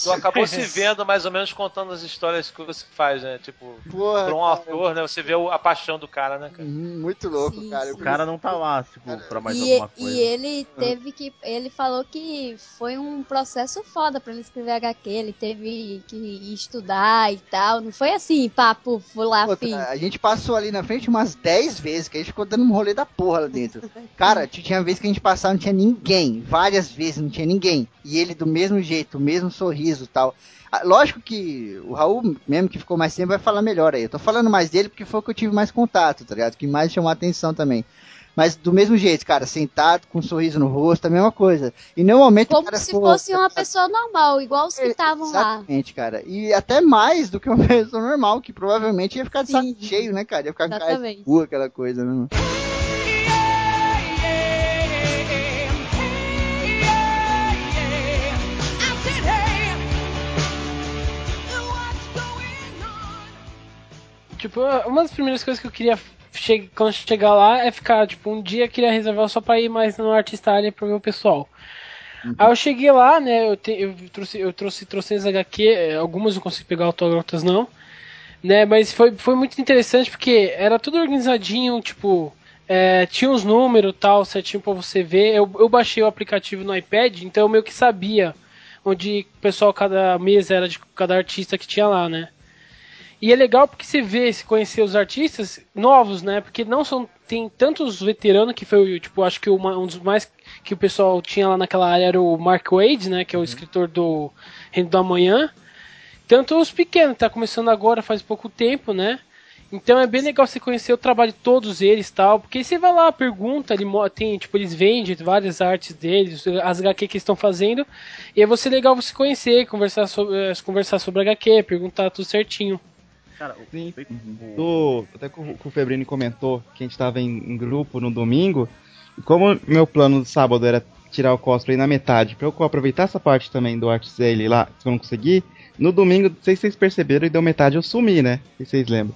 Tu acabou se vendo mais ou menos contando as histórias que você faz, né? Tipo, Porra, pra um ator, né? Você vê a paixão do cara, né, cara? Uhum, Muito louco, Sim, cara. sim. O cara não tá lá, tipo, pra mais E, alguma coisa. e ele teve que. Ele falou que foi um processo foda pra ele escrever HQ. Ele teve que estudar e tal. Não foi assim, papo, vou lá, Outra, fim. a gente passou ali na frente umas 10 vezes, que a gente ficou dando um rolê da porra lá dentro. Cara, tinha vez que a gente passava não tinha ninguém. Várias vezes não tinha ninguém. E ele do mesmo jeito, o mesmo sorriso e tal. Ah, Lógico que o Raul, mesmo que ficou mais tempo, vai falar melhor aí. Eu tô falando mais dele porque foi o que eu tive mais contato, tá ligado? Que mais chamou a atenção também. Mas do mesmo jeito, cara, sentado, com um sorriso no rosto, a mesma coisa. E normalmente o Como cara se ficou- fosse uma pessoa normal, igual os que estavam lá. Exatamente, cara. E até mais do que uma [LAUGHS] pessoa normal, que provavelmente ia ficar de saco cheio, né, cara? Ia ficar com cara de cu, aquela coisa, né? Tipo, uma das primeiras coisas que eu queria che quando chegar lá é ficar, tipo, um dia queria reservar só pra ir mais no Artista Alley pra ver o pessoal. Aí eu cheguei lá, né, eu, te- eu trouxe, eu trouxe, trouxe as HQ, eh, algumas eu consegui pegar autógrafos, não, né, mas foi, foi muito interessante porque era tudo organizadinho, tipo, é, tinha os números tal, certinho pra você ver. Eu, eu baixei o aplicativo no iPad, então eu meio que sabia onde o pessoal, cada mês era de cada artista que tinha lá, né. E é legal porque você vê, se conhecer os artistas novos, né? Porque não são. Tem tantos veteranos que foi, tipo, acho que uma- um dos mais que o pessoal tinha lá naquela área era o Mark Wade, né? Que é o escritor do Reino da Manhã. Tanto os pequenos, tá começando agora faz pouco tempo, né? Então é bem legal você conhecer o trabalho de todos eles tal, porque você vai lá, pergunta, ele tem, tipo, eles vendem várias artes deles, as HQ que estão fazendo, e é você legal você conhecer, conversar sobre, eh, conversar sobre HQ, perguntar tudo certinho. Cara, o- Sim. o- Do, até que o, que o Febrini comentou que a gente tava em, em grupo no domingo. E como meu plano do sábado era tirar o cosplay na metade, pra eu aproveitar essa parte também do Art Sale lá, se eu não conseguir, no domingo, não sei se vocês perceberam, e deu metade eu sumi, né? Se vocês lembram.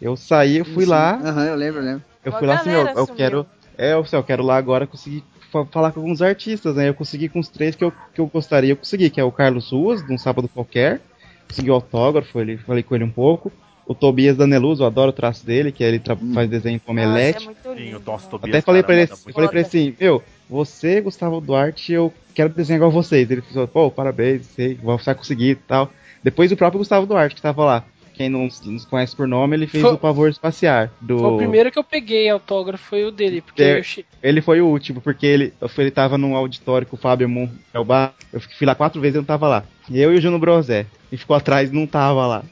Eu saí, eu fui Sim. lá, Aham, eu lembro, eu lembro. eu Uma fui lá assim, eu, eu quero. É, eu, eu quero lá agora conseguir fa- falar com alguns artistas, né? Eu consegui com os três que eu, que eu gostaria, eu consegui, que é o Carlos Ruas, de um sábado qualquer. Consegui o autógrafo, ele, falei com ele um pouco. O Tobias Daneluz, eu adoro o traço dele, que ele tra- faz desenho com Nossa, omelete. é Sim, lindo. o Toss né? Tobias. Até falei cara, pra ele, eu muito falei pra ele assim, meu, você, Gustavo Duarte, eu quero desenhar igual vocês. Ele falou, pô, parabéns, sei, você vai conseguir e tal. Depois o próprio Gustavo Duarte que tava lá. Quem não nos conhece por nome, ele fez Foi- o Pavor Espaciar. Do... Foi o primeiro que eu peguei autógrafo, foi o dele, porque É. eu Ele foi o último, porque ele, ele tava num auditório com o Fábio Moon, é. Eu fui lá quatro vezes e não tava lá. Eu e o Juno Brosé. E ficou atrás e não tava lá.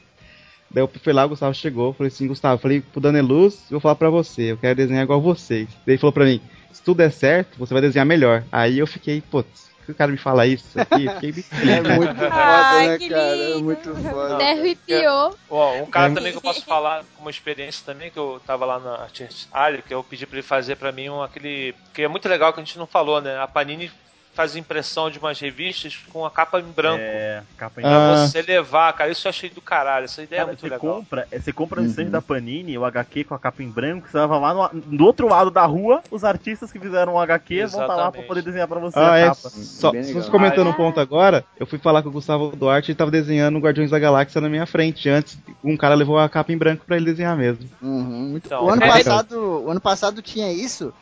Daí eu fui lá, o Gustavo chegou, falei assim, Gustavo, falei pro Daneluz, eu vou falar pra você, eu quero desenhar igual vocês. Daí ele falou pra mim, se tudo der certo, você vai desenhar melhor. Aí eu fiquei, putz, que o cara me fala isso aqui, fiquei [LAUGHS] É né? muito foda, Ai, né, cara? É muito foda. Até arrepiou. Ó, um cara É. também que eu posso falar com uma experiência também, que eu tava lá na Artist Alley, que eu pedi pra ele fazer pra mim um, aquele. que é muito legal que a gente não falou, né? A Panini faz impressão de umas revistas com a capa em branco. É, capa em Pra Ah. você levar, cara, isso eu achei do caralho. Essa ideia é Cara, muito você legal. compra, é, você compra no Uhum. stand da Panini, o HQ com a capa em branco, você leva lá no, do outro lado da rua, os artistas que fizeram o HQ vão estar lá pra Exatamente. poder desenhar pra você Ah, a é, capa. só, só comentando Ah, um ponto agora, eu fui falar com o Gustavo Duarte, ele tava desenhando o Guardiões da Galáxia na minha frente. Antes, um cara levou a capa em branco pra ele desenhar mesmo. Uhum, muito Então, o ano é- passado, o ano passado tinha isso.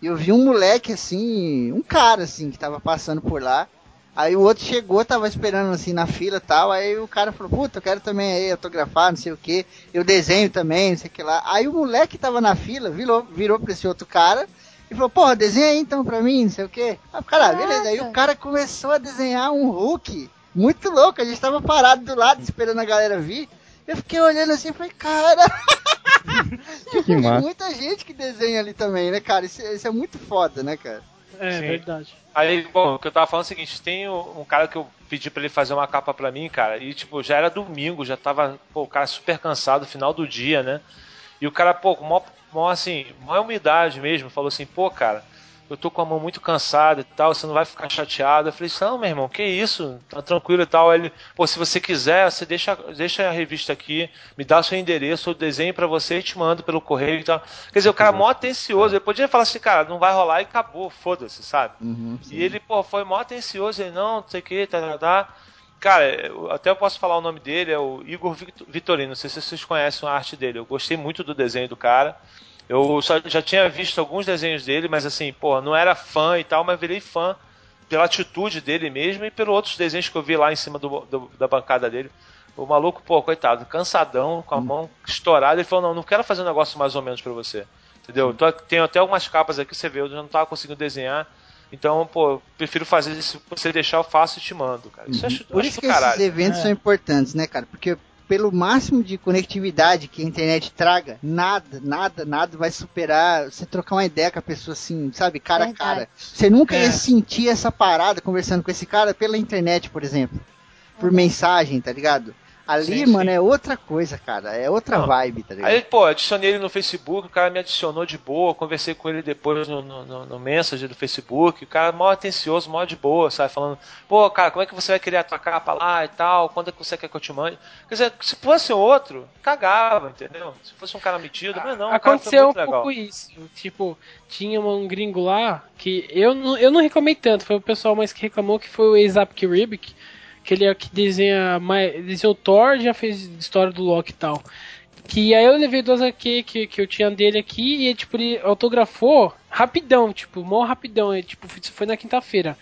E eu vi um moleque assim, um cara assim que tava passando por lá. Aí o outro chegou, tava esperando assim na fila e tal. Aí o cara falou: "Puta, eu quero também aí autografar, não sei o que. Eu desenho também, não sei o que lá". Aí o moleque tava na fila, virou, virou pra esse outro cara e falou: "Porra, desenha aí então pra mim, não sei o que". Aí o cara, beleza. Aí o cara começou a desenhar um Hulk muito louco. A gente tava parado do lado esperando a galera vir. Eu fiquei olhando assim e falei: "Cara, [LAUGHS] Que tem massa. muita gente que desenha ali também, né, cara? Isso, isso é muito foda, né, cara? É Sim. verdade. Aí, bom, o que eu tava falando é o seguinte, tem um cara que eu pedi pra ele fazer uma capa pra mim, cara, e tipo, já era domingo, já tava, pô, o cara super cansado, final do dia, né? E o cara, pô, com mó, mó assim, mó umidade mesmo, falou assim, pô, cara, eu tô com a mão muito cansada e tal, você não vai ficar chateado. Eu falei, não, meu irmão, que isso, tá tranquilo e tal. Aí ele, pô, se você quiser, você deixa, deixa a revista aqui, me dá seu endereço, eu desenho pra você e te mando pelo correio e tal. Quer dizer, o cara mó atencioso, ele podia falar assim, cara, não vai rolar e acabou, foda-se, sabe? Uhum, E ele, pô, foi mó atencioso, ele, não, não sei o que, tá, tá, tá. Cara, eu- até eu posso falar o nome dele, é o Igor Vitorino. Não sei se vocês conhecem a arte dele. Eu gostei muito do desenho do cara. Eu só, já tinha visto alguns desenhos dele, mas assim, pô, não era fã e tal, mas virei fã pela atitude dele mesmo e pelos outros desenhos que eu vi lá em cima do- do- da bancada dele. O maluco, pô, coitado, cansadão, com a mão estourada, ele falou: Não, não quero fazer um negócio mais ou menos pra você. Entendeu? Tô- tenho até algumas capas aqui, você vê, eu já não tava conseguindo desenhar. Então, pô, prefiro fazer isso. Se você deixar, eu faço e te mando, cara. Isso eu acho, Por acho isso do que caralho. esses eventos É. são importantes, né, cara? Porque pelo máximo de conectividade que a internet traga, nada, nada, nada vai superar você trocar uma ideia com a pessoa assim, sabe, cara a cara. Você nunca É. ia sentir essa parada conversando com esse cara pela internet, por exemplo. Por mensagem, tá ligado? Ali, Sim, mano, sim. é outra coisa, cara. É outra Não. vibe, tá ligado? Aí, pô, adicionei ele no Facebook, o cara me adicionou de boa, conversei com ele depois no, no, no, no Messenger do Facebook, o cara mó atencioso, mó de boa, sabe? Falando, pô, cara, como é que você vai querer a tua capa lá e tal? Quando é que você quer que eu te mande? Quer dizer, se fosse outro, cagava, entendeu? Se fosse um cara metido, mas não, o cara foi Aconteceu um legal. pouco isso. Tipo, tinha um gringo lá que eu não, eu não reclamei tanto, foi o pessoal mais que reclamou que foi o Azap Ribic, que ele é o que desenha mais. Desenhou Thor, já fez história do Loki e tal. Que aí eu levei duas aqui que, que eu tinha dele aqui e tipo, ele autografou rapidão, tipo, mó rapidão. Ele, tipo, foi na quinta-feira.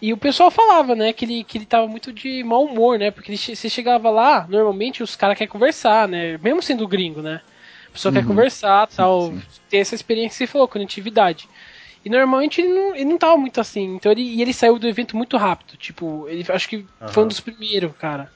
E o pessoal falava, né, que ele, que ele tava muito de mau humor, né? Porque ele, você chegava lá, normalmente os caras querem conversar, né? Mesmo sendo gringo, né? A pessoa quer Uhum. conversar, tal, ter essa experiência que você falou, conectividade. E normalmente ele não, ele não tava muito assim. Então ele, e ele saiu do evento muito rápido. Tipo, ele acho que foi um dos primeiros, cara.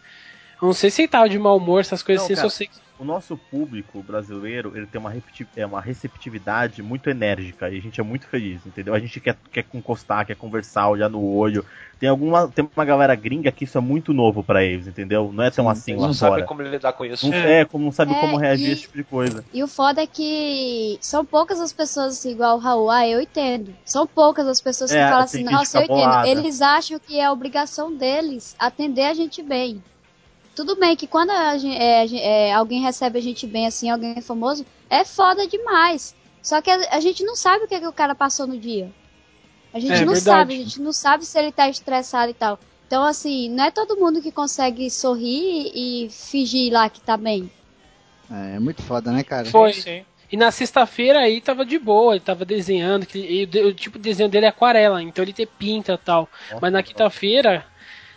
Eu não sei se ele tava de mau humor, essas coisas Não, assim, cara, só sei que. O nosso público brasileiro, ele tem uma, é, uma receptividade muito enérgica e a gente é muito feliz, entendeu? A gente quer, quer encostar, quer conversar, olhar no olho. Tem alguma tem uma galera gringa que isso é muito novo pra eles, entendeu? Não é tão assim Eles lá não fora. sabem como lidar com isso. Não, é, como não sabe É, como reagir e- a esse tipo de coisa. E o foda é que são poucas as pessoas assim, igual o Raul, ah, eu entendo. São poucas as pessoas que É, falam assim, gente nossa, eu entendo. Eles acham que é obrigação deles atender a gente bem. Tudo bem que quando a é, é, alguém recebe a gente bem assim, alguém famoso, é foda demais. Só que a, a gente não sabe o que, que o cara passou no dia. A gente É, não verdade. sabe, a gente não sabe se ele tá estressado e tal. Então, assim, não é todo mundo que consegue sorrir e fingir lá que tá bem. É, muito foda, né, cara? Foi. E na sexta-feira aí tava de boa, ele tava desenhando, que, e o, tipo de desenho dele é aquarela, então ele tem pinta e tal. Mas na quinta-feira,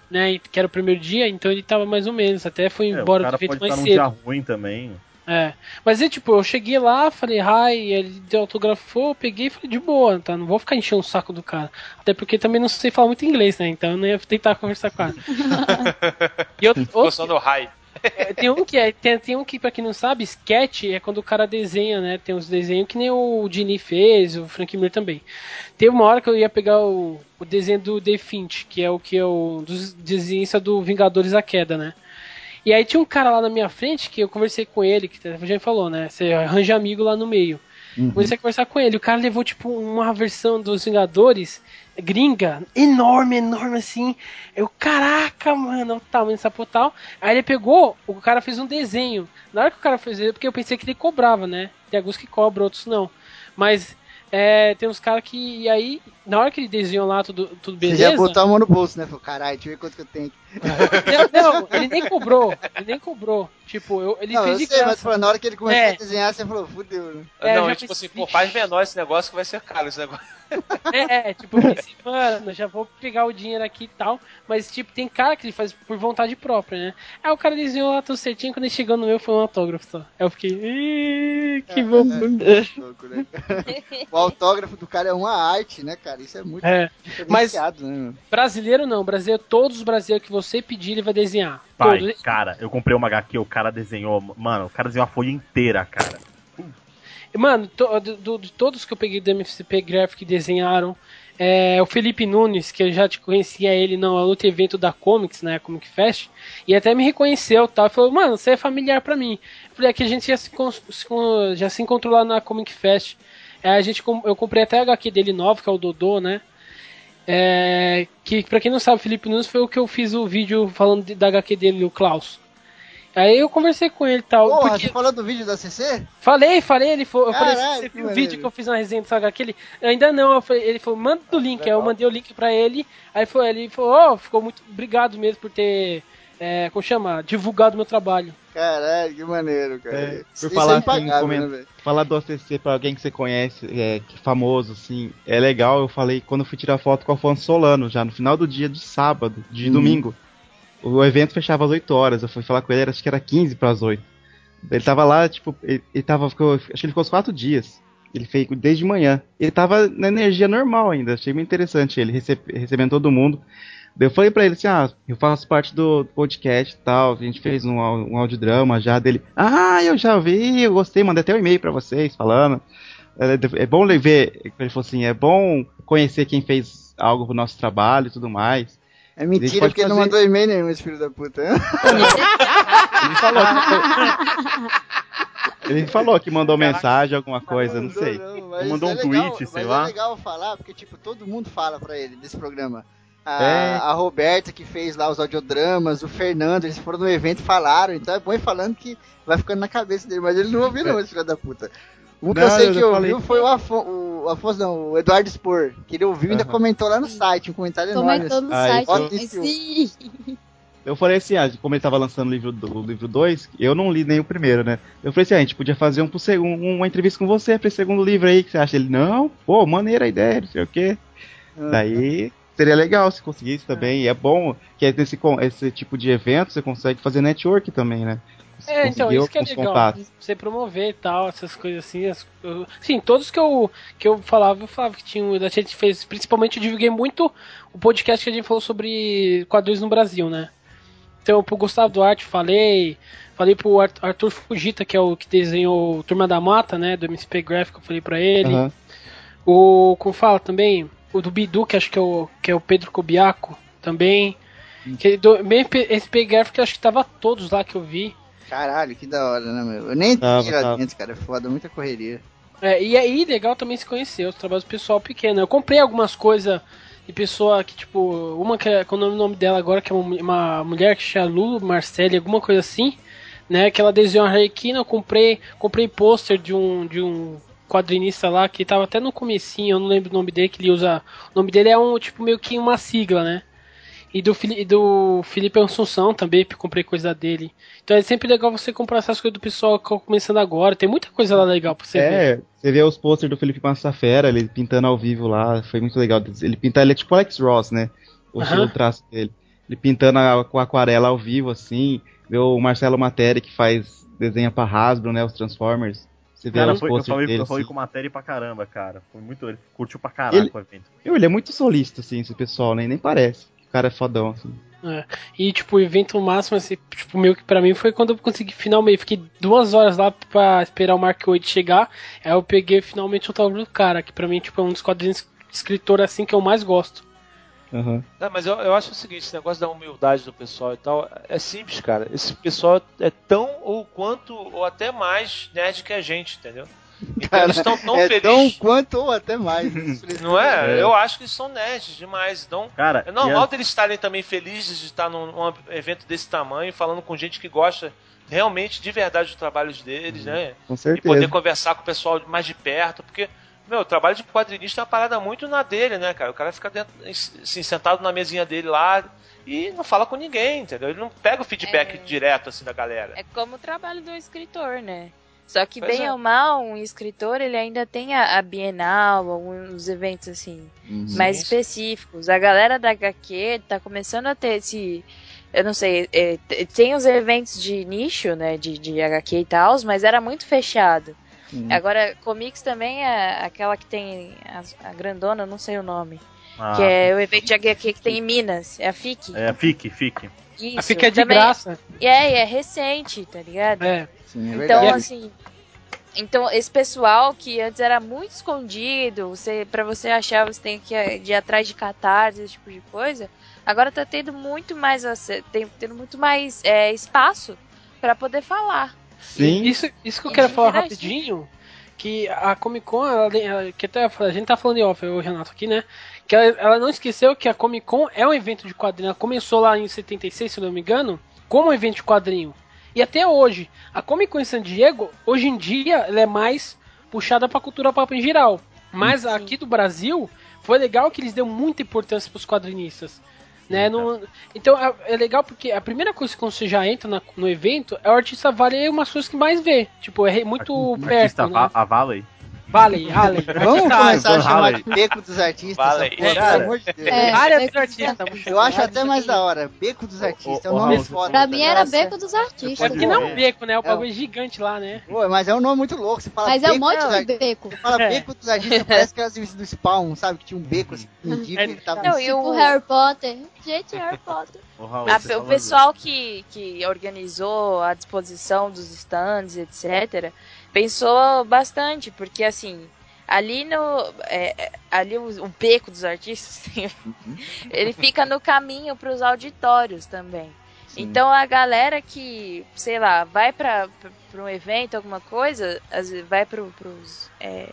né, que era o primeiro dia, então ele tava mais ou menos, até foi É, o embora do cara evento pode mais estar num cedo. dia ruim também. É. Mas é tipo, eu cheguei lá, falei hi, ele autografou, eu peguei e falei de boa, tá? Não vou ficar enchendo o saco do cara. Até porque também não sei falar muito inglês, né? Então eu não ia tentar conversar com ele. [LAUGHS] e outro, Ficou só no. É, tem um que é, tem, tem um que, pra quem não sabe, sketch é quando o cara desenha, né? Tem uns desenhos que nem o Dini fez, o Frank Miller também. Teve uma hora que eu ia pegar o, o desenho do The Finch, que é o que é o dos desenhistas do Vingadores a Queda, né? E aí tinha um cara lá na minha frente que eu conversei com ele, que já falou, né? Você arranja amigo lá no meio. Comecei a conversar com ele. O cara levou, tipo, uma versão dos Vingadores gringa, enorme, enorme assim. Eu, caraca, mano, o tamanho dessa potal. Aí ele pegou, o cara fez um desenho. Na hora que o cara fez porque eu pensei que ele cobrava, né? Tem alguns que cobram, outros não. Mas é, tem uns caras que. E aí, na hora que ele desenhou lá tudo, tudo Você beleza. já botou a mão no bolso, né? Falou, caralho, deixa eu ver quanto que eu tenho aqui. Não, não, ele nem cobrou. Ele nem cobrou. Tipo, eu, ele não, fez eu de sei, graça. mas na hora que ele começou É. a desenhar, você falou, fudeu, né? É, eu não, já e tipo pensei, assim, pô, faz menor esse negócio que vai ser caro esse negócio. [LAUGHS] É, é, tipo, eu pensei, mano, já vou pegar o dinheiro aqui e tal. Mas, tipo, tem cara que ele faz por vontade própria, né? Aí o cara desenhou lá tudo certinho, quando ele chegou no meu foi um autógrafo só. Aí eu fiquei, "Ih, que bom. Louco, né? [LAUGHS] o autógrafo do cara é uma arte, né, cara? Isso é muito É, mas né? meu? brasileiro não, brasileiro, todos os brasileiros que você pedir, ele vai desenhar. Pai, Todos. cara, eu comprei uma HQ, o cara desenhou. Mano, o cara desenhou uma folha inteira, cara. Mano, to- do- de todos que eu peguei do MFCP Graphic desenharam, é, o Felipe Nunes, que eu já te conhecia ele no outro evento da Comics, né, Comic Fest, e até me reconheceu tal, falou, mano, você é familiar pra mim. Eu falei, aqui a gente já se, já se encontrou lá na Comic Fest. É, a gente, eu comprei até a HQ dele novo, que é o Dodô, né? É, que pra quem não sabe, Felipe Nunes foi o que eu fiz o vídeo falando da HQ dele, o Klaus. Aí eu conversei com ele e tal. Porra, porque- você falou do vídeo da CC? Falei, falei, ele falou, eu falei, você viu o vídeo que eu fiz na resenha do Saga aquele? Ainda não, eu falei- ele falou, manda o link, aí eu mandei o link pra ele, aí foi, ele falou, oh, ficou muito obrigado mesmo por ter, é, como chama, divulgado meu trabalho. Caralho, que maneiro, cara. É, Isso por falar é assim, impagável, coment- né, falar do ACC pra alguém que você conhece, é, que é famoso, assim, é legal. Eu falei quando eu fui tirar foto com o Afonso Solano, já no final do dia de sábado, de Uhum. domingo. O evento fechava às 8 horas, eu fui falar com ele, acho que era 15 para as 8. Ele tava lá, tipo, ele, ele tava, ficou, acho que ele ficou uns 4 dias. Ele fez desde manhã. Ele tava na energia normal ainda, achei muito interessante ele, rece- recebendo todo mundo. Eu falei pra ele assim, ah, eu faço parte do podcast e tal, a gente fez um, um audiodrama já dele. Ah, eu já vi, eu gostei, mandei até um e-mail pra vocês falando. É, é bom ver, ele falou assim, é bom conhecer quem fez algo pro nosso trabalho e tudo mais. É mentira, porque ele não fazer- mandou e-mail nenhum, esse filho da puta. [LAUGHS] Ele falou que, ele falou que mandou mensagem, alguma coisa, não sei. Mas mandou é um legal- tweet, sei mas lá. é legal falar, porque, tipo, todo mundo fala pra ele desse programa. A, É. a Roberta, que fez lá os audiodramas, o Fernando, eles foram no evento e falaram, então é bom ir falando que vai ficando na cabeça dele, mas ele não ouviu não, esse filho da puta. Um que eu Não, sei eu que ouviu falei. foi o, Afo, o Afonso, não, o Eduardo Spor, que ele ouviu e ainda comentou lá no site, um comentário enorme. Comentou no Ah, site. então-. Sim. [LAUGHS] Eu falei assim, ah, como ele tava lançando o livro 2, o livro dois, eu não li nem o primeiro, né? Eu falei assim, ah, a gente podia fazer um pro segundo, uma entrevista com você pra esse segundo livro aí, que você acha? Ele, não, pô, maneira a ideia, não sei o quê. Ah. Daí seria legal se conseguisse também. E é bom que é nesse, esse tipo de evento você consegue fazer network também, né? É, então, isso que é legal. contatos. Você promover e tal, essas coisas assim. As, eu- sim, todos que eu, que eu falava, eu falava que tinha. A gente fez. Principalmente eu divulguei muito o podcast que a gente falou sobre quadrinhos no Brasil, né? Então, pro Gustavo Duarte falei. Falei pro Ar- Arthur Fujita, que é o que desenhou Turma da Mata, né? Do MSP Gráfico, eu falei pra ele. Aham. O. Como fala também? O do Bidu, que acho que é o, que é o Pedro Kobiaco, também. Que do MP, SP Gráfico, acho que tava todos lá que eu vi. Caralho, que da hora, né, meu? Eu nem Tava, lá tava. dentro, cara, é foda, muita correria. É, e aí, legal também se conhecer, os trabalhos do pessoal pequeno. Eu comprei algumas coisas de pessoa que, tipo, uma que é, com o nome, nome dela agora, que é uma, uma mulher que chama Lu Marcelli, alguma coisa assim, né? Que ela desenhou a Arlequina, eu comprei, comprei pôster de um, de um quadrinista lá, que tava até no comecinho, eu não lembro o nome dele, que ele usa. O nome dele é um, tipo, meio que uma sigla, né? E do, Fili- e do Felipe Assunção também, comprei coisa dele. Então é sempre legal você comprar essas coisas do pessoal que tá começando agora. Tem muita coisa lá legal pra você ver. É, você vê os posters do Felipe Massafera, ele pintando ao vivo lá, foi muito legal. Ele pintar, ele é tipo Alex Ross, né? O estilo do traço dele. Ele pintando a- com aquarela ao vivo, assim. Vê o Marcelo Materi que faz, desenha pra Hasbro, né? Os Transformers. Você vê Cara, os foi, eu falei, dele, eu falei assim. com matéria pra caramba, cara. Foi muito. Ele curtiu pra caralho Ele- o evento. Ele é muito solista, assim, esse pessoal, né? Nem parece. O cara é fodão, assim. É. E, tipo, o evento máximo, assim, tipo, meio que pra mim foi quando eu consegui finalmente. Fiquei duas horas lá pra esperar o Mark 8 chegar. Aí eu peguei finalmente o autógrafo do cara, que pra mim, tipo, é um dos quadrinhos escritor assim que eu mais gosto. Aham. Não, mas eu, eu acho o seguinte, esse negócio da humildade do pessoal e tal, é simples, cara. Esse pessoal é tão ou quanto ou até mais nerd que a gente, entendeu? Então Cara, eles estão tão é tão felizes. quanto ou até mais. Não é? É. Eu acho que eles são nerds demais. Então, Cara, é normal e a- deles estarem também felizes de estar num, num evento desse tamanho, falando com gente que gosta realmente de verdade dos trabalhos deles, né? Com E certeza. poder conversar com o pessoal mais de perto, porque, meu, o trabalho de quadrinista é uma parada muito na dele, né, cara? O cara fica dentro, assim, sentado na mesinha dele lá e não fala com ninguém, entendeu? Ele não pega o feedback É. direto, assim, da galera. É como o trabalho do escritor, né? Só que Pois bem é. ou mal, um escritor ele ainda tem a, a Bienal, alguns eventos assim mais Sim. específicos. A galera da HQ tá começando a ter esse, eu não sei, é, tem os eventos de nicho, né, de, de HQ e tal, mas era muito fechado. Uhum. Agora, comics também é aquela que tem a, a grandona, não sei o nome, Ah, que é o evento de HQ que tem em Minas, é a FIC. É, fique, fique. Isso, A fica de também- graça. E é, e é recente, tá ligado? É. Sim, é Então, verdade. assim. Então, esse pessoal que antes era muito escondido, você, pra você achar, você tem que ir atrás de catarse, esse tipo de coisa. Agora tá tendo muito mais, tem, tendo muito mais é, espaço pra poder falar. Sim. Isso, isso que eu E quero falar rapidinho. que a Comic Con, ela- ela- que até a gente tá falando de off, o Renato aqui, né? Que ela, ela não esqueceu que a Comic Con é um evento de quadrinho. Ela começou lá em 76, se não me engano, como um evento de quadrinho. E até hoje, a Comic Con em San Diego, hoje em dia, ela é mais puxada pra cultura pop em geral. Mas aqui do Brasil, foi legal que eles deu muita importância pros quadrinistas. Né? Não- então é, é legal porque a primeira coisa que você já entra na- no evento é o artista vale umas coisas que mais vê. Tipo, é muito Artista perto. Va- Né? a Valley. Vale, Vale. Vamos começar a chamar de beco dos artistas. Vale. porra, pelo amor de Deus. É, Área Beco dos artistas. Eu acho até mais da hora. Beco dos artistas. É um nome foda. Pra mim era? Beco dos É Artistas. porque não é um É. beco, né? O É. bagulho é gigante lá, né? Pô, mas é um nome muito louco. Você fala Mas é um beco monte de beco. Você fala É. beco dos artistas, parece que era do Spawn, sabe? Que tinha um beco assim, mendigo. É, ele tava Não, e. Tipo o- Harry Potter. Gente, Harry Potter. Ô, Raul, A- você o pessoal que, que organizou a disposição dos stands, etc., pensou bastante, porque assim, ali no. é, é, ali o, o beco dos artistas, [LAUGHS] ele fica no caminho para os auditórios também. Então a galera que, sei lá, vai para um evento, alguma coisa, vai para os. É,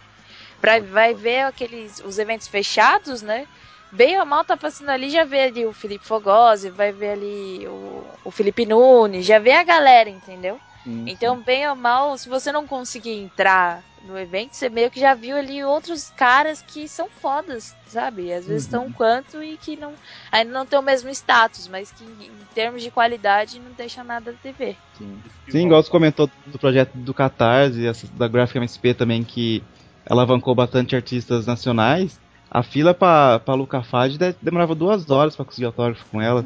pra, vai ver aqueles os eventos fechados, né? Bem ou mal tá passando ali, já vê ali o Felipe Fogosi, vai ver ali o, o Felipe Nunes, já vê a galera, entendeu? Então, bem ou mal, se você não conseguir entrar no evento, você meio que já viu ali outros caras que são fodas, sabe? Às vezes estão quanto e que não ainda não tem o mesmo status, mas que em termos de qualidade não deixa nada de ver. Sim, igual você comentou do projeto do Catarse, essa da Graphic MSP também, que alavancou bastante artistas nacionais. A fila pra, pra Luca Fage de- demorava duas horas pra conseguir autógrafo com ela.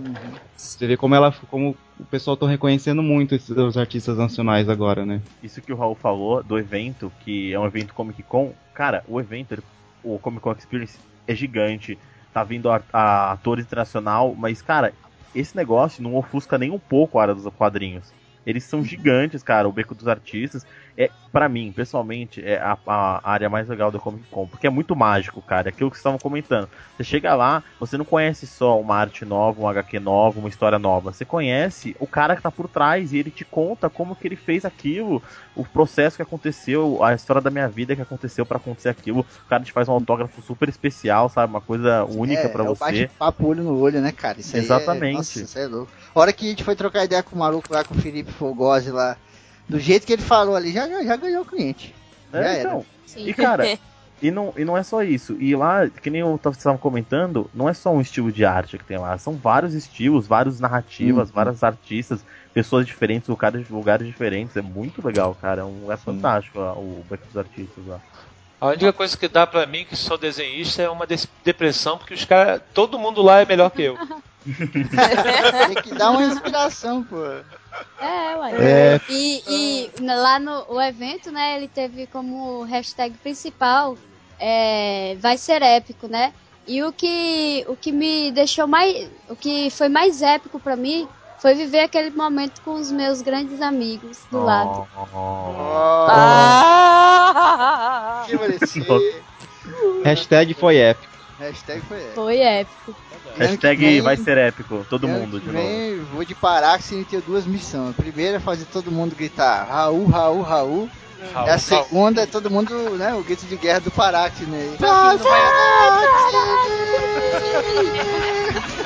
Você vê como ela como o pessoal tá reconhecendo muito esses os artistas nacionais agora, né? Isso que o Raul falou do evento, que é um evento Comic Con, cara, o evento, o Comic Con Experience é gigante, tá vindo a, a atores internacional, mas, cara, esse negócio não ofusca nem um pouco a área dos quadrinhos. Eles são gigantes, cara, o Beco dos Artistas. É, para mim, pessoalmente, é a, a área mais legal do Comic Con, porque é muito mágico, cara. É aquilo que vocês estavam comentando. Você chega lá, você não conhece só uma arte nova, um HQ nova, uma história nova. Você conhece o cara que tá por trás e ele te conta como que ele fez aquilo, o processo que aconteceu, a história da minha vida que aconteceu pra acontecer aquilo. O cara te faz um autógrafo super especial, sabe? Uma coisa única é, pra é o você. bate-papo olho no olho, né, cara? Isso aí Exatamente. É, nossa, isso é louco. A hora que a gente foi trocar ideia com o maluco lá, com o Felipe Fogosi lá, do jeito que ele falou ali, já, já, já ganhou o cliente. É, já então. E cara, [LAUGHS] e não, e não é só isso. E lá, que nem eu tava- vocês estavam comentando, não é só um estilo de arte que tem lá. São vários estilos, várias narrativas, Uhum. vários artistas, pessoas diferentes, lugares, lugares diferentes. É muito legal, cara. É, um, é fantástico ó, o Beco dos Artistas lá. A única coisa que dá pra mim, que sou desenhista, é uma depressão, porque os caras. Todo mundo lá é melhor que eu. [LAUGHS] Tem que dar uma inspiração, pô. É, ué. É. E, e lá no o evento, né, ele teve como hashtag principal é, vai ser épico, né? E o que, o que me deixou mais. O que foi mais épico pra mim foi viver aquele momento com os meus grandes amigos do lado. Ah! Que merecer. Hashtag foi épico. Hashtag foi essa. Foi épico. Hashtag vem- vai ser épico, todo mundo de novo. vem, vou de Parax e ter duas missões. A primeira é fazer todo mundo gritar Raul, Raul, Raul. Raul, E a Raul. segunda é todo mundo, né? O grito de guerra do Parax, né? [LAUGHS]